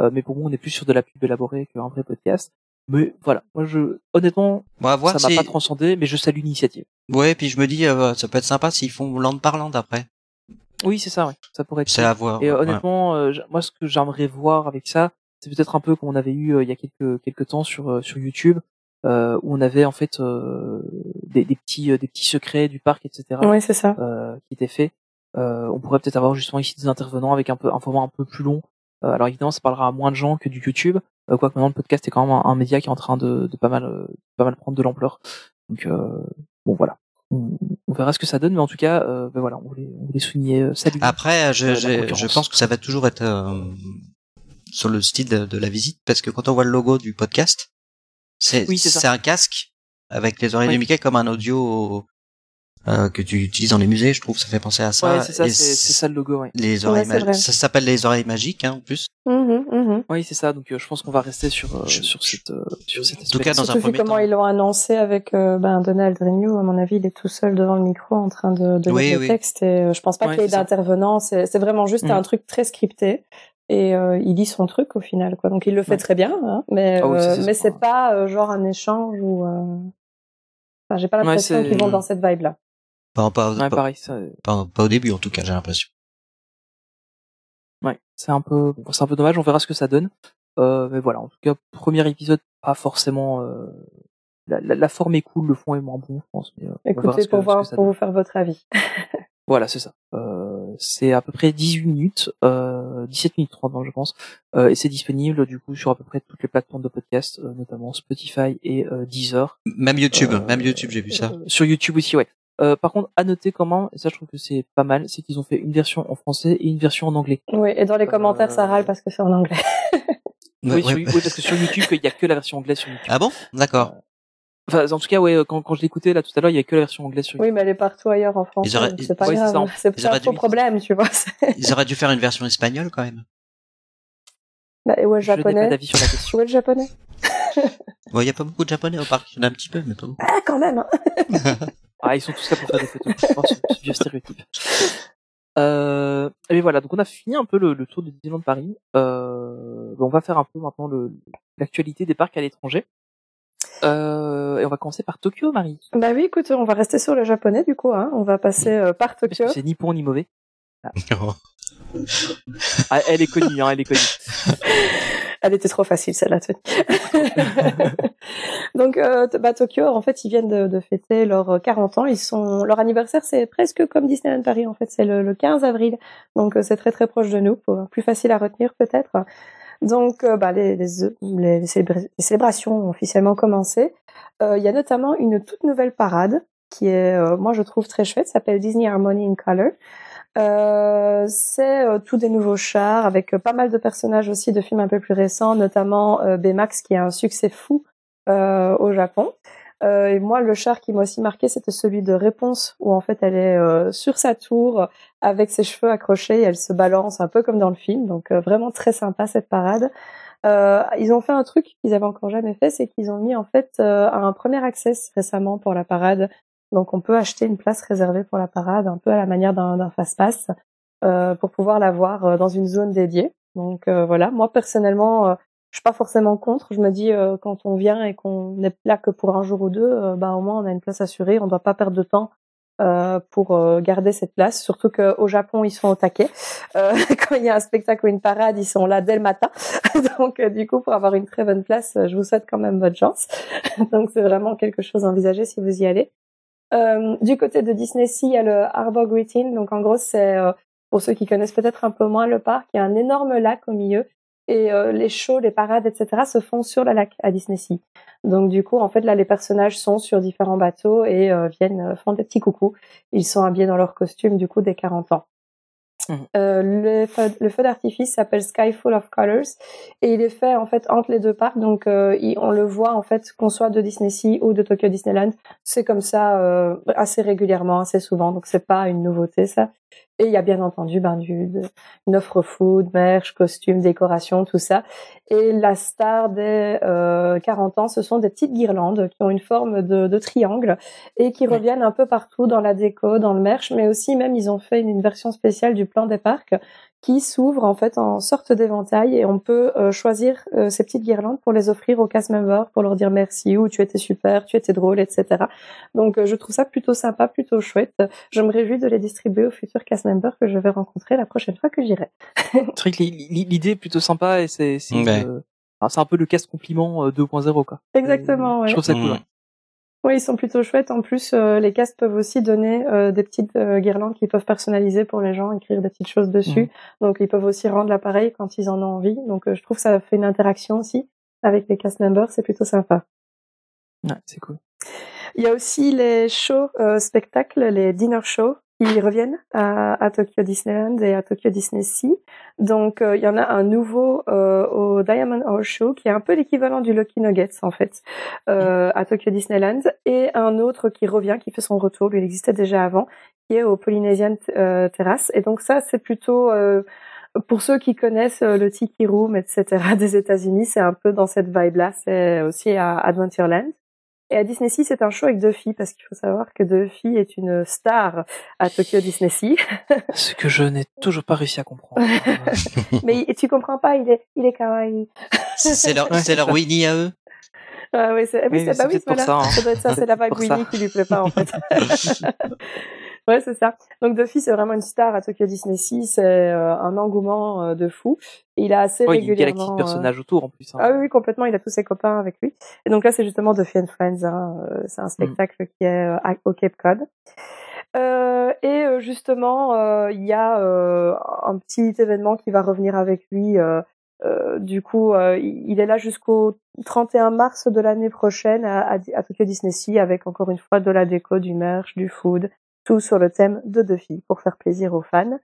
Euh, mais pour moi, on est plus sur de la pub élaborée qu'un vrai podcast. Mais voilà, moi, je, honnêtement, Bon, voir ça m'a pas transcendé, mais je salue l'initiative. Ouais, puis je me dis, euh, ça peut être sympa s'ils font land par land après. Oui, c'est ça, ouais. Ça pourrait être C'est à voir. Et euh, ouais. honnêtement, euh, moi, ce que j'aimerais voir avec ça, c'est peut-être un peu comme on avait eu euh, il y a quelques quelques temps sur euh, sur YouTube, euh, où on avait en fait euh, des, des petits euh, des petits secrets du parc, etc. Oui, c'est ça. euh, qui étaient faits. Euh, on pourrait peut-être avoir justement ici des intervenants avec un peu un format un peu plus long. Euh, alors évidemment, ça parlera à moins de gens que du YouTube. Euh, quoique maintenant le podcast est quand même un, un média qui est en train de, de pas mal euh, pas mal prendre de l'ampleur. Donc euh, bon voilà. On, verra ce que ça donne, mais en tout cas, euh, ben voilà, on voulait, on voulait souligner euh, salut. Après, je, je, je pense que ça va toujours être euh, sur le style de, de la visite, parce que quand on voit le logo du podcast, c'est Oui, ça. un casque avec les oreilles Oui. de Mickey comme un audio euh, que tu utilises dans les musées. Je trouve ça fait penser à ça. ouais, c'est ça, c'est ça le logo, ouais. Les oreilles Ouais, ça s'appelle les oreilles magiques hein, en plus. Mhm. Oui, c'est ça. Donc, euh, je pense qu'on va rester sur euh, Je- sur cette euh, sur cette tout cas, dans un Surtout vu premier comment temps. ils l'ont annoncé avec euh, ben, Donald Renew, à mon avis, il est tout seul devant le micro en train de, de Oui, lire le oui. texte et euh, je pense pas Ouais, qu'il y ait c'est ça. d'intervenant. C'est c'est vraiment juste Mhm. un truc très scripté et euh, il lit son truc au final. quoi. Donc il le fait Ouais. très bien, hein, mais Ah oui, euh, mais c'est pas euh, genre un échange ou. Euh... Enfin, j'ai pas Ouais, l'impression c'est- qu'ils vont dans cette vibe là. Pas, pas, Ouais, pas, pareil, ça, pas- pas au début en tout cas, j'ai l'impression. ouais, c'est un peu bon, c'est un peu dommage. On verra ce que ça donne. Euh, mais voilà, en tout cas, premier épisode, pas forcément. Euh, la, la, la forme est cool, le fond est moins bon, je pense. Mais, euh, Écoutez que- pour voir pour vous faire votre avis. Voilà, c'est ça. Euh, c'est à peu près 18 minutes, euh, 17 minutes 30, je pense, euh, et c'est disponible du coup sur à peu près toutes les plateformes de podcast, euh, notamment Spotify et euh, Deezer. Même YouTube, Euh, même YouTube, j'ai vu ça. Euh, sur YouTube aussi, ouais. Euh, par contre, à noter comment, et ça je trouve que c'est pas mal, c'est qu'ils ont fait une version en français et une version en anglais. Oui, et dans les commentaires ça Euh, râle parce que c'est en anglais. oui, Ouais, sur- ouais. oui, parce que sur YouTube, il y a que la version anglaise sur YouTube. Ah bon? D'accord. Enfin, en tout cas, ouais, euh, quand, quand je l'écoutais là tout à l'heure, il y a que la version anglaise sur Oui, YouTube. mais elle est partout ailleurs en France. Auraient- C'est pas ouais, grave. C'est un faux dû- problème, tu vois. Ils auraient dû faire une version espagnole quand même. Bah, et ouais, le Je n'ai pas japonais. d'avis sur la question. Où est le japonais Bon, il y a pas beaucoup de japonais au parc, il y en a un petit peu, mais pas beaucoup. Ah, quand même. hein. Ah, ils sont tous là pour faire des photos. Je pense, ce, ce vieux stéréotype. Euh, et voilà, donc on a fini un peu le, le tour de Disneyland Paris. Euh, on va faire un peu maintenant le- l'actualité des parcs à l'étranger. Euh, et on va commencer par Tokyo, Marie. Bah oui, écoute, on va rester sur le japonais du coup. Hein. On va passer euh, par Parce Tokyo. que c'est ni bon ni mauvais. Ah, elle est connue, hein, elle est connue. Elle était trop facile celle-là. Donc euh, bah, Tokyo, en fait, ils viennent de, fêter leurs 40 ans. Ils sont leur anniversaire, c'est presque comme Disneyland Paris. En fait, c'est le, le, 15 avril. Donc c'est très très proche de nous, plus facile à retenir peut-être. Donc bah, les, les, les, célébrations ont officiellement commencé. Il y a notamment une toute nouvelle parade qui est, moi je trouve très chouette, s'appelle Disney Harmony in Color. Euh, c'est euh, tous des nouveaux chars avec euh, pas mal de personnages aussi de films un peu plus récents, notamment Baymax qui a un succès fou au Japon. et moi, le char qui m'a aussi marqué, c'était celui de Réponse, où en fait elle est sur sa tour avec ses cheveux accrochés, et elle se balance un peu comme dans le film. Donc vraiment très sympa cette parade. ils ont fait un truc qu'ils avaient encore jamais fait, c'est qu'ils ont mis en fait un premier access récemment pour la parade donc on peut acheter une place réservée pour la parade, un peu à la manière d'un fast-pass, euh, pour pouvoir la voir euh, dans une zone dédiée. Donc euh, voilà, moi personnellement, je suis pas forcément contre. Je me dis quand on vient et qu'on n'est là que pour un jour ou deux, bah au moins on a une place assurée, on ne doit pas perdre de temps pour garder cette place. Surtout qu'au Japon, ils sont au taquet. quand il y a un spectacle ou une parade, ils sont là dès le matin. Donc, du coup, pour avoir une très bonne place, je vous souhaite quand même bonne chance. Donc, c'est vraiment quelque chose à envisager si vous y allez. Euh, du côté de Disney il y a le Harbor Greeting. Donc en gros, c'est euh, pour ceux qui connaissent peut-être un peu moins le parc, il y a un énorme lac au milieu et euh, les shows, les parades, etc. se font sur le lac à Disney Sea. Donc du coup, en fait, là, les personnages sont sur différents bateaux et viennent font des petits coucous. Ils sont habillés dans leurs costumes du coup des 40 ans. Mmh. Euh, le feu, le feu d'artifice s'appelle Sky Full of Colors et il est fait en fait entre les deux parcs. Donc euh, on le voit en fait qu'on soit de Disney Sea ou de Tokyo Disneyland, c'est comme ça euh, assez régulièrement, assez souvent. Donc c'est pas une nouveauté ça. Et il y a bien entendu ben, du, de, une offre food, merch, costumes, décoration, tout ça. Et la star des euh, 40 ans, ce sont des petites guirlandes qui ont une forme de, de triangle et qui reviennent un peu partout dans la déco, dans le merch, mais aussi même ils ont fait une, une version spéciale du plan des parcs qui s'ouvre en fait en sorte d'éventail et on peut euh, choisir euh, ces petites guirlandes pour les offrir aux cast members pour leur dire merci ou tu étais super, tu étais drôle, etc. Donc euh, je trouve ça plutôt sympa, plutôt chouette. Je me réjouis de les distribuer aux futurs cast members que je vais rencontrer la prochaine fois que j'irai. l'idée est plutôt sympa et c'est c'est un peu le cast compliment 2.0 quoi. Exactement. Ouais. Je trouve ça cool. Oui, ils sont plutôt chouettes. En plus, euh, les castes peuvent aussi donner euh, des petites euh, guirlandes qu'ils peuvent personnaliser pour les gens, écrire des petites choses dessus. Mmh. Donc, ils peuvent aussi rendre l'appareil quand ils en ont envie. Donc, je trouve que ça fait une interaction aussi avec les cast members. C'est plutôt sympa. Ouais, c'est cool. Il y a aussi les shows spectacles, les dinner shows ils reviennent à, à, Tokyo Disneyland et à Tokyo Disney Sea. Donc euh, il y en a un nouveau euh, au Diamond Horse Show qui est un peu l'équivalent du Lucky Nuggets en fait euh, à Tokyo Disneyland et un autre qui revient, qui fait son retour, il existait déjà avant, qui est au Polynesian euh, Terrace. Et donc ça c'est plutôt pour ceux qui connaissent le Tiki Room, etc. des États-Unis, c'est un peu dans cette vibe-là. C'est aussi à Adventureland. Et à Disney Sea, c'est un show avec Duffy, parce qu'il faut savoir que Duffy est une star à Tokyo Disney Sea. Ce que je n'ai toujours pas réussi à comprendre. Mais tu comprends pas, il est, il est kawaii. C'est leur, c'est leur Winnie à eux. Ah oui, c'est, oui, c'est, bah oui, voilà. Ça, hein. ça doit être ça, c'est la vibe Winnie qui lui plaît pas, en fait. Ouais, c'est ça. Donc Duffy, c'est vraiment une star à Tokyo Disney Sea. C'est euh, un engouement euh, de fou. Il a assez régulièrement. Il y a de personnages autour en plus. Hein. Ah oui, complètement. Il a tous ses copains avec lui. Et donc là, c'est justement Duffy and Friends. Hein. C'est un mm. spectacle qui est au Cape Cod. Euh, et justement, il y a un petit événement qui va revenir avec lui. du coup, il est là jusqu'au 31 mars de l'année prochaine à, à, Tokyo Disney Sea avec encore une fois de la déco, du merch, du food, tout sur le thème de Duffy pour faire plaisir aux fans.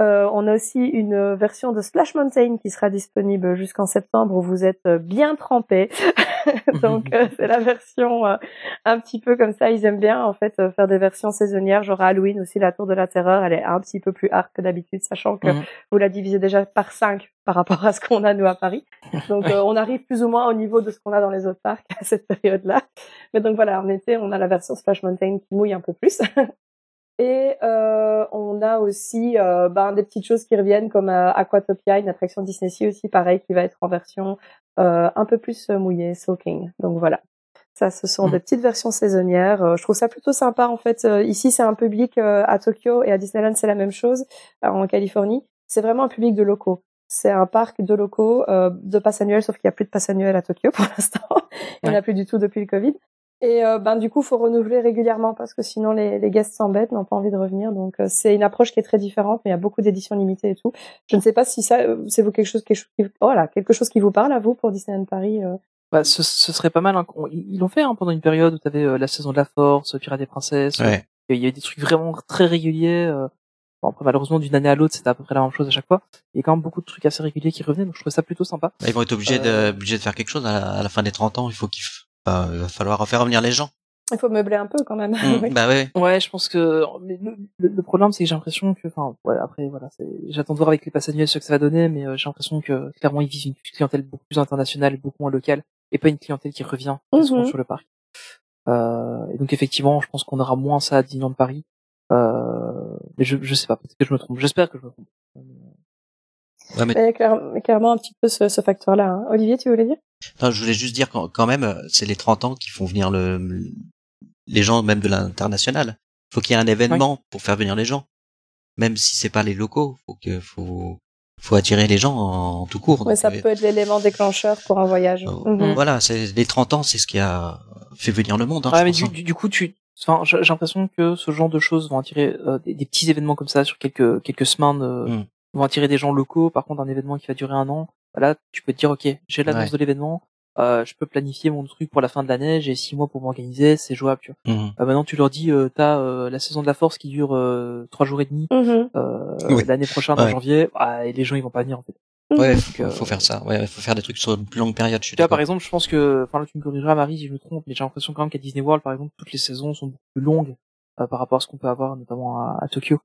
Euh, on a aussi une version de Splash Mountain qui sera disponible jusqu'en septembre où vous êtes bien trempés. Donc euh, c'est la version euh, un petit peu comme ça. Ils aiment bien en fait faire des versions saisonnières, genre Halloween aussi. La Tour de la Terreur, elle est un petit peu plus hard que d'habitude, sachant que vous la divisez déjà par 5 par rapport à ce qu'on a nous à Paris. Donc on arrive plus ou moins au niveau de ce qu'on a dans les autres parcs à cette période-là. Mais donc voilà, en été, on a la version Splash Mountain qui mouille un peu plus. Et euh, on a aussi euh, ben, des petites choses qui reviennent comme euh, Aquatopia, une attraction Disney aussi, pareil, qui va être en version euh, un peu plus mouillée, soaking. Donc voilà. Ça, ce sont mmh. des petites versions saisonnières. je trouve ça plutôt sympa en fait. ici, c'est un public à Tokyo et à Disneyland, c'est la même chose en Californie. C'est vraiment un public de locaux. c'est un parc de locaux euh, de pass annuel, sauf qu'il n'y a plus de pass annuel à Tokyo pour l'instant. Il n'y en a plus du tout depuis le Covid. Et euh, ben du coup, faut renouveler régulièrement parce que sinon les, les guests s'embêtent, n'ont pas envie de revenir. Donc euh, c'est une approche qui est très différente, mais il y a beaucoup d'éditions limitées et tout. Je ne sais pas si ça, euh, c'est vous quelque chose, quelque chose qui, voilà, quelque chose qui vous parle à vous pour Disneyland Paris. euh? Bah, ce, ce serait pas mal. hein, Ils l'ont fait hein, pendant une période où tu avais la saison de la Force, Pirates des Princesses. Ouais. Il y avait des trucs vraiment très réguliers. euh, Bon, après, malheureusement, d'une année à l'autre, c'était à peu près la même chose à chaque fois. Il y a quand même beaucoup de trucs assez réguliers qui revenaient, donc je trouvais ça plutôt sympa. Ils vont être obligés, Euh. de, obligés de faire quelque chose à la, à la fin des 30 ans. Il faut qu'il f- bah, il va falloir faire revenir les gens. Il faut meubler un peu quand même. Mm, Oui. Bah ouais. Ouais, je pense que le, le- le problème, c'est que j'ai l'impression que, enfin, ouais, après, voilà, c'est- j'attends de voir avec les passes annuelles ce que ça va donner, mais euh, j'ai l'impression que clairement, ils visent une clientèle beaucoup plus internationale, beaucoup moins locale, et pas une clientèle qui revient Mhm. sur le parc. Euh, et donc effectivement, je pense qu'on aura moins ça à Disneyland Paris. Euh, mais je, je sais pas, peut-être que je me trompe. J'espère que je me trompe. Ouais, mais Il y a clair- clairement un petit peu ce, ce facteur-là. hein. Olivier, tu voulais dire? Non, je voulais juste dire quand, quand même, euh, c'est les 30 ans qui font venir le, les gens même de l'international. Faut qu'il y ait un événement pour faire venir les gens. Même si c'est pas les locaux, faut que faut faut attirer les gens en, tout court. Ouais, ça euh, peut être l'élément déclencheur pour un voyage. euh, Mhm. Voilà, c'est les 30 ans, c'est ce qui a fait venir le monde. Hein, Ouais, je mais pense, du, hein. du, coup, tu, enfin, j'ai j'ai l'impression que ce genre de choses vont attirer euh, des, des petits événements comme ça sur quelques quelques semaines, euh, Mm. Vont attirer des gens locaux. Par contre, un événement qui va durer un an, là, tu peux te dire, ok, j'ai l'annonce Ouais. de l'événement, euh, je peux planifier mon truc pour la fin de l'année, j'ai six mois pour m'organiser, c'est jouable. Tu vois. Mhm. Euh, maintenant, tu leur dis, euh, t'as euh, la saison de la force qui dure euh, trois jours et demi Mhm. euh, Oui. l'année prochaine en Ouais. janvier, ah, et les gens ils vont pas venir en fait. Ouais, Mhm. faut, Donc, faut faire ça. Ouais, faut faire des trucs sur une plus longue période. Je suis Tu vois, d'accord. par exemple, je pense que, enfin là, tu me corrigeras, Marie, si je me trompe, mais j'ai l'impression quand même qu'à Disney World, par exemple, toutes les saisons sont beaucoup plus longues euh, par rapport à ce qu'on peut avoir, notamment à, à Tokyo.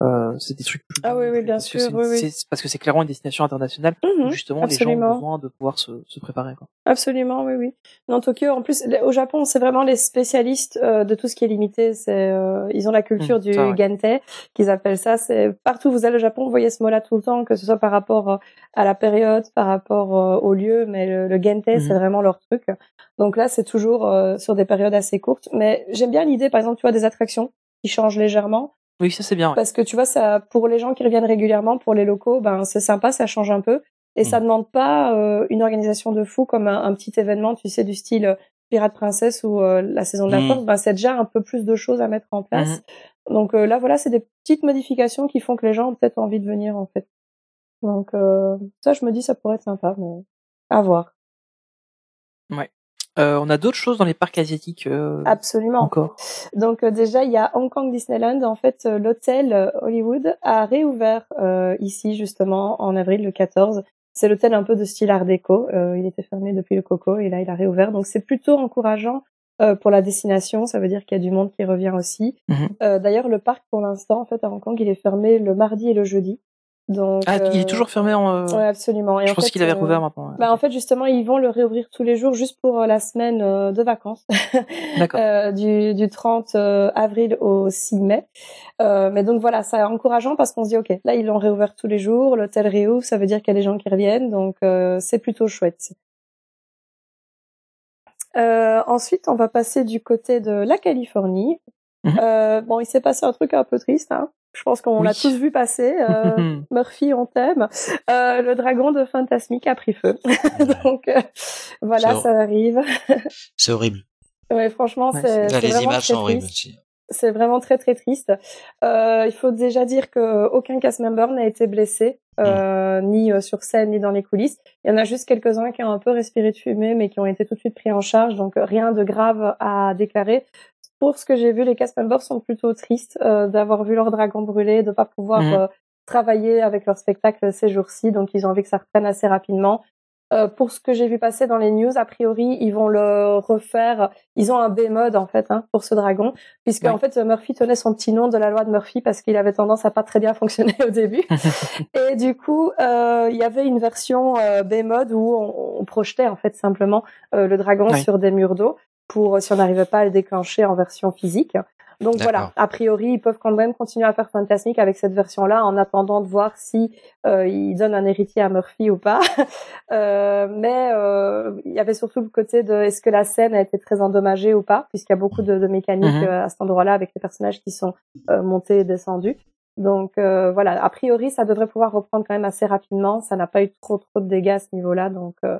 Euh, c'est des trucs plus Ah oui, oui, bien parce sûr, oui, oui. Parce que c'est clairement une destination internationale où Mhm. justement les gens ont absolument. besoin de pouvoir se, se préparer. Quoi. Absolument, oui, oui. Non, Tokyo, en plus, au Japon, c'est vraiment les spécialistes euh, de tout ce qui est limité. C'est, euh, ils ont la culture Mm, du ça, ouais. Qu'ils appellent ça. C'est partout où vous allez au Japon, vous voyez ce mot-là tout le temps, que ce soit par rapport euh, à la période, par rapport euh, au lieu. Mais le, le Gente, c'est vraiment leur truc. Donc là, c'est toujours sur des périodes assez courtes. Mais j'aime bien l'idée, par exemple, tu vois, des attractions qui changent légèrement. Oui, ça c'est bien. ouais. Parce que tu vois, ça, pour les gens qui reviennent régulièrement, pour les locaux, ben c'est sympa, ça change un peu. Et ça demande pas euh, une organisation de fou comme un, un petit événement, tu sais, du style euh, Pirate Princesse ou euh, la saison de la force. Ben c'est déjà un peu plus de choses à mettre en place. Donc euh, là, voilà, c'est des petites modifications qui font que les gens ont peut-être envie de venir en fait. Donc euh, ça, je me dis, ça pourrait être sympa, mais à voir. Euh, on a d'autres choses dans les parcs asiatiques euh, Absolument. encore. Donc euh, déjà, il y a Hong Kong Disneyland. En fait, euh, l'hôtel euh, Hollywood a réouvert euh, ici justement en avril le 14. C'est l'hôtel un peu de style Art déco. Euh, il était fermé depuis le Coco et là il a réouvert. Donc c'est plutôt encourageant euh, pour la destination. Ça veut dire qu'il y a du monde qui revient aussi. Mhm. Euh, D'ailleurs, le parc pour l'instant, en fait, à Hong Kong, il est fermé le mardi et le jeudi. Donc Ah, il euh, est toujours fermé en. euh, Ouais, absolument. Et je en fait, qu'il avait euh, rouvert maintenant. bah, en fait, justement, ils vont le réouvrir tous les jours juste pour euh, la semaine euh, de vacances. D'accord. Euh, du, du 30 euh, avril au 6 mai. Euh, mais donc voilà, c'est encourageant parce qu'on se dit, OK, là, ils l'ont réouvert tous les jours, l'hôtel réouvre, ça veut dire qu'il y a des gens qui reviennent, donc euh, c'est plutôt chouette. Euh, ensuite, on va passer du côté de la Californie. Mhm. Euh, bon, il s'est passé un truc un peu triste. Hein. Je pense qu'on Oui. l'a tous vu passer. Euh, Murphy, on t'aime. Euh, le dragon de Fantasmic a pris feu. Donc euh, voilà, ça arrive. C'est horrible. Ouais, franchement, Ouais, c'est les vraiment images très sont horribles aussi. C'est vraiment très très triste. Euh, il faut déjà dire que aucun cast member n'a été blessé, euh, ni sur scène ni dans les coulisses. Il y en a juste quelques-uns qui ont un peu respiré de fumée, mais qui ont été tout de suite pris en charge, donc rien de grave à déclarer. Pour ce que j'ai vu, les cast members sont plutôt tristes euh, d'avoir vu leur dragon brûler, de pas pouvoir Mhm. euh, travailler avec leur spectacle ces jours-ci, donc ils ont envie que ça reprenne assez rapidement. Euh, pour ce que j'ai vu passer dans les news, a priori, ils vont le refaire. Ils ont un B-mode en fait hein, pour ce dragon, puisque Ouais. en fait Murphy tenait son petit nom de la loi de Murphy parce qu'il avait tendance à pas très bien fonctionner au début. Et du coup, euh, il y avait une version euh, B-mode où on, on projetait en fait simplement euh, le dragon Ouais. sur des murs d'eau pour si on n'arrivait pas à le déclencher en version physique. Donc voilà, a priori, ils peuvent quand même continuer à faire Fantasmic avec cette version-là en attendant de voir si euh, ils donnent un héritier à Murphy ou pas. Euh, mais euh, il y avait surtout le côté de est-ce que la scène a été très endommagée ou pas, puisqu'il y a beaucoup de, de mécaniques Mhm. euh, à cet endroit-là avec les personnages qui sont euh, montés et descendus. Donc euh, voilà, a priori, ça devrait pouvoir reprendre quand même assez rapidement. Ça n'a pas eu trop trop de dégâts à ce niveau-là, donc euh,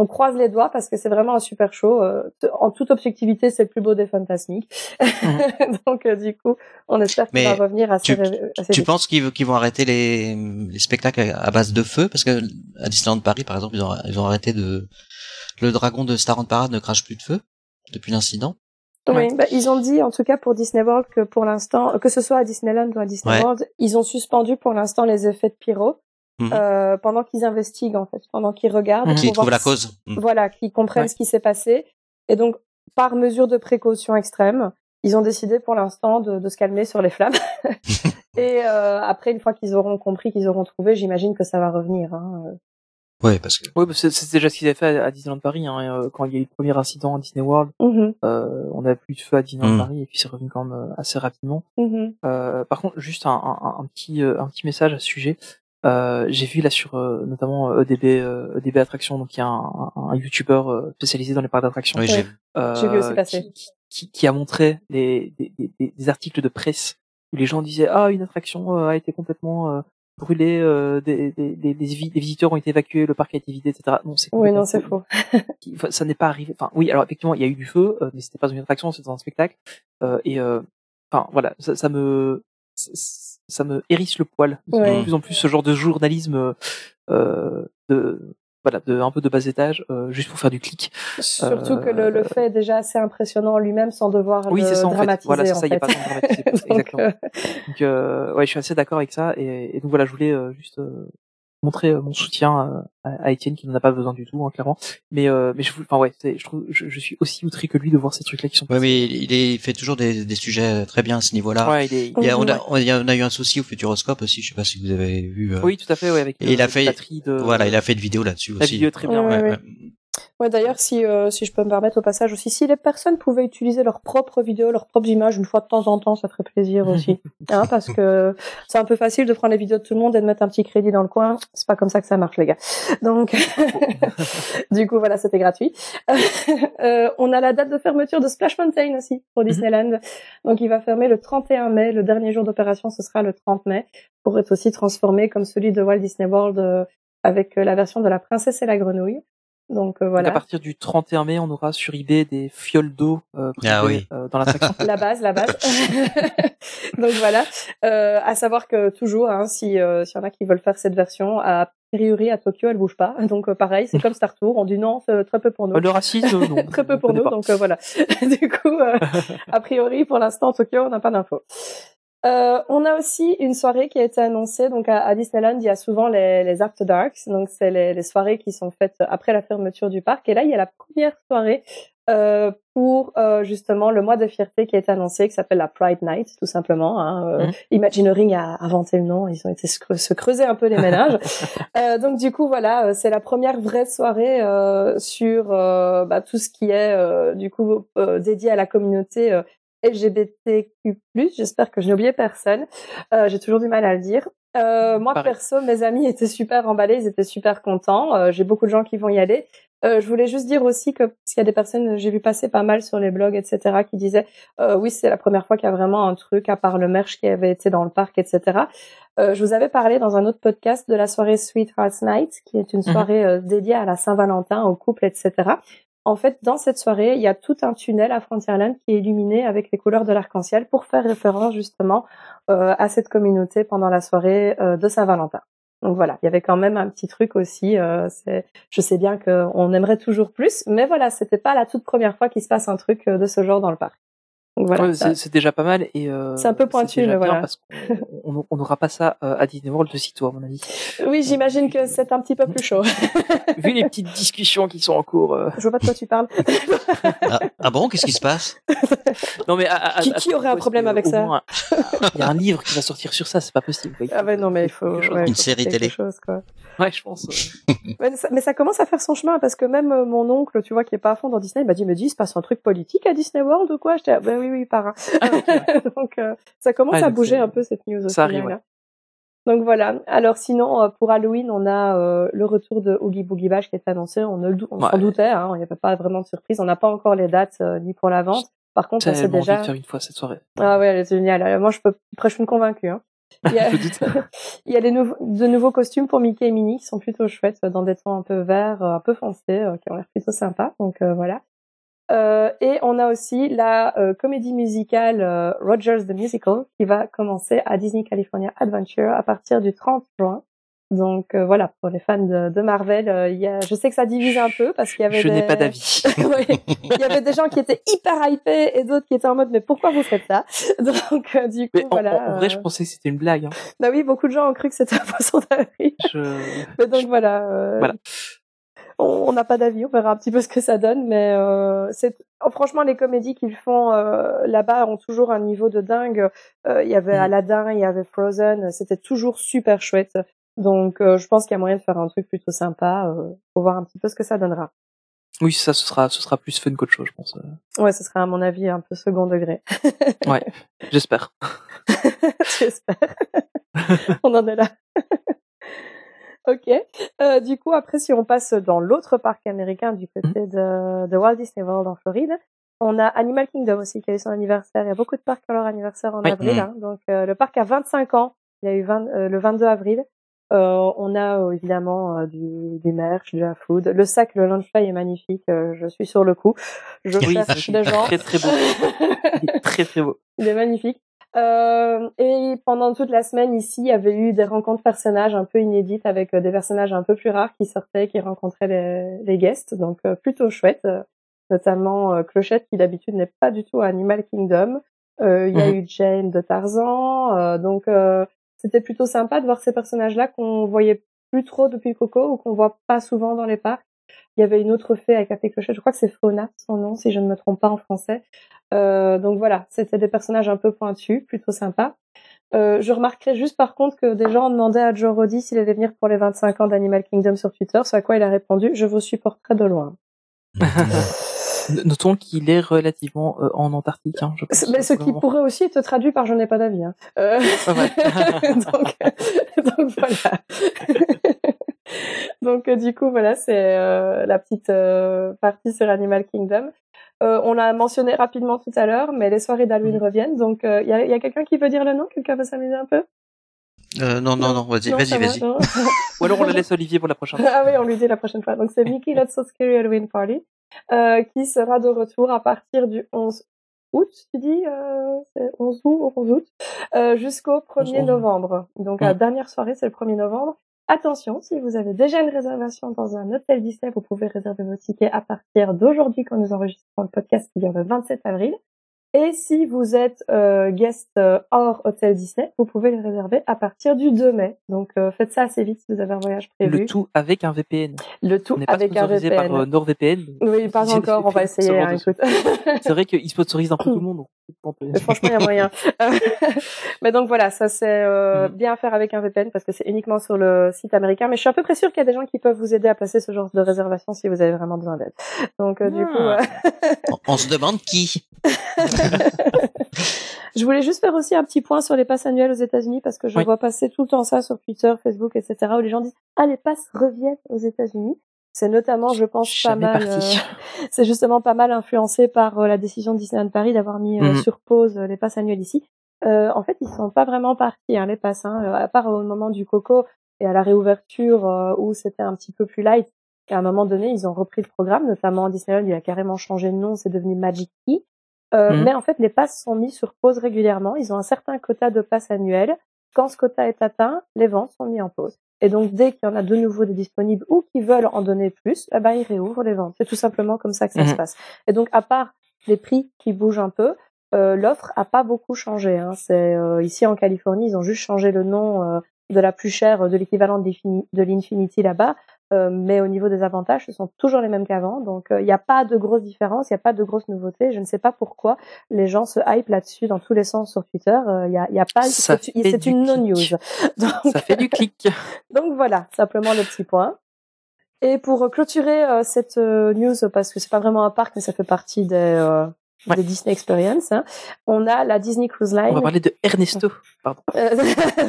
on croise les doigts parce que c'est vraiment un super show. Euh, en toute objectivité, c'est le plus beau des Fantasmiques. donc euh, du coup, on espère qu'il va revenir assez, tu- assez Tu penses qu'ils vont arrêter les, les spectacles à à base de feu? Parce que à Disneyland Paris, par exemple, ils ont, ils ont arrêté de... Le dragon de Starland Parade ne crache plus de feu depuis l'incident. Oui, bah, ils ont dit en tout cas pour Disney World que pour l'instant, que ce soit à Disneyland ou à Disney Ouais. World, ils ont suspendu pour l'instant les effets de pyro Mhm. euh, pendant qu'ils investiguent en fait, pendant qu'ils regardent. Qui pour voir trouve la cause. Mhm. Voilà, qu'ils comprennent Ouais. ce qui s'est passé. Et donc, par mesure de précaution extrême, ils ont décidé pour l'instant de, de se calmer sur les flammes. Et euh, après, une fois qu'ils auront compris, qu'ils auront trouvé, j'imagine que ça va revenir. Hein. Ouais, parce que Oui, c'est c'est déjà ce qu'ils avaient fait à à Disneyland Paris. Hein, euh, quand il y a eu le premier incident à Disney World, Mhm, euh, on a plus de feu à Disneyland Mm. Paris et puis c'est revenu quand même euh, assez rapidement. mhm. Euh, par contre, juste un, un, un petit euh, un petit message à ce sujet. Euh, J'ai vu là sur euh, notamment euh, EDB euh, EDB Attraction, donc il y a un, un, un YouTuber euh, spécialisé dans les parcs d'attraction, oui, j'ai euh, vu aussi passer. qui, qui, qui a montré les, des, des, des articles de presse où les gens disaient ah une attraction euh, a été complètement euh, brûlée, euh, des, des, des, des vi- des visiteurs ont été évacués, le parc a été vidé, etc. Non, c'est Oui, non, c'est faux. ça n'est pas arrivé. Enfin, oui, alors effectivement, il y a eu du feu, euh, mais c'était pas une attraction, c'était dans un spectacle. Euh, et euh, enfin, voilà, ça, ça me ça, ça me hérisse le poil. Ouais. De plus en plus, ce genre de journalisme euh, de voilà, de un peu de bas étage, euh, juste pour faire du clic. Surtout que le, le fait est déjà assez impressionnant en lui-même sans devoir Oui, le c'est ça en fait. dramatiser. Voilà, c'est en ça, il n'y a pas besoin de dramatiser. Donc, Exactement. euh, Donc, euh, ouais, je suis assez d'accord avec ça. Et, et donc voilà, je voulais euh, juste euh, montrer euh, mon soutien euh, à, Étienne qui n'en a pas besoin du tout, hein, clairement. Mais euh, mais je, enfin ouais, c'est- je trouve, je, je suis aussi outré que lui de voir ces trucs-là qui sont. Ouais, mais il, est- il fait toujours des, des sujets très bien à ce niveau-là. Ouais, il est. Il y a, on, a, on a- on a eu un souci au Futuroscope aussi, je sais pas si vous avez vu. euh, Oui, tout à fait, ouais, avec Et euh, il a fait- batterie de. Voilà, il a fait une vidéo là-dessus la aussi. vidéo très bien. Ouais, ouais. Ouais, d'ailleurs, si, euh, si je peux me permettre au passage aussi, si les personnes pouvaient utiliser leurs propres vidéos, leurs propres images une fois de temps en temps, ça ferait plaisir aussi. hein, parce que c'est un peu facile de prendre les vidéos de tout le monde et de mettre un petit crédit dans le coin. C'est pas comme ça que ça marche, les gars. Donc, du coup, voilà, c'était gratuit. Euh, on a la date de fermeture de Splash Mountain aussi pour Disneyland. Donc, il va fermer le 31 mai. Le dernier jour d'opération, ce sera le 30 mai pour être aussi transformé comme celui de Walt Disney World euh, avec euh, la version de la princesse et la grenouille. Donc euh, Donc, voilà. à partir du 31 mai, on aura sur eBay des fioles d'eau euh, Ah oui. euh, dans l'attraction. la base, la base. Donc voilà. Euh, à savoir que toujours, hein, si euh, s'il y en a qui veulent faire cette version, a priori à Tokyo, elle bouge pas. Donc euh, pareil, c'est comme Star Tour. On dit non, c'est très peu pour nous. Euh, le racisme, non. Très peu on pour nous, pas. donc euh, voilà. du coup, euh, a priori, pour l'instant, Tokyo, on n'a pas d'infos. Euh, on a aussi une soirée qui a été annoncée. Donc à, à Disneyland, il y a souvent les, les After Darks. Donc c'est les, les soirées qui sont faites après la fermeture du parc. Et là, il y a la première soirée euh, pour euh, justement le mois de fierté qui a été annoncé, qui s'appelle la Pride Night, tout simplement. Hein. Euh, Mhm. Imagineering a inventé le nom. Ils ont été se, cre- se creuser un peu les ménages. Euh, donc du coup voilà, euh, c'est la première vraie soirée euh, sur euh, bah, tout ce qui est euh, du coup euh, dédié à la communauté euh, LGBTQ+. J'espère que je n'ai oublié personne. Euh, J'ai toujours du mal à le dire. Euh, moi Pareil. perso, mes amis étaient super emballés, ils étaient super contents. Euh, J'ai beaucoup de gens qui vont y aller. Euh, je voulais juste dire aussi que parce qu'il y a des personnes, j'ai vu passer pas mal sur les blogs, etc., qui disaient euh, oui c'est la première fois qu'il y a vraiment un truc à part le merch qui avait été dans le parc, etc. Euh, je vous avais parlé dans un autre podcast de la soirée Sweethearts Night, qui est une Mhm. soirée dédiée à la Saint-Valentin, au couple, etc. En fait, dans cette soirée, il y a tout un tunnel à Frontierland qui est illuminé avec les couleurs de l'arc-en-ciel pour faire référence justement euh, à cette communauté pendant la soirée euh, de Saint-Valentin. Donc voilà, il y avait quand même un petit truc aussi. Euh, je sais bien qu'on aimerait toujours plus, mais voilà, c'était pas la toute première fois qu'il se passe un truc euh, de ce genre dans le parc. Donc voilà. Ouais, ça- c'est c'est déjà pas mal et euh, C'est un peu pointu, déjà mais bien voilà. parce qu'on on- n'aura pas ça euh, à Disney World de sitôt à mon avis. Oui, j'imagine que c'est un petit peu plus chaud. Vu les petites discussions qui sont en cours. euh, je vois pas de quoi tu parles. Ah, ah bon, qu'est-ce qui se passe? Non mais à- à- Qui- qui aurait un problème que, avec ça? Il y a un livre qui va sortir sur ça, c'est pas possible. quoi. Ah ouais, non mais il faut, quelque chose. ouais, Une faut série télé. chose, quoi. Ouais, je pense. euh. Mais ça, mais ça commence à faire son chemin parce que même euh, mon oncle, tu vois, qui est pas à fond dans Disney, il m'a dit, me dit, il se passe un truc politique à Disney World ou quoi? J'étais, ah, ben oui, oui, par Donc euh, ça commence Ah, à bouger un peu cette news aussi. ça arrive, hein. Donc voilà. Alors sinon, euh, pour Halloween, on a euh, le retour de Oogie Boogie Bash qui est annoncé. On, ne on s'en Ouais. doutait, hein, il n'y avait pas vraiment de surprise. On n'a pas encore les dates euh, ni pour la vente. Par contre, on sait Tellement envie déjà. de faire une fois cette soirée. Ah ouais, elle est géniale. Moi, je peux, je suis convaincue. Hein. Il y a, Je doute. il y a des nouveaux, de nouveaux costumes pour Mickey et Minnie qui sont plutôt chouettes, dans des tons un peu verts, un peu foncés, qui ont l'air plutôt sympas. Donc euh, voilà. Euh, et on a aussi la euh, comédie musicale euh, Rogers the Musical qui va commencer à Disney California Adventure à partir du 30 juin. Donc euh, voilà, pour les fans de, de Marvel, euh, il y a, je sais que ça divise un peu parce qu'il y avait Je des... n'ai pas d'avis. Il y avait des gens qui étaient hyper hypés et d'autres qui étaient en mode mais pourquoi vous faites ça? Donc euh, du coup Mais en, voilà. en- vrai, je pensais que c'était une blague. Hein. Bah oui, beaucoup de gens ont cru que c'était un poisson d'avril. Je... Mais donc voilà. euh, Voilà. On n'a pas d'avis, on verra un petit peu ce que ça donne, mais euh, c'est oh, franchement les comédies qu'ils font euh, là-bas ont toujours un niveau de dingue. Euh, Il y avait Mhm. Aladdin, il y avait Frozen, c'était toujours super chouette. Donc euh, je pense qu'il y a moyen de faire un truc plutôt sympa. Euh, faut voir un petit peu ce que ça donnera. Oui, ça, ce sera, ce sera plus fun qu'autre chose, je pense. Ouais, ce sera à mon avis un peu second degré. Ouais, j'espère. J'espère. on en est là. Ok. Euh, du coup, après, si on passe dans l'autre parc américain du côté de, de Walt Disney World en Floride, on a Animal Kingdom aussi qui a eu son anniversaire. Il y a beaucoup de parcs qui ont leur anniversaire en Oui. avril. Mhm. hein. Donc, euh, le parc a 25 ans. Il y a eu 20, euh, le 22 avril. Euh, on a euh, évidemment euh, du, des merch, de la food. Le sac, le lunchfly est magnifique. euh, je suis sur le coup. Je Oui, cherche des gens. très très beau. Il est très très beau. Il est magnifique. Euh, et pendant toute la semaine ici, il y avait eu des rencontres personnages un peu inédites avec euh, des personnages un peu plus rares qui sortaient, qui rencontraient les, les guests, donc euh, plutôt chouette. notamment Clochette qui d'habitude n'est pas du tout à Animal Kingdom. Euh, Il y a Mhm. eu Jane de Tarzan, euh, donc euh, c'était plutôt sympa de voir ces personnages-là qu'on voyait plus trop depuis Coco ou qu'on voit pas souvent dans les parcs. Il y avait une autre fée avec Café Clochette, je crois que c'est Fauna son nom si je ne me trompe pas en français. Euh, donc voilà, c'était des personnages un peu pointus, plutôt sympas. Euh, je remarquerai juste par contre que des gens ont demandé à Joe Roddy s'il allait venir pour les 25 ans d'Animal Kingdom sur Twitter, ce à quoi il a répondu « Je vous supporterai de loin Notons qu'il est relativement euh, en Antarctique. Hein, je ». pense, Mais ce qui pourrait aussi être traduit par « Je n'ai pas d'avis hein. Euh, donc, donc voilà. donc euh, du coup voilà, c'est euh, la petite euh, partie sur Animal Kingdom. Euh, on l'a mentionné rapidement tout à l'heure, mais les soirées d'Halloween Mhm. reviennent. Donc il y a, y a quelqu'un qui veut dire le nom? Quelqu'un veut s'amuser un peu? Euh, non, non, non, vas-y, vas-y, vas-y. Ou alors on la laisse Olivier pour la prochaine. ah oui, on lui dit la prochaine fois. Donc c'est Mickey Not So Scary Halloween Party euh, qui sera de retour à partir du 11 août, tu dis euh, c'est 11 août, ou 11 août, euh, jusqu'au 1er 11. novembre. Donc la Mm. dernière soirée, c'est le 1er novembre. Attention, si vous avez déjà une réservation dans un hôtel Disney, vous pouvez réserver vos tickets à partir d'aujourd'hui quand nous enregistrons le podcast, c'est-à-dire le 27 avril. Et si vous êtes euh, guest euh, hors hôtel Disney, vous pouvez les réserver à partir du 2 mai. Donc euh, faites ça assez vite si vous avez un voyage prévu. Le tout avec un VPN. Le tout On n'est pas avec un sponsorisé VPN. par euh, NordVPN. Oui, pas encore, on va VPN, essayer, hein. C'est vrai qu'ils sponsorisent un peu tout le monde. franchement, il y a moyen. mais donc voilà, ça c'est euh, Mhm. bien à faire avec un VPN parce que c'est uniquement sur le site américain. Mais je suis à peu près sûre qu'il y a des gens qui peuvent vous aider à placer ce genre de réservation si vous avez vraiment besoin d'aide. Donc euh, du coup, Ah. euh, On, on se demande qui. je voulais juste faire aussi un petit point sur les passes annuelles aux États-Unis parce que je Oui. vois passer tout le temps ça sur Twitter, Facebook, etc. où les gens disent ah les passes reviennent aux États-Unis. C'est notamment, je pense, pas mal. euh, c'est justement pas mal influencé par euh, la décision de Disneyland Paris d'avoir mis euh, Mhm. sur pause euh, les passes annuelles ici. Euh, en fait, ils sont pas vraiment partis, hein, les passes, hein, à part au moment du Coco et à la réouverture où c'était un petit peu plus light. Et à un moment donné, ils ont repris le programme, notamment Disneyland, il a carrément changé de nom, c'est devenu Magic Key. Euh, Mhm. Mais en fait, les passes sont mis sur pause régulièrement. Ils ont un certain quota de passes annuelles. Quand ce quota est atteint, les ventes sont mises en pause. Et donc, dès qu'il y en a de nouveaux de disponibles ou qui veulent en donner plus, eh ben, ils réouvrent les ventes. C'est tout simplement comme ça que ça se passe. Et donc, à part les prix qui bougent un peu, euh, l'offre a pas beaucoup changé. Hein. C'est euh, ici en Californie, ils ont juste changé le nom euh, de la plus chère, de l'équivalent de l'Infinity là-bas. Euh, mais au niveau des avantages, ce sont toujours les mêmes qu'avant. Donc, il n'y a pas de grosses différences, il n'y a pas de grosses nouveautés. Je ne sais pas pourquoi les gens se hype là-dessus dans tous les sens sur Twitter. Il y, a, y a pas, c'est une non-news. Ça fait du clic. donc voilà, simplement le petit point. Et pour euh, clôturer euh, cette euh, news, parce que c'est pas vraiment un parc, mais ça fait partie des, euh, Ouais. des Disney Experience, hein, on a la Disney Cruise Line. On va parler de Ernesto. Pardon. Euh,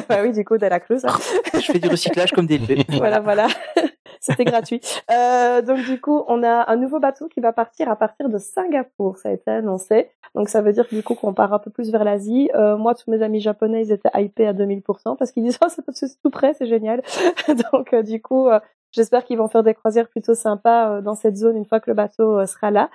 bah oui, du coup, de la cruise. hein. Je fais du recyclage comme des voilà, voilà. C'était gratuit. Euh, donc du coup, on a un nouveau bateau qui va partir à partir de Singapour. Ça a été annoncé. Donc ça veut dire du coup qu'on part un peu plus vers l'Asie. Euh, moi, tous mes amis japonais, ils étaient hypés à 2000% parce qu'ils disent oh c'est tout près, c'est génial. donc euh, du coup, euh, j'espère qu'ils vont faire des croisières plutôt sympas euh, dans cette zone une fois que le bateau sera là.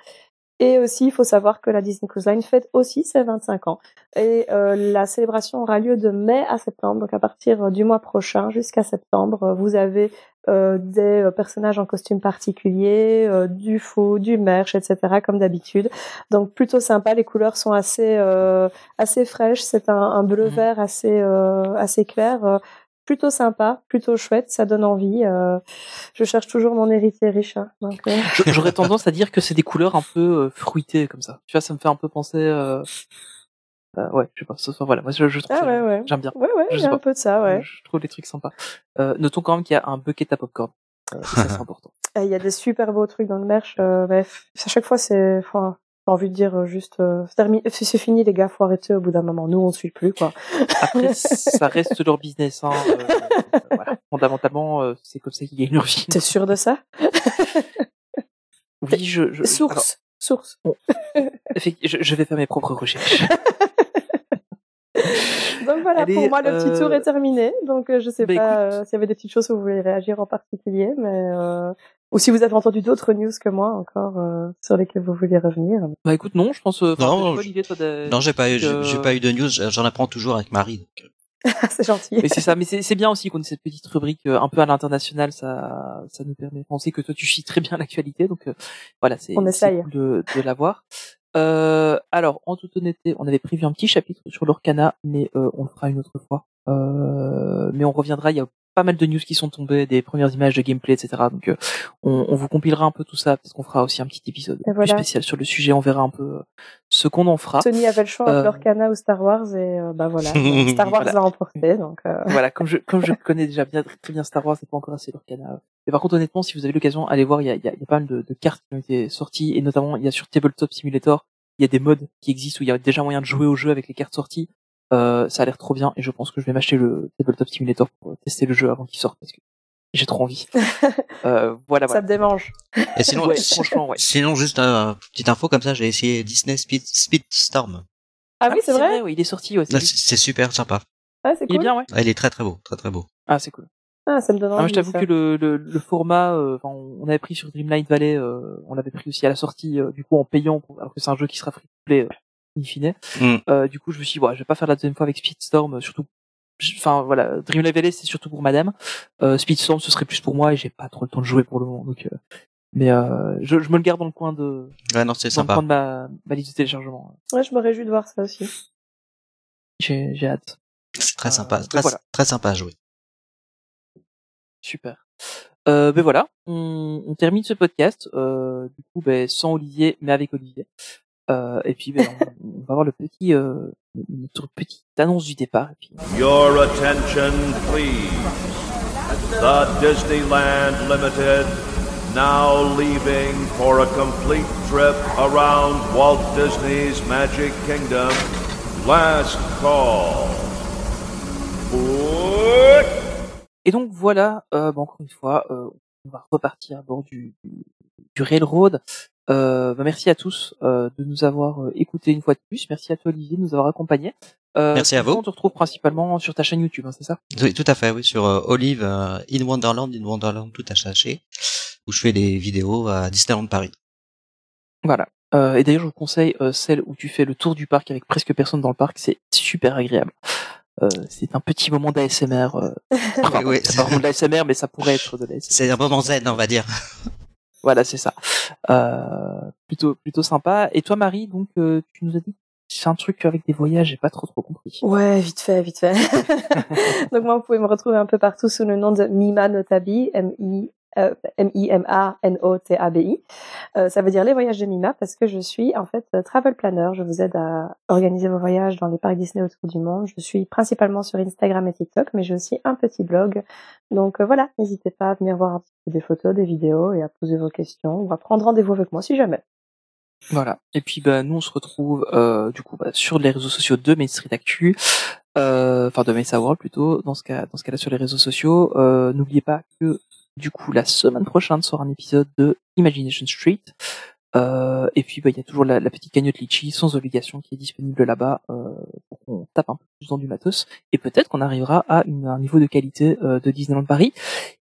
Et aussi, il faut savoir que la Disney Cruise Line fête aussi ses 25 ans. Et euh, la célébration aura lieu de mai à septembre, donc à partir du mois prochain jusqu'à septembre. Vous avez euh, des personnages en costume particulier, euh, du fou, du merch, etc. comme d'habitude. Donc plutôt sympa. Les couleurs sont assez euh, assez fraîches. C'est un, un bleu vert assez assez clair plutôt sympa, plutôt chouette, ça donne envie. Euh, je cherche toujours mon héritier riche. Hein, donc, euh. J'aurais tendance à dire que c'est des couleurs un peu euh, fruitées comme ça. Tu vois, ça me fait un peu penser. Euh... euh ouais, je sais pas. Ce soir, voilà, moi je, je trouve ah, ouais, ouais. j'aime bien. Ouais, ouais, a un peu de ça, ouais. Je trouve les trucs sympas. Euh, notons quand même qu'il y a un bucket à popcorn. Euh, ça c'est important. Il y a des super beaux trucs dans le merch. bref, à chaque fois c'est, enfin, j'ai envie de dire euh, juste euh, c'est fini les gars faut arrêter au bout d'un moment nous on suit plus quoi après ça reste leur business hein. euh, voilà. fondamentalement euh, c'est comme ça qu'ils gagnent leur vie t'es sûr de ça? Oui je, je source alors, source bon, je, je vais faire mes propres recherches donc voilà, Allez, pour moi le petit tour est terminé. Donc je sais bah, pas euh, s'il y avait des petites choses où vous voulez réagir en particulier, mais euh, ou si vous avez entendu d'autres news que moi encore euh, sur lesquelles vous voulez revenir. Bah écoute non, je pense. non, je... non, j'ai pas eu, j'ai pas eu de news. J'en apprends toujours avec Marie. Donc... c'est gentil. Mais c'est ça, mais c'est bien aussi qu'on ait cette petite rubrique un peu à l'international, ça, ça nous permet de penser que toi tu suis très bien l'actualité, donc voilà, c'est cool de, de l'avoir. Euh, alors, en toute honnêteté, on avait prévu un petit chapitre sur l'Orcana, mais euh, on le fera une autre fois. Euh, mais on reviendra, il y a pas mal de news qui sont tombées, des premières images de gameplay, etc. Donc euh, on, on, vous compilera un peu tout ça, parce qu'on fera aussi un petit épisode voilà. plus spécial sur le sujet, on verra un peu euh, ce qu'on en fera. Sony avait le choix entre l'Orcana ou Star Wars, et bah voilà, Star Wars voilà. a emporté. Donc Voilà, comme je, comme je connais déjà bien, très bien Star Wars, c'est pas encore assez l'Orcana. Mais par contre, honnêtement, si vous avez l'occasion, allez voir, il y a, y, a, y a pas mal de, de cartes qui ont été sorties, et notamment, il y a sur Tabletop Simulator, il y a des modes qui existent où il y a déjà moyen de jouer au jeu avec les cartes sorties. Euh, ça a l'air trop bien et je pense que je vais m'acheter le Tabletop Simulator pour tester le jeu avant qu'il sorte parce que j'ai trop envie. euh, voilà, Ça voilà. te démange. Et sinon, ouais, franchement, ouais. sinon juste une petite info comme ça, j'ai essayé Disney Speed, Speedstorm. Ah, oui, c'est vrai, vrai ouais, il est sorti aussi. C'est super sympa. Ah, c'est cool. Il est bien, ouais. Ah, il est très très beau, très très beau. Ah, c'est cool. Ah, ça me donne envie. Ah, je t'avoue que le, le, le format, euh, on avait pris sur Dreamlight Valley, euh, on l'avait pris aussi à la sortie, euh, du coup en payant, alors que c'est un jeu qui sera free to play in fine. Mm. Euh, du coup, je me suis dit, ouais, je vais pas faire la deuxième fois avec Speedstorm, surtout. Enfin voilà, Dreamlight Valley c'est surtout pour Madame. Euh, Speedstorm ce serait plus pour moi et j'ai pas trop le temps de jouer pour le moment. Donc, euh, mais euh, je, je, me le garde dans le coin de. Ouais non c'est dans sympa. le coin de ma, ma liste de téléchargement. Ouais, je me réjouis de voir ça aussi. J'ai j'ai hâte. C'est très sympa, très, voilà. très sympa à jouer. Super. Euh, ben voilà, on, on termine ce podcast. Euh, du coup, ben, sans Olivier, mais avec Olivier. Euh, et puis, ben, on, on, va voir le petit, euh, notre petite annonce du départ. Et puis... Your attention, please. The Disneyland Limited now leaving for a complete trip around Walt Disney's Magic Kingdom. Last call. Et donc voilà, euh, bon, encore une fois, euh, on va repartir à bord du, du, du Railroad. Euh, bah, merci à tous euh, de nous avoir euh, écoutés une fois de plus. Merci à toi Olivier de nous avoir accompagnés. Euh, merci à vous. On te retrouve principalement sur ta chaîne YouTube, hein, c'est ça? Oui, tout à fait, oui, sur euh, Olive euh, in Wonderland, in Wonderland, tout attaché, où je fais des vidéos à Disneyland Paris. Voilà. et d'ailleurs, je vous conseille celle où tu fais le tour du parc avec presque personne dans le parc. C'est super agréable. Euh, c'est un petit moment d'ASMR. Euh... Enfin, oui, c'est pas vraiment de l'ASMR, mais ça pourrait être de l'ASMR. C'est un moment zen, on va dire. Voilà, c'est ça. Euh, plutôt, plutôt sympa. Et toi, Marie, donc, euh, tu nous as dit c'est un truc avec des voyages, j'ai pas trop trop compris. Ouais, vite fait, vite fait. donc moi, vous pouvez me retrouver un peu partout sous le nom de Mima Notabi, M-I euh, M-I-M-A-N-O-T-A-B-I. Euh, ça veut dire les voyages de Mima parce que je suis en fait travel planner. Je vous aide à organiser vos voyages dans les parcs Disney autour du monde. Je suis principalement sur Instagram et TikTok, mais j'ai aussi un petit blog. Donc euh, voilà, n'hésitez pas à venir voir des photos, des vidéos et à poser vos questions ou à prendre rendez-vous avec moi si jamais. Voilà. Et puis bah nous on se retrouve euh, du coup bah, sur les réseaux sociaux de Main Street Actu, enfin de Mesa World plutôt. Dans ce cas, dans ce cas-là sur les réseaux sociaux. N'oubliez pas que du coup, la semaine prochaine sera un épisode de Imagination Street. Euh, et puis, bah, il y a toujours la, la petite cagnotte Litchi sans obligation qui est disponible là-bas euh, pour qu'on tape un peu plus dans du matos. Et peut-être qu'on arrivera à une, un niveau de qualité euh, de Disneyland Paris.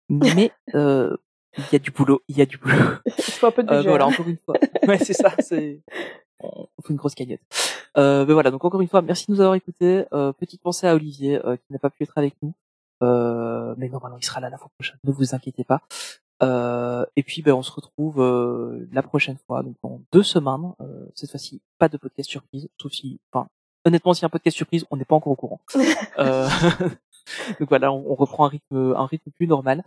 Mais euh, il y a du boulot, il y a du boulot. Il faut un peu de Euh, budget. voilà, hein. encore une fois. Ouais, c'est ça. C'est on fait une grosse cagnotte. Euh, mais voilà, donc encore une fois, merci de nous avoir écoutés. Euh, petite pensée à Olivier euh, qui n'a pas pu être avec nous, mais normalement il sera là la fois prochaine. Ne vous inquiétez pas. Euh, et puis ben, on se retrouve euh, la prochaine fois, donc dans deux semaines. Euh, cette fois-ci, pas de podcast surprise, sauf si, enfin, honnêtement, s'il y a un podcast surprise, on n'est pas encore au courant. Euh, donc voilà, on, on reprend un rythme, un rythme plus normal.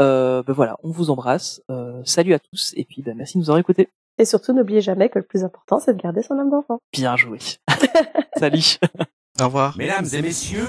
Euh, ben voilà, on vous embrasse. Euh, salut à tous et puis ben, merci de nous avoir écoutés. Et surtout, n'oubliez jamais que le plus important, c'est de garder son âme d'enfant. Bien joué. Salut. Au revoir. Mesdames et messieurs,